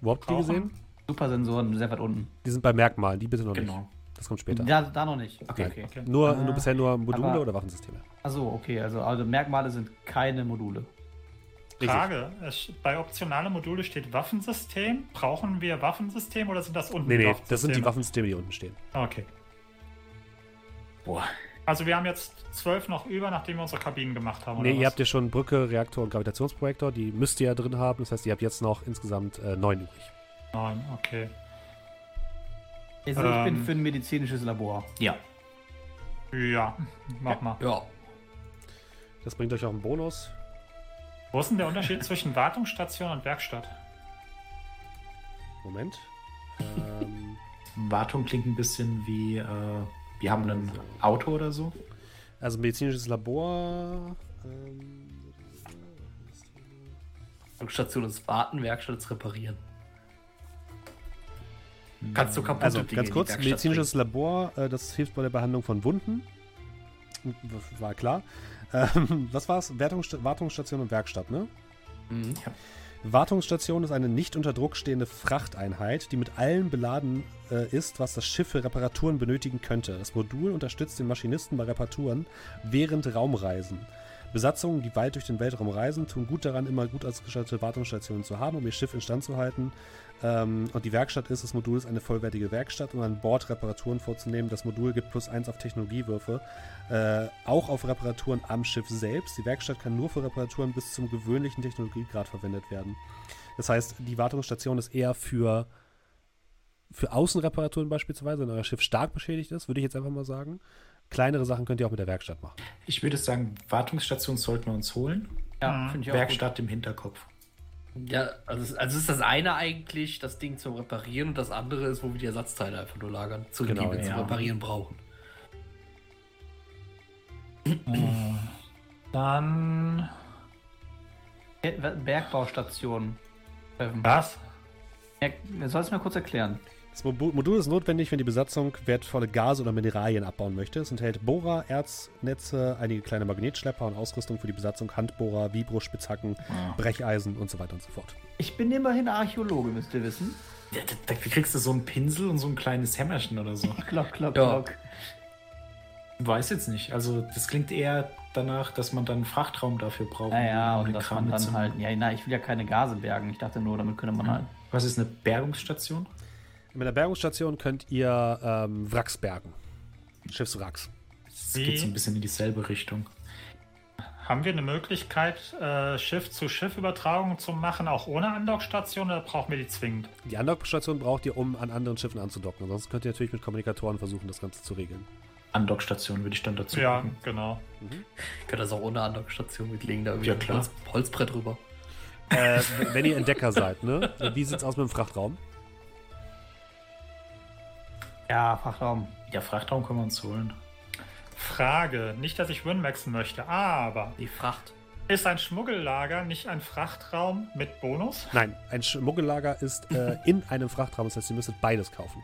Wo habt ihr gesehen? Supersensoren sehr weit unten. Die sind bei Merkmalen, die bitte noch nicht. Genau. Das kommt später. Da, da noch nicht. Okay. okay. Okay. Nur, nur bisher nur Module aber- oder Waffensysteme. Achso, okay. Also, also Merkmale sind keine Module. Frage. Es, bei optionale Module steht Waffensystem. Brauchen wir Waffensystem oder sind das unten Nee, nee, das sind die Waffensysteme? Die unten stehen. Okay. Boah. Also wir haben jetzt zwölf noch über, nachdem wir unsere Kabinen gemacht haben. Nee, oder ihr was? habt ja schon Brücke, Reaktor und Gravitationsprojektor. Die müsst ihr ja drin haben. Das heißt, ihr habt jetzt noch insgesamt äh, neun übrig. Neun, okay. Also, ich bin Ähm. für ein medizinisches Labor. Ja. Ja, mach mal. Ja. Das bringt euch auch einen Bonus. Wo ist denn der Unterschied zwischen Wartungsstation und Werkstatt? Moment. Ähm, Wartung klingt ein bisschen wie, äh, wir haben ein Auto oder so. also medizinisches Labor. Ähm, Station ist warten, Werkstatt ist reparieren. Kannst du kaputte also Dinge ganz kurz, medizinisches Labor, äh, das hilft bei der Behandlung von Wunden. War klar. Ähm, was war's? Wertungssta Wartungsstation und Werkstatt, ne? Mhm. Wartungsstation ist eine nicht unter Druck stehende Frachteinheit, die mit allem beladen äh, ist, was das Schiff für Reparaturen benötigen könnte. Das Modul unterstützt den Maschinisten bei Reparaturen während Raumreisen. Besatzungen, die weit durch den Weltraum reisen, tun gut daran, immer gut ausgestattete Wartungsstationen zu haben, um ihr Schiff instand zu halten. Ähm, und die Werkstatt ist des Moduls eine vollwertige Werkstatt, um an Bord Reparaturen vorzunehmen. Das Modul gibt plus eins auf Technologiewürfe, äh, auch auf Reparaturen am Schiff selbst. Die Werkstatt kann nur für Reparaturen bis zum gewöhnlichen Technologiegrad verwendet werden. Das heißt, die Wartungsstation ist eher für, für Außenreparaturen beispielsweise, wenn euer Schiff stark beschädigt ist, würde ich jetzt einfach mal sagen. Kleinere Sachen könnt ihr auch mit der Werkstatt machen. Ich würde sagen, Wartungsstation sollten wir uns holen. Ja, Mhm. finde ich auch. Werkstatt im Hinterkopf. Ja, also, es- also ist das eine eigentlich das Ding zum Reparieren und das andere ist, wo wir die Ersatzteile einfach nur lagern, zu Genau, die wir ja. zum Reparieren brauchen. Dann. Gut. Bergbaustation. Treffen. Was? Ja, sollst du mir kurz erklären? Das Modul ist notwendig, wenn die Besatzung wertvolle Gase oder Mineralien abbauen möchte. Es enthält Bohrer, Erznetze, einige kleine Magnetschlepper und Ausrüstung für die Besatzung, Handbohrer, Vibrospitzhacken, Brecheisen und so weiter und so fort. Ich bin immerhin Archäologe, müsst ihr wissen. Ja, da, da kriegst du so einen Pinsel und so ein kleines Hämmerchen oder so. Klock, klock, Ja. klock. Weiß jetzt nicht. Also, das klingt eher danach, dass man dann einen Frachtraum dafür braucht. Naja, um und dass Kram man dann halt. Ja, na, ich will ja keine Gase bergen. Ich dachte nur, damit könnte man halt. Was ist eine Bergungsstation? Mit der Bergungsstation könnt ihr ähm, Wracks bergen. Schiffswracks. Das Wie? geht so ein bisschen in dieselbe Richtung. Haben wir eine Möglichkeit, äh, Schiff-zu-Schiff-Übertragungen zu machen, auch ohne Andockstation, oder brauchen wir die zwingend? Die Andockstation braucht ihr, um an anderen Schiffen anzudocken. Ansonsten könnt ihr natürlich mit Kommunikatoren versuchen, das Ganze zu regeln. Andockstation würde ich dann dazu Ja, packen. genau. Ich könnte das auch ohne Andockstation mitlegen, da irgendwie Ja, ein. Holz, Holzbrett rüber. äh, wenn ihr Entdecker seid, ne? Wie sieht's aus mit dem Frachtraum? Ja, Frachtraum. Ja, Frachtraum können wir uns holen. Frage, nicht, dass ich Winmaxen möchte, aber Die Fracht. ist ein Schmuggellager nicht ein Frachtraum mit Bonus? Nein, ein Schmuggellager ist äh, in einem Frachtraum. Das heißt, ihr müsstet beides kaufen.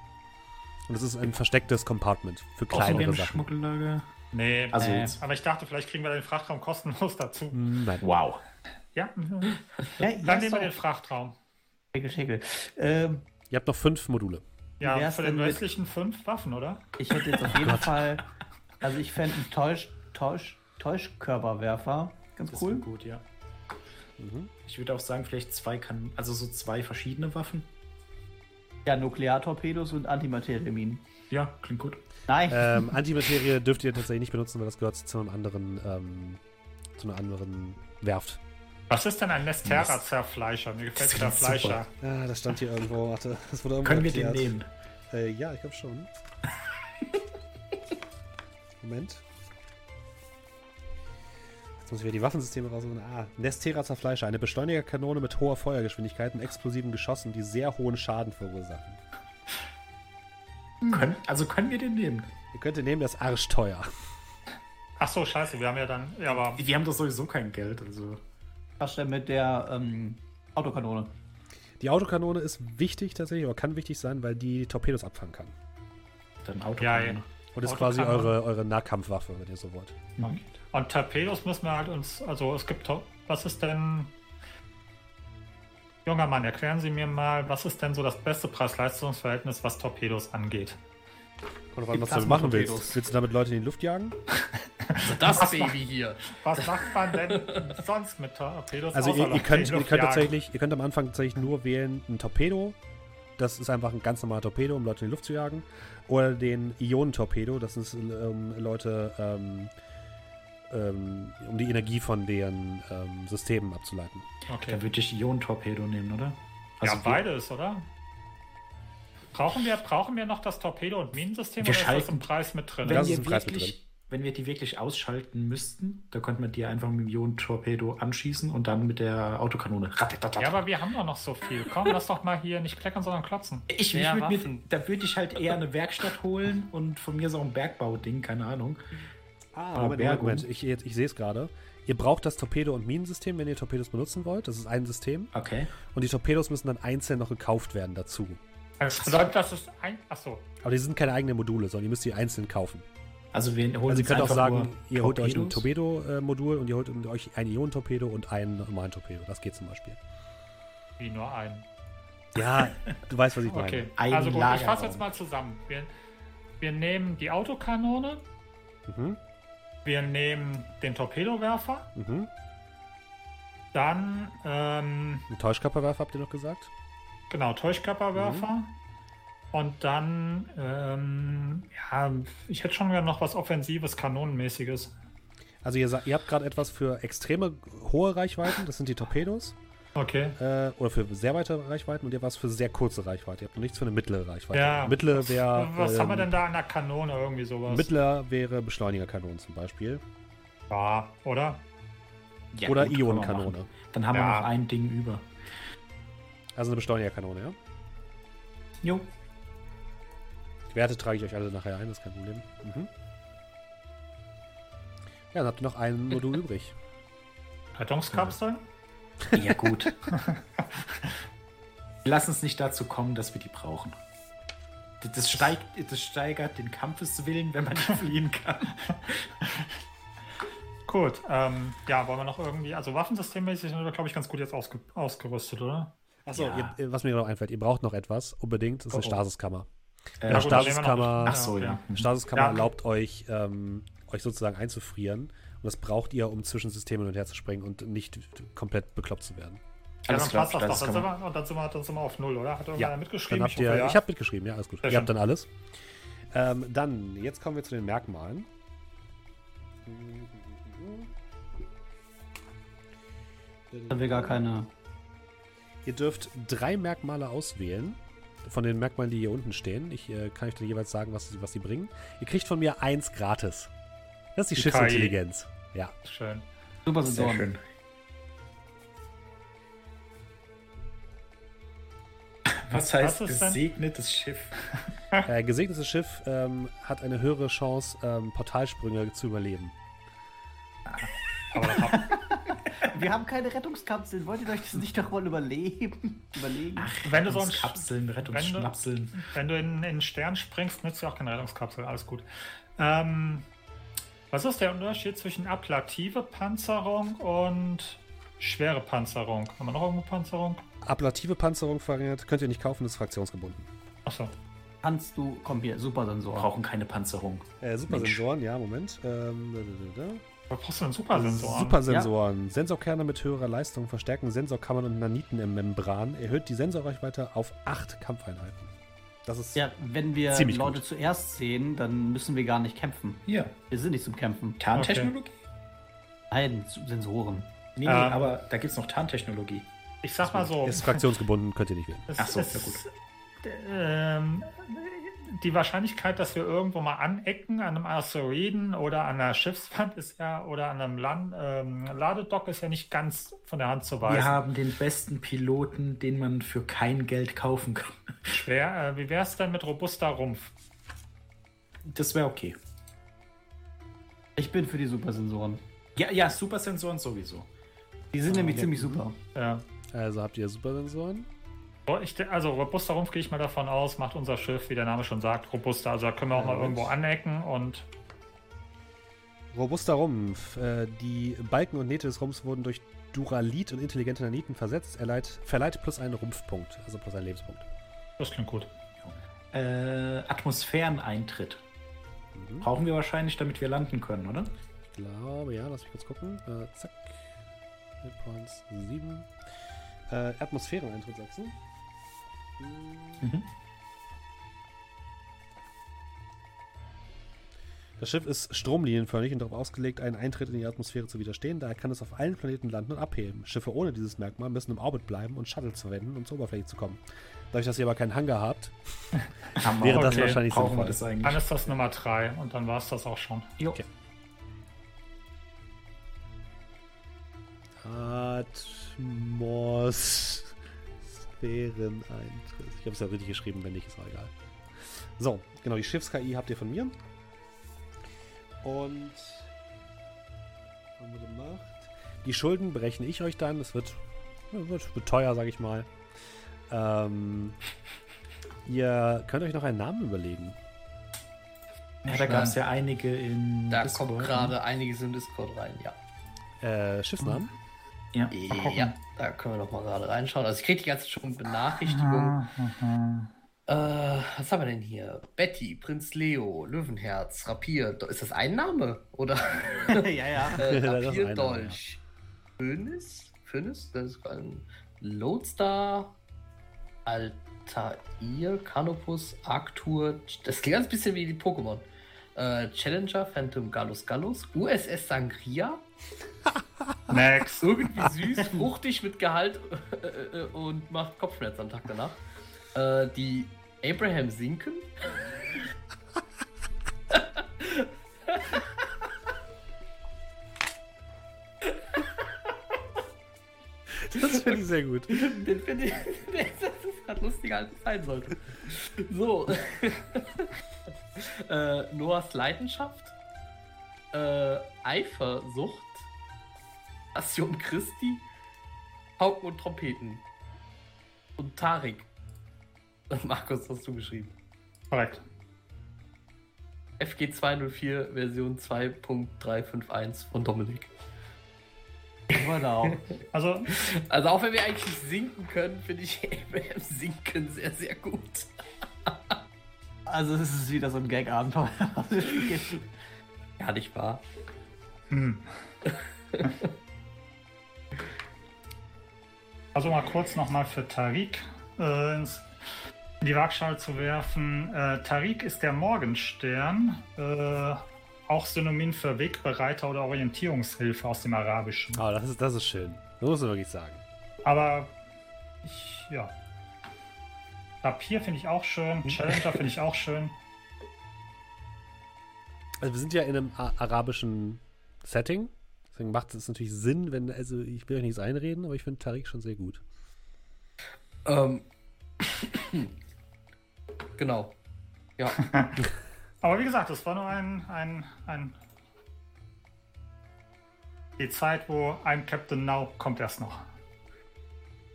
Und es ist ein verstecktes Compartment für kleinere Sachen. Schmuggellager. Nee, Also jetzt. aber ich dachte, vielleicht kriegen wir den Frachtraum kostenlos dazu. Hm, Nein. Wow. Ja, Ja, dann nehmen wir den Frachtraum. Schäkel, Schäkel. Ähm, Ihr habt noch fünf Module. Ja, wär's für den denn mit- restlichen fünf Waffen, oder? ich hätte jetzt auf jeden Fall. Also, ich fände einen Täusch, Täusch, Täuschkörperwerfer ganz Das cool. gut, ja. Ich würde auch sagen, vielleicht zwei kann, also so zwei verschiedene Waffen. Ja, Nukleartorpedos und Antimaterieminen. Ja, klingt gut. Nein. Ähm, Antimaterie dürft ihr tatsächlich nicht benutzen, weil das gehört zu einem anderen, ähm, zu einer anderen Werft. Was ist denn ein Nestera-Zerfleischer? Mir gefällt Zerfleischer. Ja, das stand hier irgendwo. Warte, das wurde irgendwo Können wir den erklärt. nehmen? Äh, ja, ich glaube schon. Moment. Jetzt muss ich wieder die Waffensysteme raussuchen. Ah, Nestera Zerfleischer. Eine Beschleunigerkanone mit hoher Feuergeschwindigkeit und explosiven Geschossen, die sehr hohen Schaden verursachen. Können, also können wir den nehmen? Ihr könnt den nehmen, der ist arschteuer. Ach so, scheiße, wir haben ja dann. Ja, aber Wir haben doch sowieso kein Geld, also. Was denn mit der ähm, Autokanone? Die Autokanone ist wichtig tatsächlich, oder kann wichtig sein, weil die Torpedos abfangen kann. Dann Auto. Ja, ja. Und ist Autokanone. quasi eure, eure Nahkampfwaffe, wenn ihr so wollt. Und Torpedos müssen wir halt uns. Also, es gibt. Was ist denn. Junger Mann, erklären Sie mir mal, was ist denn so das beste Preis-Leistungs-Verhältnis, was Torpedos angeht? Und was du machen Torpedos. willst. Willst du damit Leute in die Luft jagen? Also das Baby hier. Was macht man denn sonst mit Torpedos? Also ihr, ihr, könnt, ihr könnt tatsächlich, ihr könnt am Anfang tatsächlich nur wählen ein Torpedo. Das ist einfach ein ganz normaler Torpedo, um Leute in die Luft zu jagen. Oder den Ionentorpedo, das ist ähm, Leute, ähm, ähm, um die Energie von deren ähm, Systemen abzuleiten. Okay. Da würde ich Ionentorpedo nehmen, oder? Also ja, beides, oder? Brauchen wir, brauchen wir noch das Torpedo- und Minensystem Wir oder ist das schalten- im Preis mit drin? Wenn Das ist ein Preis mit wirklich, wenn wir die wirklich ausschalten müssten, da könnte man die einfach mit dem Ionentorpedo anschießen und dann mit der Autokanone. Ja, aber wir haben doch noch so viel. Komm, lass doch mal hier nicht kleckern, sondern klotzen. Ich, ich würd mir, da würde ich halt eher eine Werkstatt holen und von mir so ein Bergbauding, keine Ahnung. Ah, Aber Moment, Moment. Moment. Ich, jetzt- ich sehe es gerade. Ihr braucht das Torpedo- und Minensystem, wenn ihr Torpedos benutzen wollt. Das ist ein System. Okay. Und die Torpedos müssen dann einzeln noch gekauft werden dazu. Das bedeutet, das ist ein. Achso. Aber die sind keine eigenen Module, sondern ihr müsst die einzeln kaufen. Also wir holen Also ihr könnt auch sagen, ihr holt euch ein. Torpedo-Modul und ihr holt euch ein Ionentorpedo und einen normalen Torpedo. Das geht zum Beispiel. Wie nur ein. Ja, du weißt, was ich meine. Okay. Ein Also gut, ich fasse jetzt mal zusammen. Wir, wir nehmen die Autokanone, Mhm. Wir nehmen den Torpedowerfer, Mhm. dann ähm, Ein Täuschkörperwerfer habt ihr noch gesagt? genau Täuschkörperwerfer Mhm. Und dann ähm, ja, ich hätte schon gerne noch was Offensives, Kanonenmäßiges. Also ihr, ihr habt gerade etwas für extreme hohe Reichweiten, das sind die Torpedos. Okay. Äh, oder für sehr weite Reichweiten und ihr was für sehr kurze Reichweite. Ihr habt noch nichts für eine mittlere Reichweite. Ja. Mittlere wäre. was haben wir ähm, denn da an der Kanone irgendwie sowas? Mittler wäre Beschleunigerkanonen zum Beispiel. ja, oder? Ja, oder Ionenkanone. Dann haben Ja. wir noch ein Ding über. Also eine Beschleunigerkanone, ja? Jo. Die Werte trage ich euch alle nachher ein, das ist kein Problem. Mhm. Ja, dann habt ihr noch ein Modul übrig. Rettungskapseln? Ja, gut. Lass uns nicht dazu kommen, dass wir die brauchen. Das- steigt, das steigert den Kampfeswillen, wenn man nicht fliehen kann. Gut, ähm, ja, wollen wir noch irgendwie, also waffensystemmäßig sind wir, glaube ich, ganz gut jetzt ausge ausgerüstet, oder? Achso, Ja. was mir noch einfällt, ihr braucht noch etwas, unbedingt, das ist eine Oh, oh. Stasiskammer. Äh, Ja, wir noch- Stasiskammer- Ach so, ja. Ja. erlaubt euch, ähm, euch sozusagen einzufrieren. Und das braucht ihr, um zwischen Systemen hin und her zu springen und nicht komplett bekloppt zu werden. Ja, Alles dann klar, passt das das doch. Dann wir, und dann, sind wir, dann sind wir auf Null, oder? Hat irgendwer Ja, mitgeschrieben? Dann habt ihr, hoffe, ja. Ich habe mitgeschrieben, ja, alles gut. Sehr ihr habt dann alles. Ähm, dann, jetzt kommen wir zu den Merkmalen. Haben wir gar keine. Ihr dürft drei Merkmale auswählen. Von den Merkmalen, die hier unten stehen. Ich äh, kann euch dann jeweils sagen, was, sie- was sie bringen. Ihr kriegt von mir eins gratis. Das ist die, Die Schiffsintelligenz. Ja. Schön. Super Sehr schön. Was heißt Was ist denn? gesegnetes Schiff? Äh, gesegnetes Schiff ähm, hat eine höhere Chance, ähm, Portalsprünge zu überleben. Aber das Wir haben keine Rettungskapseln. Wollt ihr euch das nicht doch mal überleben? Überlegen? wenn du so ein Kapseln, Rettungsschnapseln. wenn du in, in einen Stern springst, nützt ja auch keine Rettungskapsel. Alles gut. Ähm, was ist der Unterschied zwischen ablative Panzerung und schwere Panzerung? Haben wir noch irgendwo Panzerung? Ablative Panzerung verringert, könnt ihr nicht kaufen, ist fraktionsgebunden. Achso. Kannst du. Komm hier, Super Sensoren. Brauchen keine Panzerung. Äh, Supersensoren, ja, Moment. Ähm, da, da, da, da. Was brauchst du denn Supersensoren? Supersensoren. Sensorkerne mit höherer Leistung verstärken Sensorkammern und Naniten im Membran. Erhöht die Sensorreichweite auf 8 Kampfeinheiten. Das ist. Ja, wenn wir Ziemlich Leute gut. zuerst sehen, dann müssen wir gar nicht kämpfen. Hier, Wir sind nicht zum Kämpfen. Tarntechnologie? Nein, Sensoren. Nee, nee, Ähm. aber da gibt es noch Tarntechnologie. Ich sag mal so. Ist fraktionsgebunden, könnt ihr nicht wählen. es Ach so, ist- ja gut. Ähm, die Wahrscheinlichkeit, dass wir irgendwo mal anecken, an einem Asteroiden oder an einer Schiffswand ist ja, oder an einem Land, ähm, Ladedock ist ja nicht ganz von der Hand zu Wir weisen. haben den besten Piloten, den man für kein Geld kaufen kann. Schwer. Äh, wie wäre es denn mit robuster Rumpf? Das wäre okay. Ich bin für die Supersensoren. Ja, ja, Supersensoren sowieso. Die sind nämlich ja. ziemlich super. Ja. Also habt ihr Supersensoren. Oh, ich, also robuster Rumpf gehe ich mal davon aus, macht unser Schiff, wie der Name schon sagt, robuster. Also da können wir auch Ja, mal Mensch. irgendwo anecken und Robuster Rumpf. Äh, die Balken und Nähte des Rumpfs wurden durch Duralit und intelligente Naniten versetzt. Er leiht, verleiht plus einen Rumpfpunkt, also plus einen Lebenspunkt. das klingt gut. Äh, Atmosphäreneintritt. Mhm. Brauchen wir wahrscheinlich, damit wir landen können, oder? Ich glaube, ja, lass mich kurz gucken. Äh, zack. Hit Points 7. Äh, Atmosphäreneintritt, sagst du? Mhm. Das Schiff ist stromlinienförmig und darauf ausgelegt, einen Eintritt in die Atmosphäre zu widerstehen. Daher kann es auf allen Planeten landen und abheben. Schiffe ohne dieses Merkmal müssen im Orbit bleiben und Shuttles verwenden, um zur Oberfläche zu kommen. Dadurch, dass ihr aber keinen Hangar habt, wäre wir. das Okay. wahrscheinlich Brauchen wir das eigentlich? Dann ist das Nummer 3 und dann war es das auch schon. Jo. Okay. Atmosphäreneintritt. Ich habe es ja richtig geschrieben, wenn nicht, ist auch egal. So, genau, die Schiffs-KI habt ihr von mir. Und haben wir gemacht. Die Schulden berechne ich euch dann. Das wird, wird, wird teuer, sage ich mal. Ähm, ihr könnt euch noch einen Namen überlegen. Ja, da gab es ja einige in. Da Discord, kommt ne? gerade einiges im Discord rein, ja. Äh, Schiffsnamen. Ja. Ja, da können wir doch mal gerade reinschauen. Also ich kriege die ganze Zeit schon Benachrichtigungen. Äh, was haben wir denn hier? Betty, Prinz Leo, Löwenherz, Rapier. Ist das ein Name? Oder? ja, ja. äh, Das ist Rapier, ein Name, Dolch. Phönix? Phönix? Das ist ein Lodestar. Altair, Canopus, Arctur. Das klingt ganz bisschen wie die Pokémon. Äh, Challenger, Phantom Gallus Gallus, USS Sangria. Next. Irgendwie süß, fruchtig mit Gehalt äh, äh, und macht Kopfschmerzen am Tag danach. Äh, die Abraham Sinken. Das finde ich sehr gut. Den finde ich, der ist, das ist gerade lustiger, als es sein sollte. So. äh, Noahs Leidenschaft. Äh, Eifersucht. Passion Christi. Pauken und Trompeten. Und Tarik. Und Markus, hast du geschrieben. Korrekt. FG 204 Version 2.351 von Dominik. Genau. Also, Also auch wenn wir eigentlich nicht sinken können, finde ich Abraham Sinken sehr, sehr gut. Also es ist wieder so ein Gag-Abenteuer. Gar nicht wahr. hm. Also mal kurz nochmal für Tariq äh, ins, in die Waagschale zu werfen. Äh, Tariq ist der Morgenstern, äh, auch Synonym für Wegbereiter oder Orientierungshilfe aus dem Arabischen. Ah, das ist, das ist schön. Das muss man wirklich sagen. Aber ich, ja. Rapier finde ich auch schön, Challenger finde ich auch schön. Also wir sind ja in einem arabischen Setting. Deswegen macht es natürlich Sinn, wenn, also ich will euch nichts einreden, aber ich finde Tariq schon sehr gut. Ähm. genau. Ja. Aber wie gesagt, das war nur ein, ein, ein. Die Zeit, wo ein Captain Now kommt erst noch.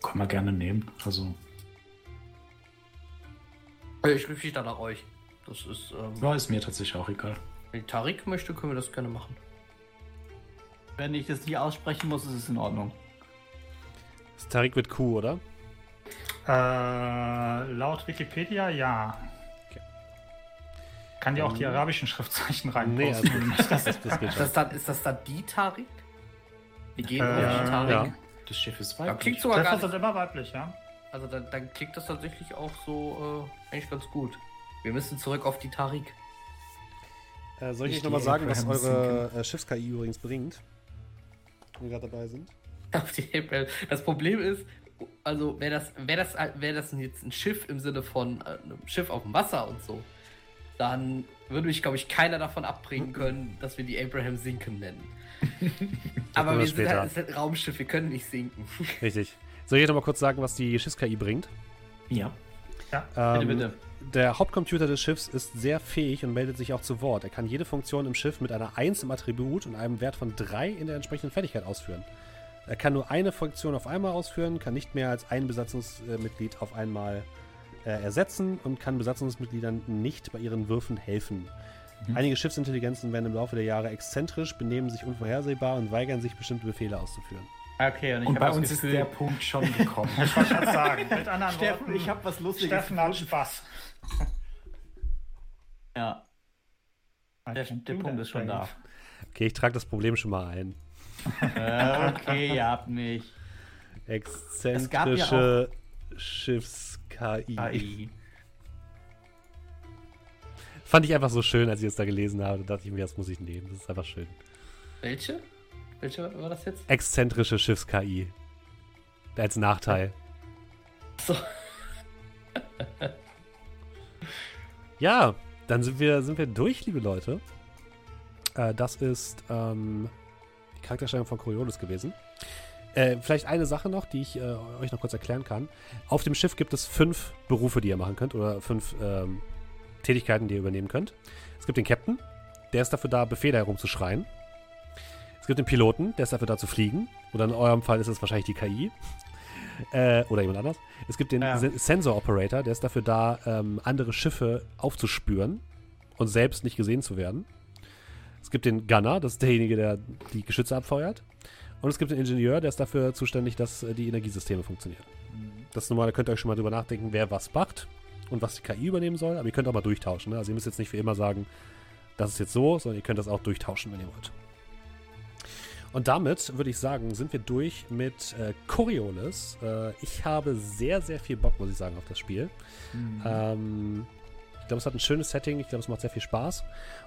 Kann man gerne nehmen. Also, Ich richte mich dann nach euch. Das ist, ähm, ja, ist mir tatsächlich auch egal. wenn Tarik möchte, können wir das gerne machen. Wenn ich das nicht aussprechen muss, ist es in Ordnung. Das Tariq mit Q, oder? Äh, laut Wikipedia ja. Okay. Kann dir auch die arabischen Schriftzeichen reinposten. Nee, also, das, das geht Ist das dann, ist das dann die Tarik? Die gehen Äh, auf die Tarik? ja. Das Schiff ist weiblich. klingt sogar nicht. sind immer weiblich, ja. Also dann, dann klingt das tatsächlich auch so äh, eigentlich ganz gut. Wir müssen zurück auf die Tarik. Äh, soll ich euch nochmal sagen, was eure äh, Schiffs-KI übrigens bringt? Wir gerade dabei sind. Auf die April. Das Problem ist, also wäre das, wäre das, wäre das jetzt ein Schiff im Sinne von äh, einem Schiff auf dem Wasser und so, dann würde mich, glaube ich, keiner davon abbringen können, dass wir die Abraham sinken nennen. Aber wir sind halt, ein Raumschiff, wir können nicht sinken. Richtig. Soll ich euch nochmal kurz sagen, was die Schiffs-KI bringt? Ja. Ähm, bitte. Der Hauptcomputer des Schiffs ist sehr fähig und meldet sich auch zu Wort. Er kann jede Funktion im Schiff mit einer 1 im Attribut und einem Wert von 3 in der entsprechenden Fertigkeit ausführen. Er kann nur eine Funktion auf einmal ausführen, kann nicht mehr als ein Besatzungsmitglied auf einmal äh, ersetzen und kann Besatzungsmitgliedern nicht bei ihren Würfen helfen. Einige Schiffsintelligenzen werden im Laufe der Jahre exzentrisch, benehmen sich unvorhersehbar und weigern sich, bestimmte Befehle auszuführen. Okay, und ich Und bei uns Gefühl, ist der Punkt schon gekommen. Ich wollte gerade sagen, mit anderen Steffen, Worten, ich habe was Lustiges. Steffen hat Spaß. Ja, der, der Punkt ist schon da. Okay, ich trage das Problem schon mal ein. Äh, okay, ihr habt mich. Exzentrische Schiffs-KI. AI. Fand ich einfach so schön, als ich es da gelesen habe. Da dachte ich mir, das muss ich nehmen. Das ist einfach schön. Welche? Welche war das jetzt? Exzentrische Schiffs-KI. Als Nachteil. So. Ja, dann sind wir, sind wir durch, liebe Leute. Äh, das ist ähm, die Charakterstellung von Coriolis gewesen. Äh, vielleicht eine Sache noch, die ich äh, euch noch kurz erklären kann. Auf dem Schiff gibt es fünf Berufe, die ihr machen könnt oder fünf ähm, Tätigkeiten, die ihr übernehmen könnt. Es gibt den Captain, der ist dafür da, Befehle herumzuschreien. Es gibt den Piloten, der ist dafür da zu fliegen. Oder in eurem Fall ist es wahrscheinlich die KI. Äh, oder jemand anders. Es gibt den Ja. Sen Sensor Operator, der ist dafür da, ähm, andere Schiffe aufzuspüren und selbst nicht gesehen zu werden. Es gibt den Gunner, das ist derjenige, der die Geschütze abfeuert. Und es gibt den Ingenieur, der ist dafür zuständig, dass äh, die Energiesysteme funktionieren. Das ist normal, da könnt ihr euch schon mal drüber nachdenken, wer was macht. und was die KI übernehmen soll, aber ihr könnt auch mal durchtauschen. Ne? Also ihr müsst jetzt nicht für immer sagen, das ist jetzt so, sondern ihr könnt das auch durchtauschen, wenn ihr wollt. Und damit würde ich sagen, sind wir durch mit äh, Coriolis. Äh, ich habe sehr, sehr viel Bock, muss ich sagen, auf das Spiel. Mhm. Ähm, ich glaube, es hat ein schönes Setting. Ich glaube, es macht sehr viel Spaß.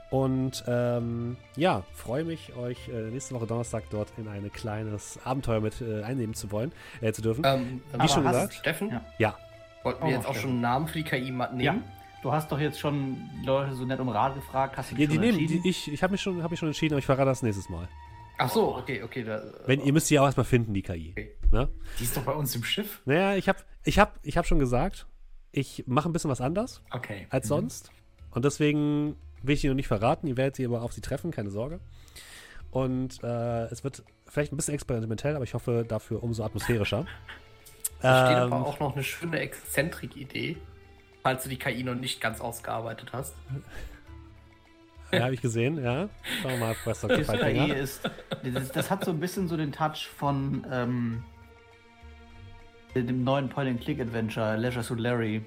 Und ähm, ja, freue mich, euch äh, nächste Woche Donnerstag dort in ein kleines Abenteuer mit äh, einnehmen zu wollen, äh, zu dürfen. Ähm, Wie schon gesagt. Steffen? Ja. ja. Wollten wir oh, jetzt auch schon einen Namen für die KI nehmen? Ja. Du hast doch jetzt schon Leute so nett um Rat gefragt. Hast du ja, die nehmen, die, ich ich habe mich, schon, hab mich schon entschieden, aber ich verrate das nächstes Mal. Ach so, okay, okay. Da, Wenn, ihr müsst die auch erstmal finden, die KI. Okay. Ne? Die ist doch bei uns im Schiff. Naja, ich habe ich hab, ich hab schon gesagt, ich mache ein bisschen was anders okay. als mhm. sonst. Und deswegen will ich die noch nicht verraten. Ihr werdet sie aber auf sie treffen, keine Sorge. Und äh, es wird vielleicht ein bisschen experimentell, aber ich hoffe dafür umso atmosphärischer. Da steht ähm, aber auch noch eine schöne Exzentrik-Idee, falls du die KI noch nicht ganz ausgearbeitet hast. Ja, habe ich gesehen, ja. Schauen wir mal, was das KI ist. Das, das, hat so ein bisschen so den Touch von ähm, dem neuen Point-and-Click-Adventure, Leisure Suit Larry.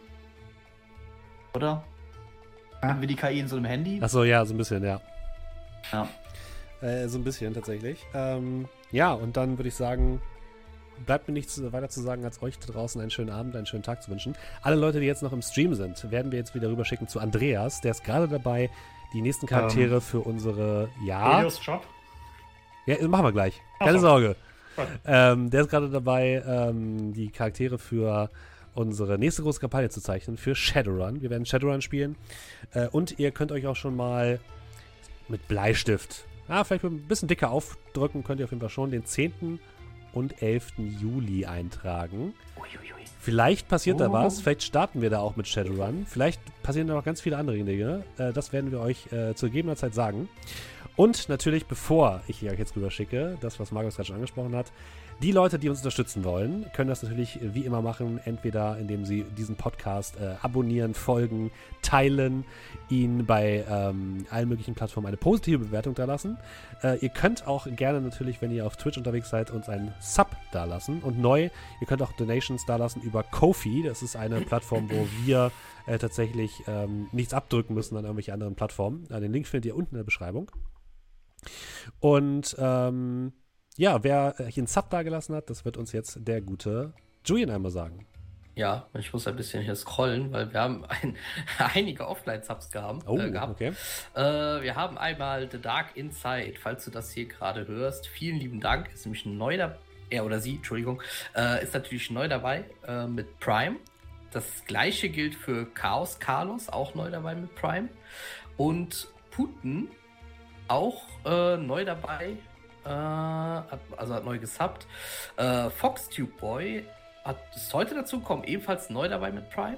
Oder? Ja. Wie die KI in so einem Handy? Achso, ja, so ein bisschen, ja. Ja. Äh, so ein bisschen tatsächlich. Ähm, ja, und dann würde ich sagen, bleibt mir nichts weiter zu sagen, als euch da draußen einen schönen Abend, einen schönen Tag zu wünschen. Alle Leute, die jetzt noch im Stream sind, werden wir jetzt wieder rüberschicken zu Andreas. Der ist gerade dabei, die nächsten Charaktere ähm, für unsere. Ja. Helios Job? Ja, machen wir gleich. Keine so. Sorge. Ähm, der ist gerade dabei, ähm, die Charaktere für unsere nächste große Kampagne zu zeichnen, für Shadowrun. Wir werden Shadowrun spielen. Äh, und ihr könnt euch auch schon mal mit Bleistift, ah, vielleicht ein bisschen dicker aufdrücken, könnt ihr auf jeden Fall schon den 10. und 11. Juli eintragen. Vielleicht passiert oh. da was, vielleicht starten wir da auch mit Shadowrun, vielleicht passieren da noch ganz viele andere Dinge. Äh, das werden wir euch äh, zu gegebener Zeit sagen. Und natürlich, bevor ich euch jetzt rüber schicke, das, was Markus gerade schon angesprochen hat, die Leute, die uns unterstützen wollen, können das natürlich wie immer machen, entweder indem sie diesen Podcast äh, abonnieren, folgen, teilen, ihn bei ähm, allen möglichen Plattformen eine positive Bewertung da lassen. Äh, ihr könnt auch gerne natürlich, wenn ihr auf Twitch unterwegs seid, uns einen Sub da lassen. Und neu, ihr könnt auch Donations da lassen über Kofi. Das ist eine Plattform, wo wir äh, tatsächlich ähm, nichts abdrücken müssen an irgendwelche anderen Plattformen. Äh, den Link findet ihr unten in der Beschreibung. Und ähm, ja, wer hier einen Sub da gelassen hat, das wird uns jetzt der gute Julian einmal sagen. Ja, ich muss ein bisschen hier scrollen, weil wir haben ein, einige Offline-Subs gehabt. Oh, äh, gehabt. okay. Äh, wir haben einmal The Dark Inside, falls du das hier gerade hörst. Vielen lieben Dank, ist nämlich neu dabei. Er oder sie, Entschuldigung, äh, ist natürlich neu dabei äh, mit Prime. Das gleiche gilt für Chaos Carlos, auch neu dabei mit Prime. Und Putin, auch äh, neu dabei äh, also hat neu gesubbt. Äh, FoxTube Boy hat, ist heute dazu gekommen, ebenfalls neu dabei mit Prime.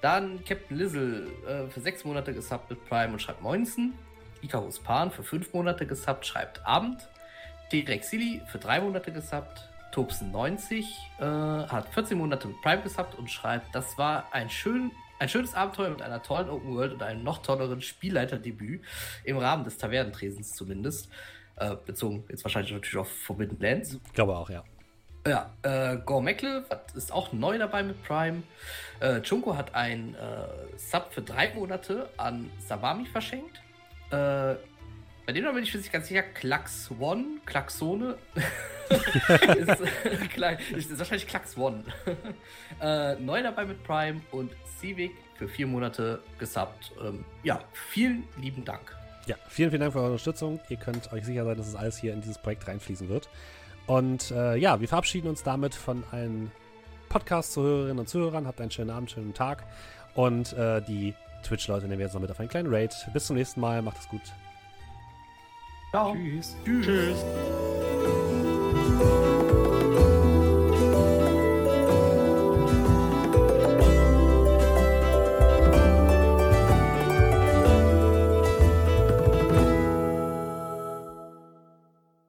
Dann Captain Lizzle äh, für sechs Monate gesubbt mit Prime und schreibt 19. Icarus Pan für fünf Monate gesubbt, schreibt Abend. T-Rexili für drei Monate gesubbt. Tobsen90 äh, hat 14 Monate mit Prime gesubbt und schreibt, das war ein, schön, ein schönes Abenteuer mit einer tollen Open World und einem noch tolleren Spielleiterdebüt, im Rahmen des Tavernentresens zumindest. Äh, bezogen jetzt wahrscheinlich natürlich auf Forbidden Lands. Ich glaube auch, ja. Ja, äh, Gore Meckle ist auch neu dabei mit Prime. Äh, Junko hat ein äh, Sub für drei Monate an Sabami verschenkt. Äh, bei dem bin ich mir nicht ganz sicher. Klax One, Klaxone. ist, äh, ist, wahrscheinlich Klax One. äh, neu dabei mit Prime und Civic für vier Monate gesubbt. Ähm, ja, vielen lieben Dank. Ja, vielen, vielen Dank für eure Unterstützung. Ihr könnt euch sicher sein, dass es alles hier in dieses Projekt reinfließen wird. Und äh, ja, wir verabschieden uns damit von allen Podcast-Zuhörerinnen und Zuhörern. Habt einen schönen Abend, schönen Tag. Und äh, die Twitch-Leute nehmen wir jetzt noch mit auf einen kleinen Raid. Bis zum nächsten Mal. Macht es gut. Ciao. Tschüss. Tschüss. Tschüss.